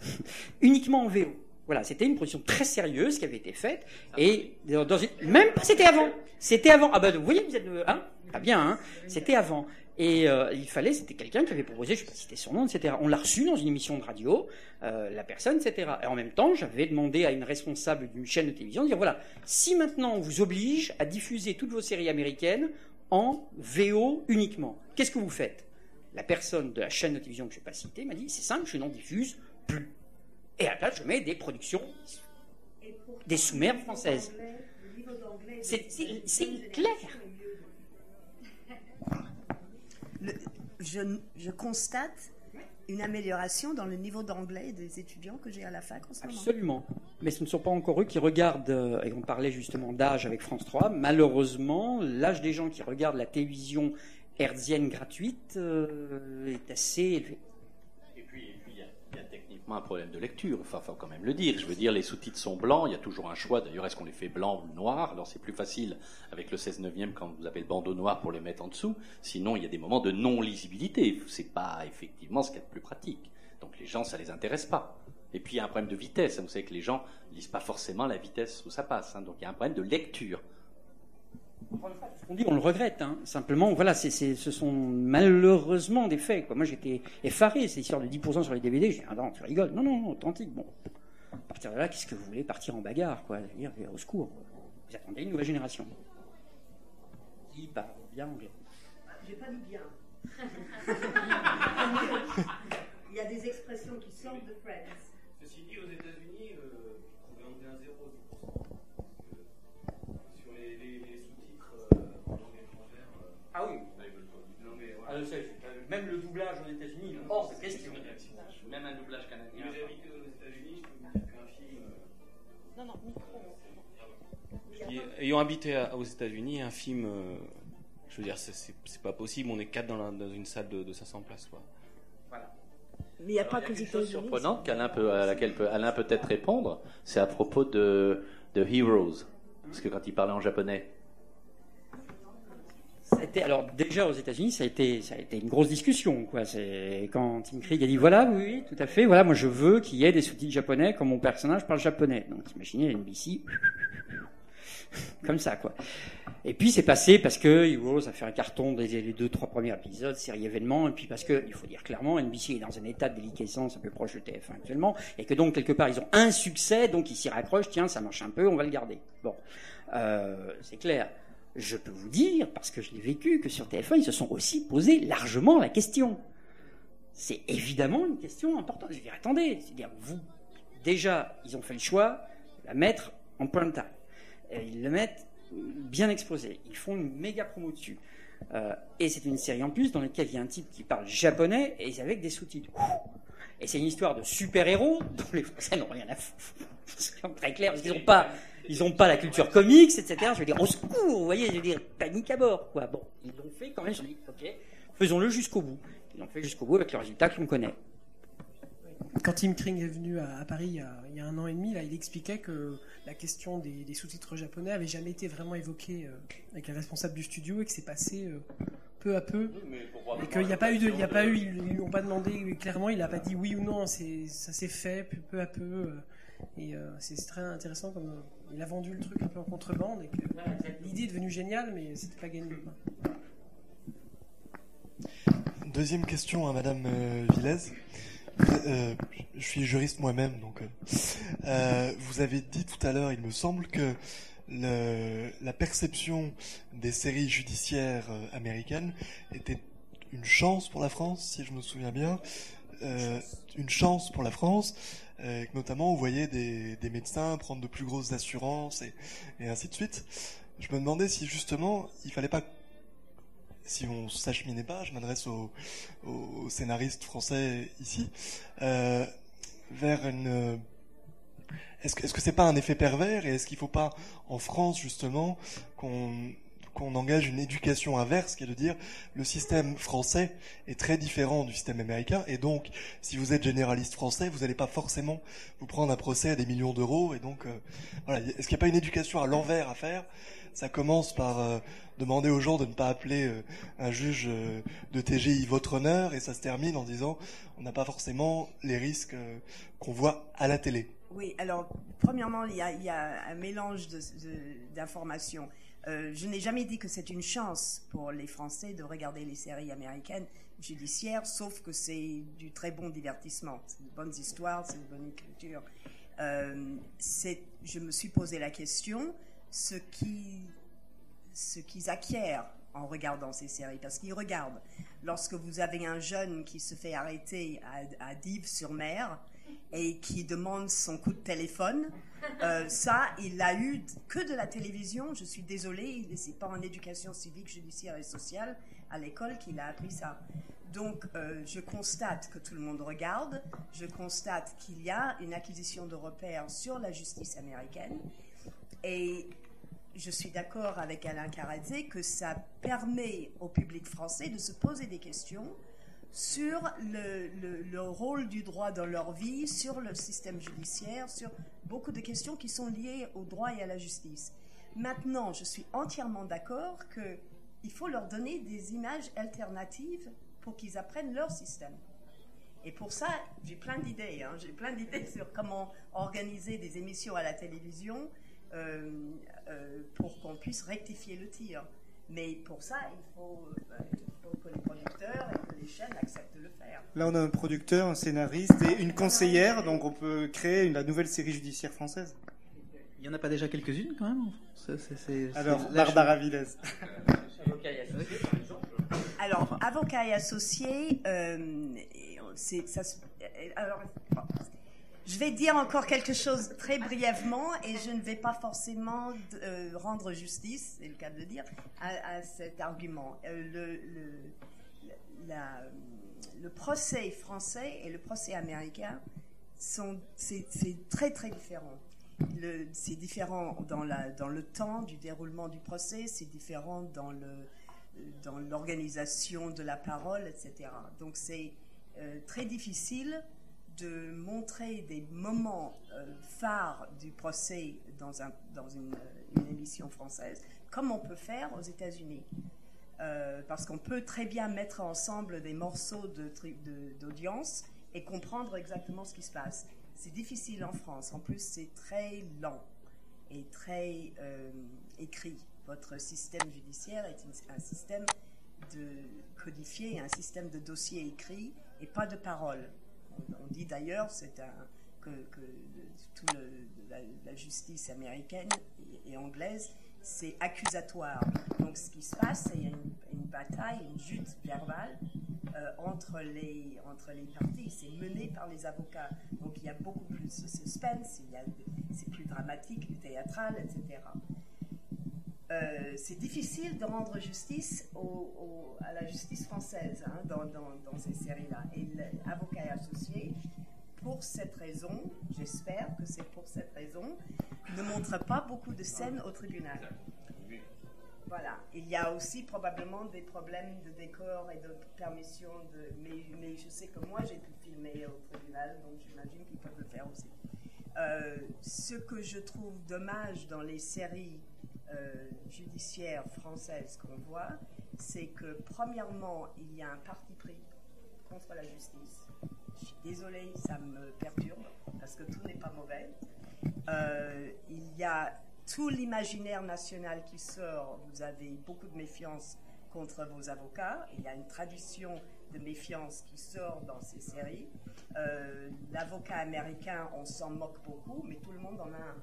uniquement en VO. Voilà, c'était une proposition très sérieuse qui avait été faite et dans une... même c'était avant, c'était avant. Ah ben vous voyez, vous êtes, hein, pas bien, hein, c'était avant. Et euh, il fallait, c'était quelqu'un qui avait proposé, je ne sais pas c'était son nom, etc. On l'a reçu dans une émission de radio, euh, la personne, etc. Et en même temps, j'avais demandé à une responsable d'une chaîne de télévision de dire voilà, si maintenant on vous oblige à diffuser toutes vos séries américaines en VO uniquement, qu'est-ce que vous faites? La personne de la chaîne de télévision que je ne vais pas citer m'a dit c'est simple, je n'en diffuse plus. Et à la place, je mets des productions, des sous-mers françaises. C'est clair je, constate une amélioration dans le niveau d'anglais des étudiants que j'ai à la fac en ce moment. Absolument. Mais ce ne sont pas encore eux qui regardent, euh, et on parlait justement d'âge avec France 3, malheureusement, l'âge des gens qui regardent la télévision hertzienne gratuite euh, est assez élevé un problème de lecture, enfin, faut quand même le dire. Je veux dire, les sous-titres sont blancs, il y a toujours un choix. D'ailleurs, est-ce qu'on les fait blancs ou noirs? Alors, c'est plus facile avec le 16 neuvième quand vous avez le bandeau noir pour les mettre en dessous. Sinon, il y a des moments de non-lisibilité. C'est pas effectivement ce qui est le plus pratique. Donc, les gens, ça les intéresse pas. Et puis, il y a un problème de vitesse. Vous savez que les gens lisent pas forcément la vitesse où ça passe. Hein. Donc, il y a un problème de lecture on dit, on le regrette. Hein. Simplement, voilà, c'est, ce sont malheureusement des faits. Quoi. Moi, j'étais effaré, cette histoire de 10% sur les DVD. J'ai dit, ah non, tu rigoles. Non, non, non, authentique. Bon, à partir de là, qu'est-ce que vous voulez Partir en bagarre, quoi? Dire, au secours. Vous attendez une nouvelle génération. Qui parle bien anglais? J'ai pas dit bien. Il y a des expressions qui sortent de Friends. Ceci dit, aux États-Unis, hors de question. Même un doublage canadien. Aux États-Unis, je peux vous dire qu'un film. Non, non, micro. Ayant habité aux États-Unis, un film, euh, je veux dire, c'est pas possible. On est quatre dans, dans une salle de, de 500 places, quoi. Voilà. Mais il n'y a pas que les États-Unis. surprenante qu'Alain peut, à laquelle peut, Alain peut être répondre, c'est à propos de, de Heroes. Parce que quand il parlait en japonais, alors déjà aux États-Unis, ça a été, une grosse discussion. C'est quand Tim Krieg a dit voilà, oui, tout à fait, voilà, moi je veux qu'il y ait des sous-titres japonais quand mon personnage parle japonais. Donc imaginez NBC comme ça, quoi. Et puis c'est passé parce que Heroes a fait un carton des les deux, trois premiers épisodes, série événement, et puis parce que, il faut dire clairement, NBC est dans un état de déliquescence un peu proche de TF1 actuellement, et que donc quelque part ils ont un succès, donc ils s'y raccrochent, tiens, ça marche un peu, on va le garder. Bon, euh, c'est clair je peux vous dire, parce que je l'ai vécu, que sur TF1, ils se sont aussi posé largement la question. C'est évidemment une question importante. Je veux dire, attendez, c'est-à-dire, vous, déjà, ils ont fait le choix de la mettre en prime time. ils le mettent bien exposé. Ils font une méga promo dessus. Euh, et c'est une série en plus dans laquelle il y a un type qui parle japonais et avec des sous-titres. Et c'est une histoire de super-héros dont les Français n'ont rien à foutre. C'est très clair, parce qu'ils n'ont pas, ils n'ont pas la culture comics, etc. Je veux dire, au secours, vous voyez, je veux dire, panique à bord, quoi. Bon, ils l'ont fait quand même, je dis, ok, faisons-le jusqu'au bout. Ils l'ont fait jusqu'au bout avec le résultat que l'on connaît. Quand Tim Kring est venu à, Paris il y, a, un an et demi, là, il expliquait que la question des, sous-titres japonais avait jamais été vraiment évoquée euh, avec les responsables du studio et que c'est passé euh, peu à peu. et qu'il n'y a pas eu de, il y a pas eu, ils, lui ont pas demandé clairement, il n'a pas dit oui ou non, ça s'est fait peu, à peu. Euh, Et euh, c'est très intéressant comme euh, il a vendu le truc un peu en contrebande et que l'idée est devenue géniale, mais c'était pas gagné. Deuxième question à Madame euh, Villez. Euh, je suis juriste moi-même, donc euh, euh, vous avez dit tout à l'heure, il me semble que le- la perception des séries judiciaires américaines était une chance pour la France, si je me souviens bien, Euh, une chance pour la France, euh, notamment vous voyez des, médecins prendre de plus grosses assurances et, ainsi de suite. Je me demandais si justement il fallait pas si on s'acheminait pas, je m'adresse aux, scénaristes français ici, euh, vers une. Est-ce que est-ce que c'est pas un effet pervers et est-ce qu'il faut pas en France justement qu'on qu'on engage une éducation inverse, qui est de dire le système français est très différent du système américain et donc si vous êtes généraliste français, vous n'allez pas forcément vous prendre un procès à des millions d'euros et donc euh, voilà, est-ce qu'il n'y a pas une éducation à l'envers à faire? Ça commence par euh, demander aux gens de ne pas appeler euh, un juge de TGI votre honneur et ça se termine en disant on n'a pas forcément les risques qu'on voit à la télé. Oui, alors, premièrement, il y a, un mélange d'informations. Euh, je n'ai jamais dit que c'est une chance pour les Français de regarder les séries américaines judiciaires, sauf que c'est du très bon divertissement. C'est de bonnes histoires, c'est de bonne écriture. Euh, je me suis posé la question, ce qui ce qu'ils acquièrent en regardant ces séries, parce qu'ils regardent. Lorsque vous avez un jeune qui se fait arrêter à Dives-sur-Mer et qui demande son coup de téléphone, euh, ça, il l'a eu que de la télévision. Je suis désolée, c'est pas en éducation civique, judiciaire et sociale à l'école qu'il a appris ça. Donc, euh, je constate que tout le monde regarde. Je constate qu'il y a une acquisition de repères sur la justice américaine. Et je suis d'accord avec Alain Carazé que ça permet au public français de se poser des questions sur le, le- le rôle du droit dans leur vie, sur le système judiciaire, sur beaucoup de questions qui sont liées au droit et à la justice. Maintenant, je suis entièrement d'accord qu'il faut leur donner des images alternatives pour qu'ils apprennent leur système. Et pour ça, j'ai plein d'idées. hein. J'ai plein d'idées sur comment organiser des émissions à la télévision euh, euh, pour qu'on puisse rectifier le tir. Mais pour ça, il faut, euh, il faut que les producteurs et que les chaînes acceptent de le faire. Là, on a un producteur, un scénariste et une conseillère, donc on peut créer une- la nouvelle série judiciaire française. Il n'y en a pas déjà quelques-unes quand même c'est- c'est- Alors, Barbara Villez. Alors, avocat et associé, euh, ça. se- euh, Alors, je vais dire encore quelque chose très brièvement, et je ne vais pas forcément euh, rendre justice, c'est le cas de le dire, à, cet argument. Euh, le, procès français et le procès américain sont c'est très très différent. C'est différent dans, le temps du déroulement du procès, c'est différent dans l'organisation de la parole, etc. Donc c'est euh, très difficile de montrer des moments euh, phares du procès dans, euh, une émission française, comme on peut faire aux États-Unis. Euh, parce qu'on peut très bien mettre ensemble des morceaux d'audience et comprendre exactement ce qui se passe. C'est difficile en France. En plus, c'est très lent et très écrit. Votre système judiciaire est un système codifié, un système de dossiers écrits et pas de paroles. On, dit d'ailleurs que, que tout le- la, justice américaine et, anglaise c'est accusatoire. Donc ce qui se passe, c'est une, une bataille, une jute verbale euh, entre, les, entre les parties. C'est mené par les avocats. Donc il y a beaucoup plus de suspense, c'est plus dramatique, plus théâtral, etc. Euh, c'est difficile de rendre justice à la justice française hein, dans, ces séries-là. Et l'avocat et associé, pour cette raison, j'espère que c'est pour cette raison, ne montre pas beaucoup de scènes au tribunal. Voilà. Il y a aussi probablement des problèmes de décor et de permission. Mais je sais que moi, j'ai pu filmer au tribunal, donc j'imagine qu'ils peuvent le faire aussi. Euh, ce que je trouve dommage dans les séries euh, judiciaires françaises qu'on voit, c'est que premièrement, il y a un parti pris contre la justice. Je suis désolée, ça me perturbe, parce parce que tout n'est pas mauvais. Euh, il y a tout l'imaginaire national qui sort. Vous avez beaucoup de méfiance contre vos avocats. Il y a une tradition de méfiance qui sort dans ces séries. Euh, L'avocat américain, on s'en moque beaucoup, mais tout le monde en a un.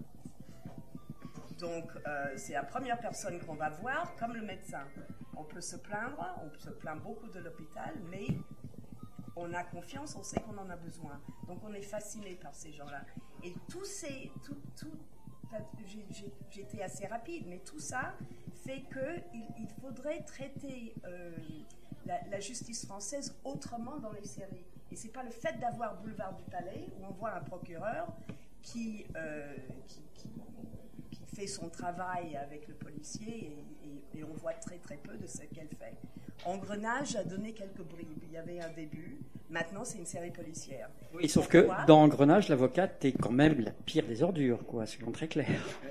Donc, euh, c'est la première personne qu'on va voir, comme le médecin. On peut se plaindre, on se plaint beaucoup de l'hôpital, mais on a confiance, on sait qu'on en a besoin. Donc, on est fasciné par ces gens-là. Et tous ces, tout, tout, j'étais assez rapide, mais tout ça fait qu'il il faudrait traiter euh, la, justice française autrement dans les séries. Et c'est pas le fait d'avoir Boulevard du Palais où on voit un procureur qui, euh, qui, fait son travail avec le policier et, et, on voit très très peu de ce qu'elle fait. Engrenage a donné quelques bribes. Il y avait un début. Maintenant, c'est une série policière. Oui, sauf que dans Engrenage, l'avocate est quand même la pire des ordures, quoi, soyons très clair.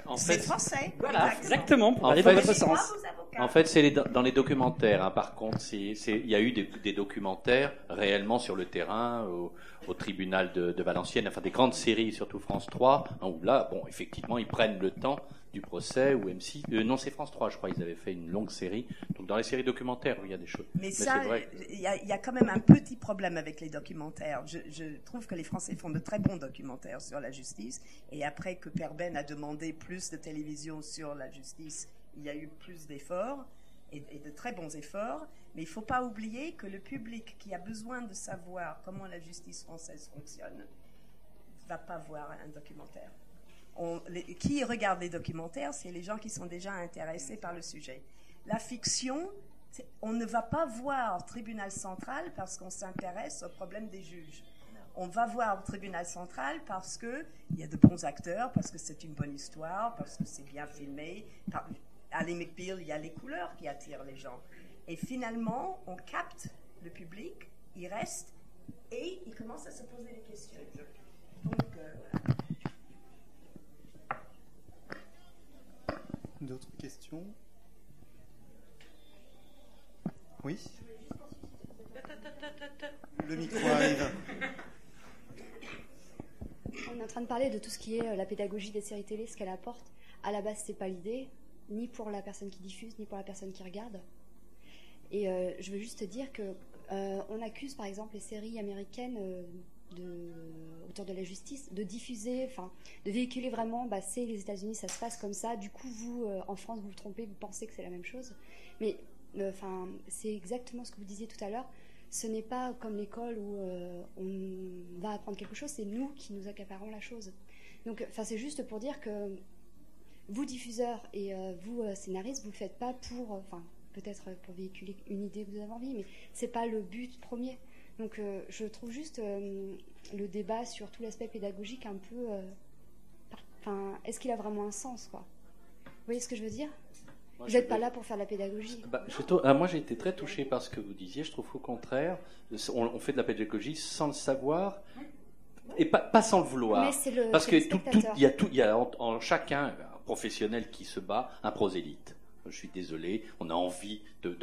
En fait, c'est français. Voilà, exactement, pour en aller fait, dans votre sens. En fait, c'est dans les documentaires. Hein, par contre, il y a eu des, des, documentaires réellement sur le terrain, au, au tribunal de, de, Valenciennes, enfin des grandes séries, surtout France 3, hein, où là, bon, effectivement, ils prennent le temps du procès ou M6. Euh, non, c'est France 3, je crois, ils avaient fait une longue série. Donc dans les séries documentaires, il y a des choses. Mais, Mais ça, il y, y, a quand même un petit problème avec les documentaires. Je, je, trouve que les Français font de très bons documentaires sur la justice. Et après que Perben a demandé plus de télévision sur la justice, il y a eu plus d'efforts. Et, et, de très bons efforts, mais il ne faut pas oublier que le public qui a besoin de savoir comment la justice française fonctionne ne va pas voir un documentaire. Qui regarde les documentaires, c'est les gens qui sont déjà intéressés par le sujet. La fiction, on ne va pas voir Tribunal central parce qu'on s'intéresse au problème des juges. On va voir Tribunal central parce qu'il y a de bons acteurs, parce que c'est une bonne histoire, parce que c'est bien filmé. Ali McBeal, il y a les couleurs qui attirent les gens. Et finalement, on capte le public, il reste et il commence à se poser des questions. Donc, euh, voilà. D'autres questions? Oui? Le micro arrive. On est en train de parler de tout ce qui est la pédagogie des séries télé, ce qu'elle apporte. À la base, c'est pas l'idée, ni pour la personne qui diffuse, ni pour la personne qui regarde. Et euh, je veux juste dire que euh, accuse par exemple les séries américaines euh, de, de la justice de diffuser, enfin de véhiculer vraiment, bah, c'est les États-Unis, ça se passe comme ça. Du coup, vous euh, en France, vous vous trompez, vous pensez que c'est la même chose. Mais enfin, c'est exactement ce que vous disiez tout à l'heure. Ce n'est pas comme l'école où euh, on va apprendre quelque chose, c'est nous qui nous accaparons la chose. Donc, enfin, c'est juste pour dire que vous diffuseurs et euh, vous scénaristes, vous le faites pas pour, enfin, peut-être pour véhiculer une idée que vous avez envie, mais c'est pas le but premier. Donc euh, je trouve juste euh, le débat sur tout l'aspect pédagogique un peu... Enfin, euh, est-ce qu'il a vraiment un sens, quoi? Vous voyez ce que je veux dire? Moi, Vous n'êtes pas là pour faire la pédagogie. Bah, ah, moi, j'ai été très touché par ce que vous disiez. Je trouve qu'au contraire, on, on, fait de la pédagogie sans le savoir et pas, pas sans le vouloir. Le, Parce que tout, tout, il y a tout, il y a en, en chacun un professionnel qui se bat, un prosélyte je suis désolé, on a envie de,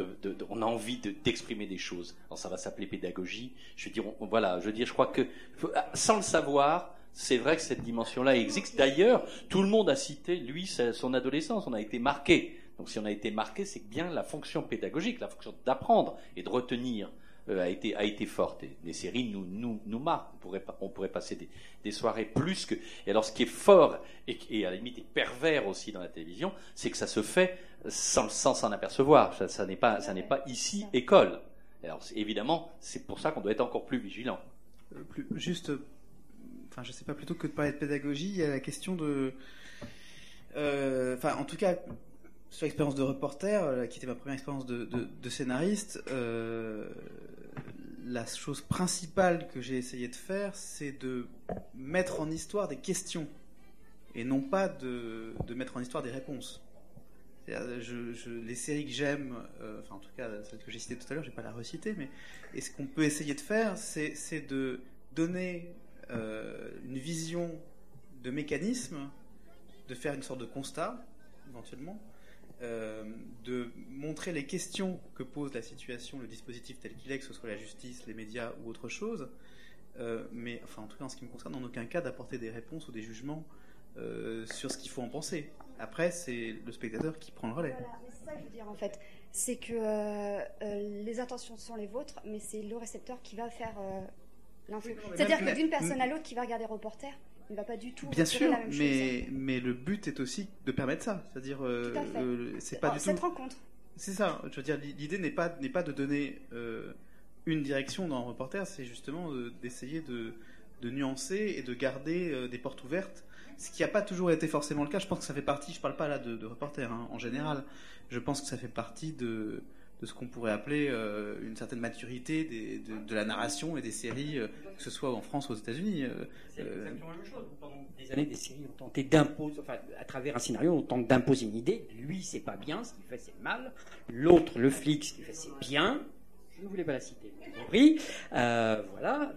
on a envie d'exprimer des choses. Alors ça va s'appeler pédagogie. Je veux dire, voilà, je veux dire, je crois que sans le savoir, c'est vrai que cette dimension-là existe. D'ailleurs, tout le monde a cité lui son adolescence. On a été marqué. Donc si on a été marqué, c'est bien la fonction pédagogique, la fonction d'apprendre et de retenir a été a été forte. Et les séries nous nous nous marquent. On pourrait on pourrait passer des, des soirées plus que. Et alors ce qui est fort et, et à la limite est pervers aussi dans la télévision, c'est que ça se fait sans sans s'en apercevoir. Ça, ça n'est pas ça n'est pas ici école. Alors évidemment, c'est pour ça qu'on doit être encore plus vigilant. Euh, plus, juste, enfin je sais pas plutôt que de parler de pédagogie, il y a la question de, euh, enfin en tout cas sur l'expérience de reporter, euh, qui était ma première expérience de, scénariste, euh, la chose principale que j'ai essayé de faire, c'est de mettre en histoire des questions et non pas de, mettre en histoire des réponses. Les séries que j'aime, euh, enfin en tout cas celle que j'ai citée tout à l'heure, je vais pas la reciter, mais et ce qu'on peut essayer de faire, c'est de donner une vision de mécanisme, de faire une sorte de constat éventuellement, de montrer les questions que pose la situation, le dispositif tel qu'il est, que ce soit la justice, les médias ou autre chose, euh, mais enfin en tout cas en ce qui me concerne, en aucun cas d'apporter des réponses ou des jugements euh, sur ce qu'il faut en penser. Après, c'est le spectateur qui prend le relais. Voilà, mais c'est ça que je veux dire en fait. C'est que euh, euh, les intentions sont les vôtres, mais c'est le récepteur qui va faire euh. Oui, mais C'est-à-dire que d'une personne à l'autre qui va regarder reporter, il ne va pas du tout Bien sûr, la même chose. mais, mais le but est aussi de permettre ça. C'est-à-dire, euh, euh, c'est pas Oh, du cette tout. rencontre. C'est ça. Je veux dire, l'idée n'est pas n'est pas de donner euh, une direction dans un reporter, c'est justement de- d'essayer de, de nuancer et de garder des portes ouvertes. Ce qui n'a pas toujours été forcément le cas. Je pense que ça fait partie. Je parle pas là de, de reporter hein, en général. Je pense que ça fait partie de de ce qu'on pourrait appeler euh, une certaine maturité des- de, de la narration et des séries, euh, que ce soit en France ou aux États-Unis. euh, C'est exactement la même chose. Pendant des années, des séries ont tenté d'imposer, enfin, à travers un scénario, on tente d'imposer une idée. Lui, c'est pas bien, ce qu'il fait, c'est mal. L'autre, le flic, ce qu'il fait, c'est bien. Je ne voulais pas la citer. Euh, voilà.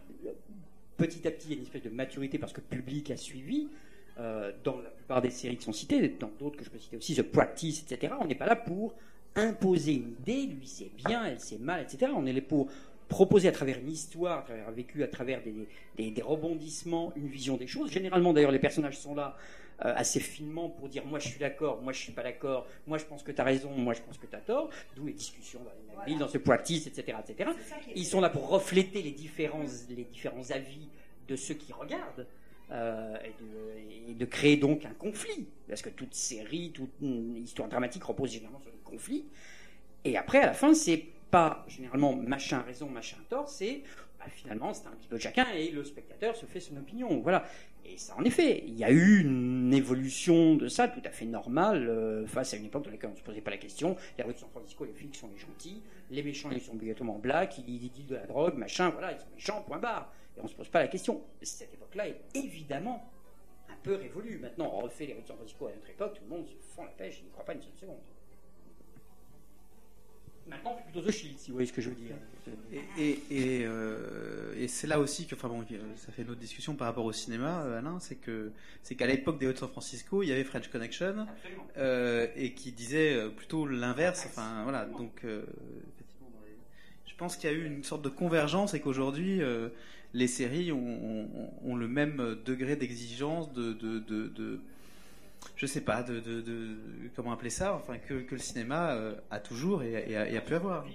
Petit à petit, il y a une espèce de maturité parce que le public a suivi. Dans la plupart des séries qui sont citées, dans d'autres que je peux citer aussi, The Practice, etc., on n'est pas là pour imposer une idée, lui c'est bien, elle c'est mal, etc. On est là pour proposer à travers une histoire, à travers un vécu, à travers des, des- des rebondissements, une vision des choses. Généralement, d'ailleurs, les personnages sont là euh, assez finement pour dire moi je suis d'accord, moi je suis pas d'accord, moi je pense que tu as raison, moi je pense que tu as tort, d'où les discussions dans les magazines, dans ce practice, etc. etc. Ils sont là pour refléter les différents, les différents avis de ceux qui regardent. Euh, et, de, créer donc un conflit. Parce que toute série, toute histoire dramatique repose généralement sur un conflit. Et après, à la fin, c'est pas généralement machin raison, machin tort, c'est bah, finalement c'est un petit peu chacun et le spectateur se fait son opinion. Voilà. Et ça, en effet, il y a eu une évolution de ça tout à fait normale euh, face à une époque dans laquelle on ne se posait pas la question. Les rues de San Francisco, les flics sont les gentils, les méchants ils sont obligatoirement blacks, ils ils de la drogue, machin, voilà, ils sont méchants, point barre. Et on ne se pose pas la question. Cette époque-là est évidemment un peu révolue. Maintenant, on refait les rues de San Francisco à notre époque, tout le monde se fend la pêche, il n'y croit pas une seule seconde. Maintenant, c'est plutôt The Shield, si vous voyez ce que je veux dire. Et, et, et, euh, et c'est là aussi que, enfin bon, ça fait une autre discussion par rapport au cinéma, euh, Alain, c'est que c'est qu'à l'époque des Hauts de San Francisco, il y avait French Connection, euh, et qui disait plutôt l'inverse. Enfin voilà, donc euh, je pense qu'il y a eu une sorte de convergence et qu'aujourd'hui les séries ont, ont- ont le même degré d'exigence, de, de, de, de- je sais pas, de, comment appeler ça, enfin que, que le cinéma euh, a toujours et, a- et a, et a pu avoir.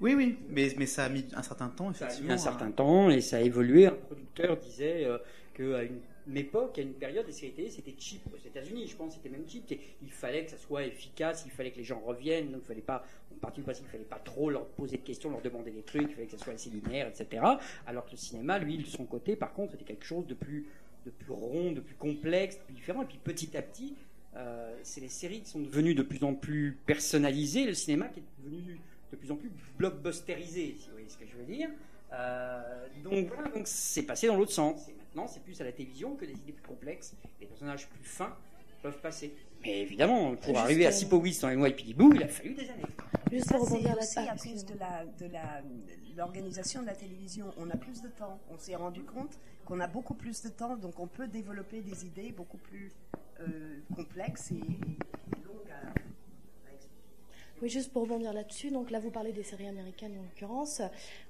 Oui, oui, mais, mais ça a mis un certain temps, Ça a effectivement. mis un certain temps et ça a évolué. Un producteur disait euh, qu'à une époque, à une période, les séries télé, c'était cheap aux États-Unis. Je pense c'était même cheap. Il fallait que ça soit efficace, il fallait que les gens reviennent. Donc, il fallait pas, on partit du principe qu'il fallait pas trop leur poser de questions, leur demander des trucs, il fallait que ça soit assez linéaire, etc. Alors que le cinéma, lui, de son côté, par contre, c'était quelque chose de plus, de plus rond, de plus complexe, de plus différent. Et puis, petit à petit, euh, c'est les séries qui sont devenues de plus en plus personnalisées, le cinéma qui est devenu de plus en plus blockbusterisé, si vous voyez ce que je veux dire. Euh, donc voilà, donc c'est passé dans l'autre sens. Et maintenant, c'est plus à la télévision que des idées plus complexes, des personnages plus fins peuvent passer. Mais évidemment, pour Juste, arriver à Sipowicz dans les NYPD Blue, il a fallu des années. Juste pour rebondir rebondir là- aussi ah, à cause de la de la de l'organisation de la télévision, on a plus de temps. On s'est rendu compte qu'on a beaucoup plus de temps, donc on peut développer des idées beaucoup plus euh, complexes et, et longues à, à expliquer. Oui, juste pour rebondir là-dessus, donc là vous parlez des séries américaines en l'occurrence.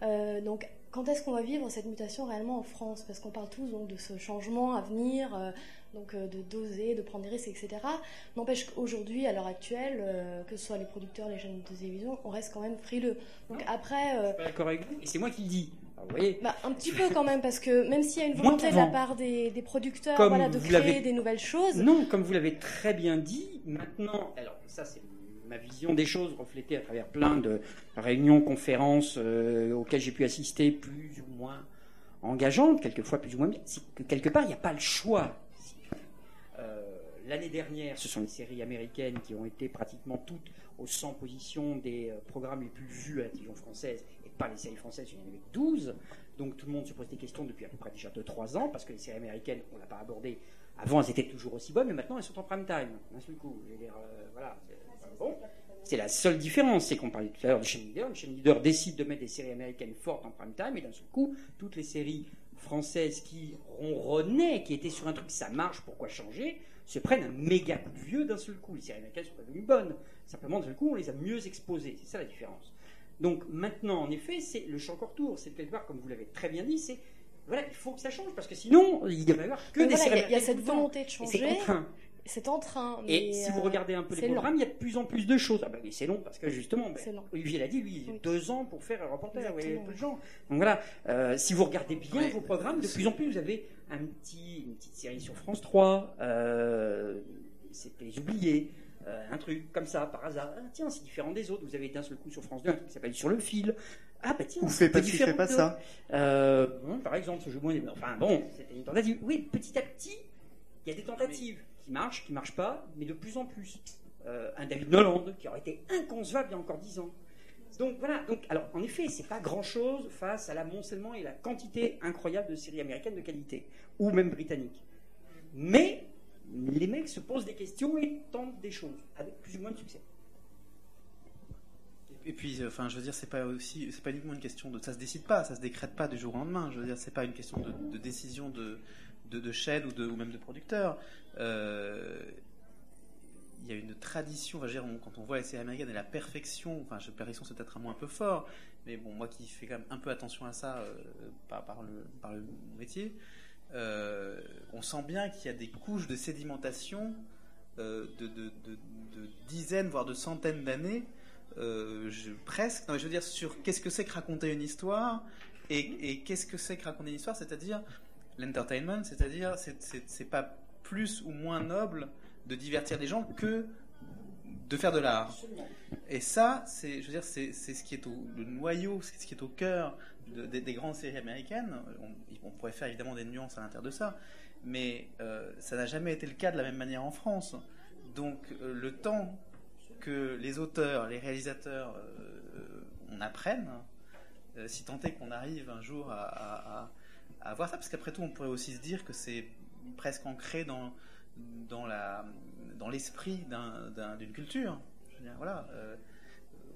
Euh, donc quand est-ce qu'on va vivre cette mutation réellement en France? Parce qu'on parle tous donc de ce changement à venir, euh, donc euh, de doser, de prendre des risques, etc. N'empêche qu'aujourd'hui, à l'heure actuelle, euh, que ce soit les producteurs, les chaînes de télévision, on reste quand même frileux. Donc après, euh, Pas d'accord avec vous Et c'est moi qui le dis. Vous voyez, bah, un petit peu quand même, parce que même s'il y a une volonté de la part des, des producteurs voilà, de créer des nouvelles choses, Non, comme vous l'avez très bien dit, maintenant, alors ça c'est ma vision des choses reflétée à travers plein de réunions, conférences euh, auxquelles j'ai pu assister plus ou moins engageantes, quelquefois plus ou moins bien, c'est que quelque part il n'y a pas le choix. Euh, L'année dernière, ce sont les séries américaines qui ont été pratiquement toutes aux 100 positions des euh, programmes les plus vus à la télévision française, et pas les séries françaises, il y en avait 12. Donc tout le monde se pose des questions depuis à peu près déjà 2-3 ans, parce que les séries américaines, on ne l'a pas abordé, avant elles étaient toujours aussi bonnes, mais maintenant elles sont en prime time, d'un seul coup. Je veux euh, bon. C'est la seule différence, c'est qu'on parlait tout à l'heure de chaîne leader. Une chaîne leader décide de mettre des séries américaines fortes en prime time, et d'un seul coup, toutes les séries françaises qui ronronnaient, qui étaient sur un truc, ça marche, pourquoi changer, se prennent un méga coup de vieux d'un seul coup. Les séries américaines sont devenues bonnes. Simplement, d'un seul coup, on les a mieux exposées. C'est ça la différence. Donc maintenant, en effet, c'est le champ contour. C'est quelque part, comme vous l'avez très bien dit, c'est voilà, il faut que ça change parce que sinon, il va y avoir que Mais des voilà, il y a- y cette volonté de changer. C'est en train. Et si vous euh, regardez un peu les programmes, il y a de plus en plus de choses. Ah bah oui, c'est long parce que justement, ben, long. Olivier l'a dit, lui, il a Oui. deux ans pour faire un reporter, vous Exactement, peu de gens. Donc voilà, euh, si vous regardez bien Ouais. vos programmes, de plus en plus, vous avez un petit, une petite série sur France 3, euh, c'était Les Oubliés, euh, un truc comme ça, par hasard. Ah, tiens, c'est différent des autres. Vous avez d'un seul coup sur France 2 un truc qui s'appelle Sur le fil. Ah bah tiens, Ou fais pas différent fais pas de- ça. Euh, bon, par exemple, ce jeu moins Enfin bon, c'était une tentative. Oui, petit à petit, il y a des tentatives qui marchent, qui marchent pas, mais de plus en plus. Euh, un David Noland qui aurait été inconcevable il y a encore dix ans. Donc voilà. Donc alors en effet, c'est pas grand chose face à l'amoncellement et la quantité incroyable de séries américaines de qualité ou même britanniques. Mais les mecs se posent des questions et tentent des choses avec plus ou moins de succès. Et puis, euh, enfin, je veux dire, c'est pas aussi, c'est pas uniquement une question de, ça se décide pas, ça se décrète pas du jour au lendemain. Je veux dire, c'est pas une question de, décision de, de, de chaîne ou de, même de producteur. Euh, il y a une tradition, enfin, je dire, quand on voit les séries américaines et la perfection, enfin, je- perfection c'est peut-être un mot un peu fort, mais bon, moi qui fais quand même un peu attention à ça euh, par, le, par le métier, on sent bien qu'il y a des couches de sédimentation de- de- de dizaines, voire de centaines d'années, euh, je- presque, non, je veux dire, sur qu'est-ce que c'est que raconter une histoire et, et qu'est-ce que c'est que raconter une histoire, c'est-à-dire l'entertainment, c'est-à-dire c'est- pas plus ou moins noble de divertir les gens que de faire de l'art. Et ça, c'est, je veux dire, c'est ce qui est au le noyau, c'est ce qui est au cœur de- des, des grandes séries américaines. On, on pourrait faire évidemment des nuances à l'intérieur de ça, mais euh, ça n'a jamais été le cas de la même manière en France. Donc euh, le temps que les auteurs, les réalisateurs, euh, on apprenne, euh, si tant est qu'on arrive un jour à, à, voir ça, parce qu'après tout, on pourrait aussi se dire que c'est presque ancré dans dans la dans l'esprit d'un- d'un- d'une culture. Je veux dire, voilà. euh,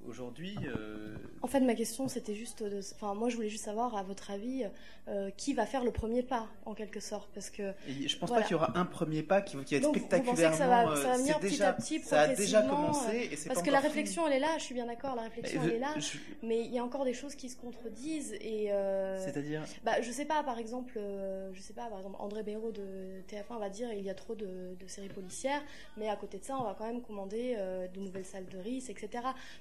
Aujourd'hui, euh, En fait, ma question, c'était juste, de... enfin, moi, je voulais juste savoir, à votre avis, euh, qui va faire le premier pas, en quelque sorte, parce que. Et je pense voilà. pas qu'il y aura un premier pas qui, qui va être Donc, vous pensez que spectaculairement. ça va, euh, ça va venir petit déjà- à petit, Ça a déjà progressivement, commencé et Parce que la fini. réflexion, elle est là, je suis bien d'accord, la réflexion, elle est là, je- mais il y a encore des choses qui se contredisent et. euh, C'est-à-dire bah, Je sais pas, par exemple, je sais pas, par exemple, André Béraud de TF1 va dire il y a trop de, de séries policières, mais à côté de ça, on va quand même commander de nouvelles salles de risque, etc.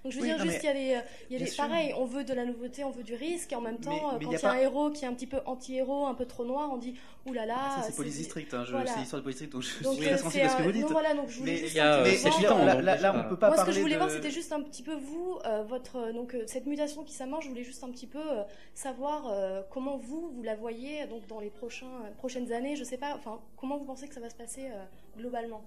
Donc je veux Oui, dire, non, juste, il y a euh, Il y a pareil, on veut de la nouveauté, on veut du risque, et en même temps, Mais- euh, mais quand y a il y a un héros qui est un petit peu anti-héros, un peu trop noir, on dit oulala. Ça, c'est Police District, hein, je- c'est l'histoire de Police District, donc je Donc, suis euh, très sensible c'est à ce que vous dites. non, voilà, donc je voulais Mais juste mais là, euh, là, là, on peut pas Moi, ce parler que je voulais de... voir, c'était juste un petit peu vous, euh, votre euh, donc euh, cette mutation qui s'amorce. Je voulais juste un petit peu euh, savoir euh, comment vous vous la voyez donc dans les prochains euh, prochaines années. Je sais pas, enfin comment vous pensez que ça va se passer euh, globalement?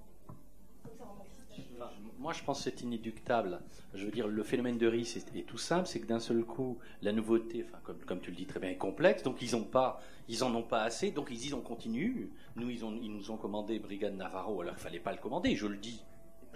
Moi, je pense que c'est inéductable. Je veux dire, le phénomène de risque est, tout simple, c'est que d'un seul coup, la nouveauté, enfin, comme, comme tu le dis très bien, est complexe. Donc, ils ont pas, ils ont pas assez. Donc, ils disent on continue. Nous, ils, ont, ils nous ont commandé Brigade Navarro, alors il fallait pas le commander. Je le dis,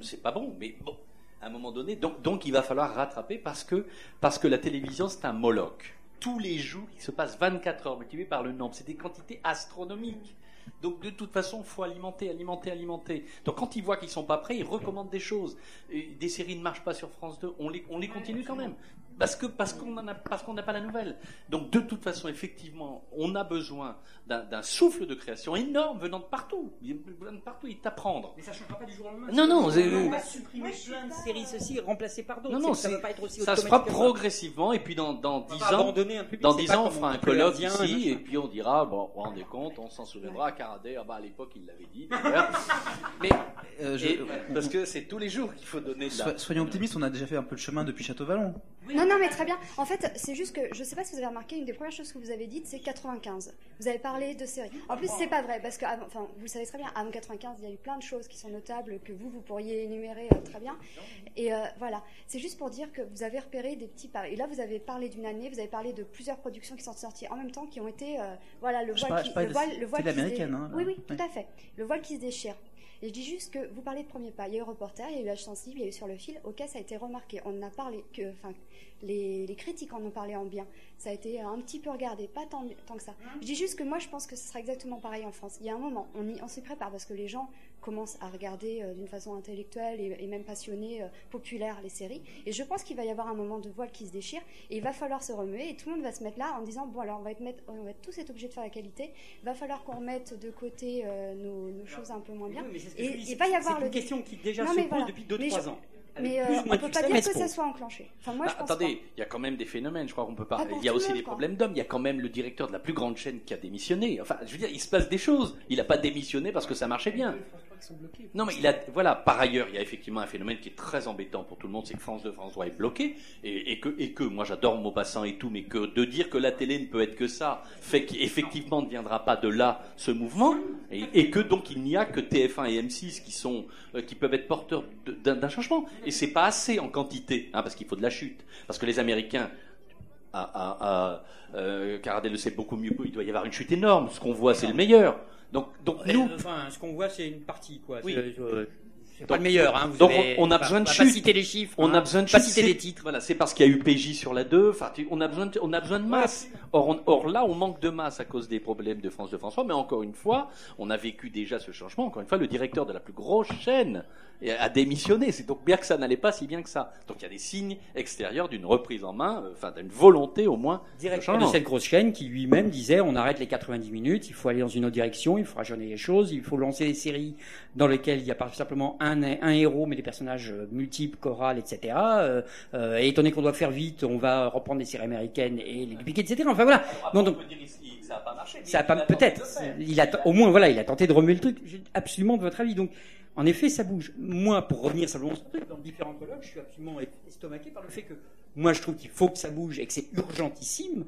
c'est pas bon, mais bon, à un moment donné, donc, donc il va falloir rattraper parce que parce que la télévision c'est un moloch. Tous les jours, il se passe 24 heures multipliées par le nombre. C'est des quantités astronomiques. Donc de toute façon, il faut alimenter, alimenter, alimenter. Donc quand ils voient qu'ils sont pas prêts, ils recommandent des choses. Et des séries ne marchent pas sur France 2, on les, on les continue quand même. Parce que parce qu'on en a parce qu'on n'a pas la nouvelle. Donc de toute façon, effectivement, on a besoin d'un souffle de création énorme venant de partout, venant de partout, et t'apprendre. Mais ça ne changera pas du jour au lendemain. Non, non, on va pas supprimer plein de séries ceci et remplacer par d'autres. Non, non, ça c'est- va pas être aussi ça se fera progressivement, et puis dans, dans On va 10 pas ans, dans c'est 10 pas ans, on fera un on colloque ici, et puis on dira, bon, vous vous rendez compte, on s'en souviendra, Caraday, ah bah, à l'époque, il l'avait dit. Mais, Euh, parce que c'est tous les jours qu'il faut donner soyons optimistes, on a déjà fait un peu de chemin depuis Château-Vallon. Non, non, mais très bien. En fait, c'est juste que je sais pas si vous avez remarqué, une des premières choses que vous avez dites, c'est 95. Vous avez parlé de séries. En plus, c'est pas vrai, parce que, avant- enfin, vous le savez très bien, avant 95, il y a eu plein de choses qui sont notables que vous, vous pourriez énumérer euh, très bien. Et euh, voilà. C'est juste pour dire que vous avez repéré des petits paris. Et là, vous avez parlé d'une année, vous avez parlé de plusieurs productions qui sont sorties en même temps, qui ont été, euh, voilà, le voile, qui, le voile, le voile télé qui se américaine, dé- hein, oui, Oui. tout à fait. Le voile qui se déchire. Et je dis juste que vous parlez de premier pas. Il y a eu reporter, il y a eu l'âge sensible, il y a eu sur le fil. Ok, ça a été remarqué. On a parlé que, enfin, les, les critiques en ont parlé en bien. Ça a été un petit peu regardé, pas tant, tant que ça. Je dis juste que moi, je pense que ce sera exactement pareil en France. Il y a un moment, on, y, on s'y prépare parce que les gens commencent à regarder euh, d'une façon intellectuelle et, et même passionnée, euh, populaire les séries. Et je pense qu'il va y avoir un moment de voile qui se déchire et il va falloir se remuer et tout le monde va se mettre là en disant bon alors on va être, mettre, on va être tous être obligés de faire la qualité. Il va falloir qu'on remette de côté euh, nos, nos, choses un peu moins bien. Oui, et il va y avoir le le question qui déjà non, se pose voilà. depuis 2-3 je... ans. Mais euh, on ne peut pas dire que ça soit enclenché. Enfin, moi, bah, je pense attendez, il y a quand même des phénomènes, je crois qu'on peut pas. Il y a aussi des problèmes d'hommes. Il y a quand même le directeur de la plus grande chaîne qui a démissionné. Enfin, je veux dire, il se passe des choses. Il n'a pas démissionné parce que ça marchait bien. Non, mais il a, voilà, par ailleurs, il y a effectivement un phénomène qui est très embêtant pour tout le monde, c'est que France 2, France 3 est bloqué, et, que, et que, moi j'adore Maupassant et tout, mais que de dire que la télé ne peut être que ça, fait qu'effectivement ne viendra pas de là ce mouvement, et, que donc il n'y a que TF1 et M6 qui sont, euh, qui peuvent être porteurs d'un changement. Et c'est pas assez en quantité, hein, parce qu'il faut de la chute. Parce que les Américains, à, euh, Caradel le sait beaucoup mieux, il doit y avoir une chute énorme. Ce qu'on voit, c'est le meilleur. Donc, donc nous, Euh, enfin, ce qu'on voit, c'est une partie, quoi. Oui. C'est, pas le meilleur, hein. Vous donc avez- on, on a besoin de va chute. Pas citer les chiffres. On hein. a besoin de Pas citer les titres. Voilà, c'est parce qu'il y a eu PJ sur la 2. Enfin, on a besoin de, on a besoin de masse. Or, on- or là, on manque de masse à cause des problèmes de France de François. Mais encore une fois, on a vécu déjà ce changement. Encore une fois, le directeur de la plus grosse chaîne a démissionné. C'est donc bien que ça n'allait pas si bien que ça. Donc il y a des signes extérieurs d'une reprise en main, euh, enfin d'une volonté au moins. directeur de cette grosse chaîne qui lui-même disait on arrête les 90 minutes, il faut aller dans une autre direction, il faut rajeunir les choses, il faut lancer des séries dans lesquelles il n'y a pas simplement un, un héros mais des personnages euh, multiples, chorales, etc. Euh, euh, et étant donné qu'on doit faire vite, on va reprendre des séries américaines et les dupliquer, etc. Enfin voilà. Non, donc, Ça n'a pas marché. ça a pas peut-être. Il a au moins voilà, il a tenté de remuer le truc. J'ai absolument de votre avis. Donc en effet, ça bouge. Moi, pour revenir simplement sur ce truc, dans différents colloques, je suis absolument estomaqué par le fait que moi, je trouve qu'il faut que ça bouge et que c'est urgentissime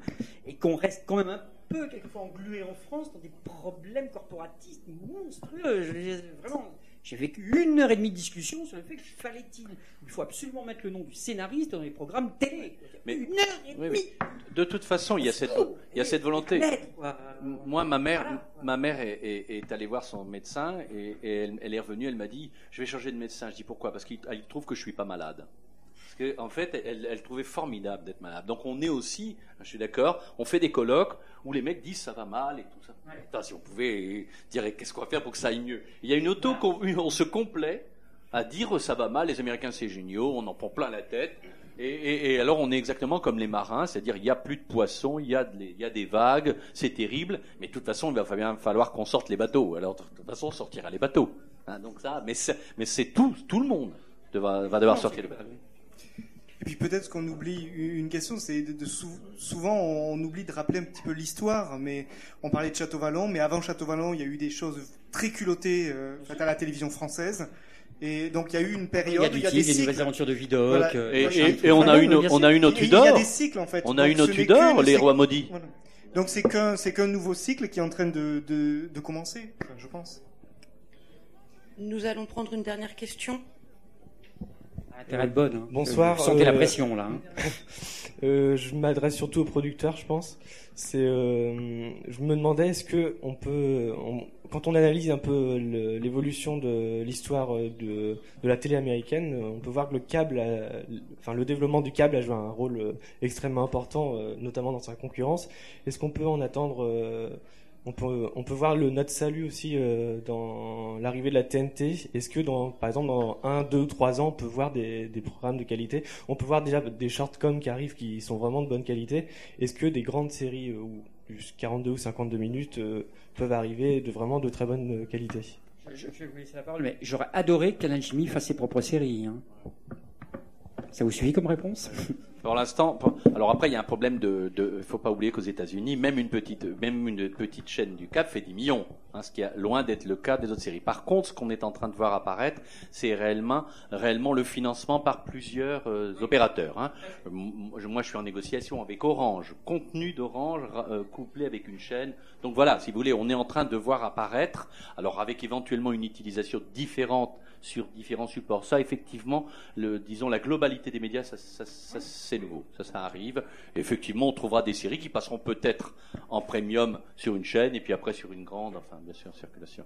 et qu'on reste quand même un peu quelquefois englué en France dans des problèmes corporatistes monstrueux. Je- je- vraiment, j'ai vécu une heure et demie de discussion sur le fait qu'il fallait-il, il faut absolument mettre le nom du scénariste dans les programmes télé. Mais- une heure et Oui, demie. mais de toute façon, il y a cette, il y a cette volonté. Moi, ma mère, ma mère est, est- est allée voir son médecin et, et elle, elle est revenue. Elle m'a dit Je vais changer de médecin. Je dis Pourquoi? Parce qu'il il trouve que je suis pas malade. Que, en fait, elle, elle trouvait formidable d'être malade. Donc, on est aussi, je suis d'accord, on fait des colloques où les mecs disent ça va mal et tout ça. Si on pouvait dire qu'est-ce qu'on va faire pour que ça aille mieux? Il y a une auto, on se complaît à dire ça va mal, les Américains c'est génial, on en prend plein la tête. Et, et- et alors on est exactement comme les marins, c'est-à-dire il y a plus de poissons, il y a, de les- il y a des vagues, c'est terrible, mais de toute façon il va bien falloir qu'on sorte les bateaux. Alors de toute façon on sortira les bateaux. Hein, donc ça, mais c'est, mais c'est tout, tout le monde va, va devoir sortir les bateaux. Et puis peut-être qu'on oublie une question, c'est de, de sou- souvent on oublie de rappeler un petit peu l'histoire, mais on parlait de Château Vallon, mais avant Château Vallon, il y a eu des choses très culottées euh, faites à la télévision française. Et donc il y a eu une Il y période a du il y a des des nouvelles cycles. aventures de Vidocq. Voilà. euh, Et, on a une, mais bien on a une autre Il y a Tudor. des cycles en fait. On a Donc, une n'est Tudor, les rois maudits. Voilà. Donc c'est qu'un c'est qu'un nouveau cycle qui est en train de, de, de commencer, je pense. Nous allons prendre une dernière question. Bonne. hein. Bonsoir. Vous sentez la euh, pression là. hein. euh, je m'adresse surtout aux producteurs, je pense. C'est, euh, je me demandais est-ce que on peut, on- quand on analyse un peu l'évolution de l'histoire de, de la télé américaine, on peut voir que le câble, a- enfin le développement du câble a joué un rôle extrêmement important, notamment dans sa concurrence. Est-ce qu'on peut en attendre on peut, on peut voir le notre salut aussi euh, dans l'arrivée de la TNT. Est-ce que, dans, par exemple, dans 1, 2, 3 ans, on peut voir des, des programmes de qualité? On peut voir déjà des shortcoms qui arrivent qui sont vraiment de bonne qualité. Est-ce que des grandes séries euh, juste 42 ou 52 minutes euh, peuvent arriver de vraiment de très bonne qualité? Je, vais vous laisser la parole, mais j'aurais adoré Canal Chimie fasse ses propres séries. hein. Ça vous suffit comme réponse? Pour l'instant, alors après il y a un problème de, de faut pas oublier qu'aux États-Unis, même une petite, même une petite chaîne du Cap fait 10 millions, hein, ce qui est loin d'être le cas des autres séries. Par contre, ce qu'on est en train de voir apparaître, c'est réellement, réellement le financement par plusieurs euh, opérateurs. hein. Moi, je suis en négociation avec Orange, contenu d'Orange ra- euh, couplé avec une chaîne. Donc voilà, si vous voulez, on est en train de voir apparaître, alors avec éventuellement une utilisation différente sur différents supports. Ça, effectivement, disons la globalité des médias, ça, ça- ça, c'est nouveau, ça, ça arrive. Effectivement, on trouvera des séries qui passeront peut-être en premium sur une chaîne et puis après sur une grande, enfin, bien sûr, en circulation.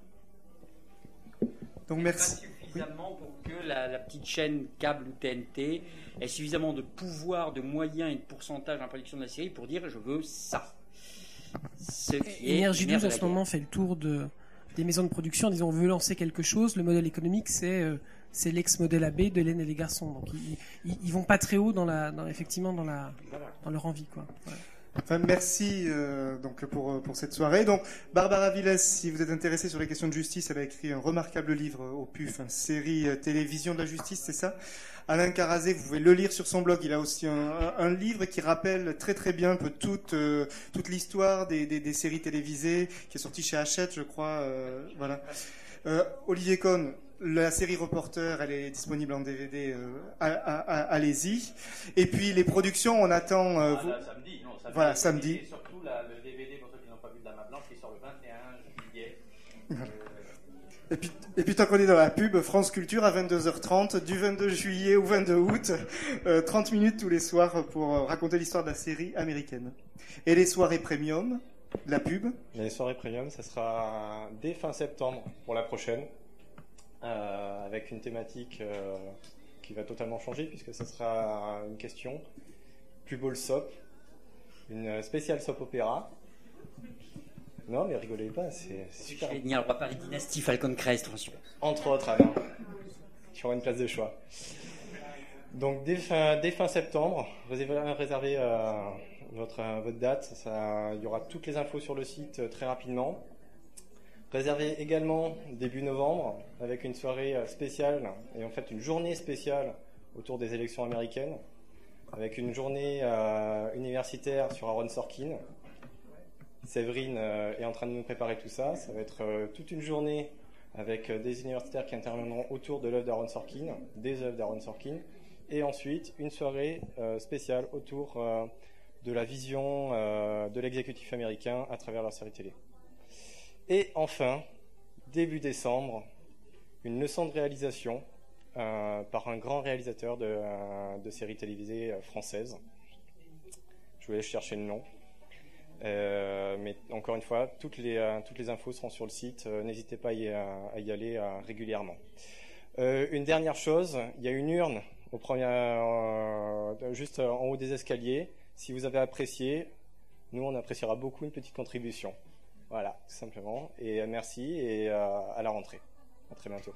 Donc merci. Pas suffisamment pour que la, la petite chaîne câble ou TNT ait suffisamment de pouvoir, de moyens et de pourcentage dans la production de la série pour dire je veux ça? Ce qui est Énergie nerf 12 de en ce moment fait le tour de, des maisons de production en disant on veut lancer quelque chose. Le modèle économique, c'est euh, c'est l'ex-modèle AB de Hélène et les garçons. Donc ils, ils, vont pas très haut dans la, effectivement dans, la, dans leur envie. Quoi. Enfin, merci euh, donc pour, pour cette soirée. Donc, Barbara Villes, si vous êtes intéressé sur les questions de justice, elle a écrit un remarquable livre au PUF, une série euh, télévision de la justice, c'est ça? Alain Carazé, vous pouvez le lire sur son blog. Il a aussi un, livre qui rappelle très très bien peu toute, euh, toute l'histoire des, des, des, séries télévisées, qui est sorti chez Hachette, je crois. Euh, voilà. Euh, Olivier Cohn, la série Reporter, elle est disponible en DVD. Euh, Allez-y. Et puis les productions, on attend. Ah, vous... là, samedi, non, samedi, voilà, samedi. Et surtout la, le DVD, pour ceux qui n'ont pas vu de la main blanche, qui sort le 21 juillet. Euh... Et puis, et puis tant qu'on est dans la pub, France Culture à 22h30, du 22 juillet au 22 août, euh, 30 minutes tous les soirs pour euh, raconter l'histoire de la série américaine. Et les soirées premium, la pub Les soirées premium, ça sera dès fin septembre pour la prochaine, euh, avec une thématique euh, qui va totalement changer puisque ce sera une question plus beau le sop, une spéciale soap opéra. Non, mais rigolez pas, c'est super. Génial, on va parler dynastie Falcon Crest, attention. Entre autres, Alain. Tu auras une place de choix. Donc, dès fin, dès fin septembre, réservez, euh, votre, votre date. Ça, il y aura toutes les infos sur le site euh, très rapidement. Réservez également début novembre avec une soirée euh, spéciale et en fait une journée spéciale autour des élections américaines avec une journée euh, universitaire sur Aaron Sorkin. Séverine euh, est en train de nous préparer tout ça. Ça va être toute une journée avec des universitaires qui interviendront autour de l'œuvre d'Aaron Sorkin, des œuvres d'Aaron Sorkin, et ensuite une soirée spéciale autour de la vision de l'exécutif américain à travers leur série télé. Et enfin, début décembre, une leçon de réalisation euh, par un grand réalisateur de, euh, séries télévisées euh, françaises. Je vais chercher le nom. Mais encore une fois, toutes les, infos seront sur le site. N'hésitez pas à y, aller régulièrement. une dernière chose, il y a une urne juste en haut des escaliers. Si vous avez apprécié, nous on appréciera beaucoup une petite contribution. Voilà, tout simplement. Et merci et à la rentrée. À très bientôt.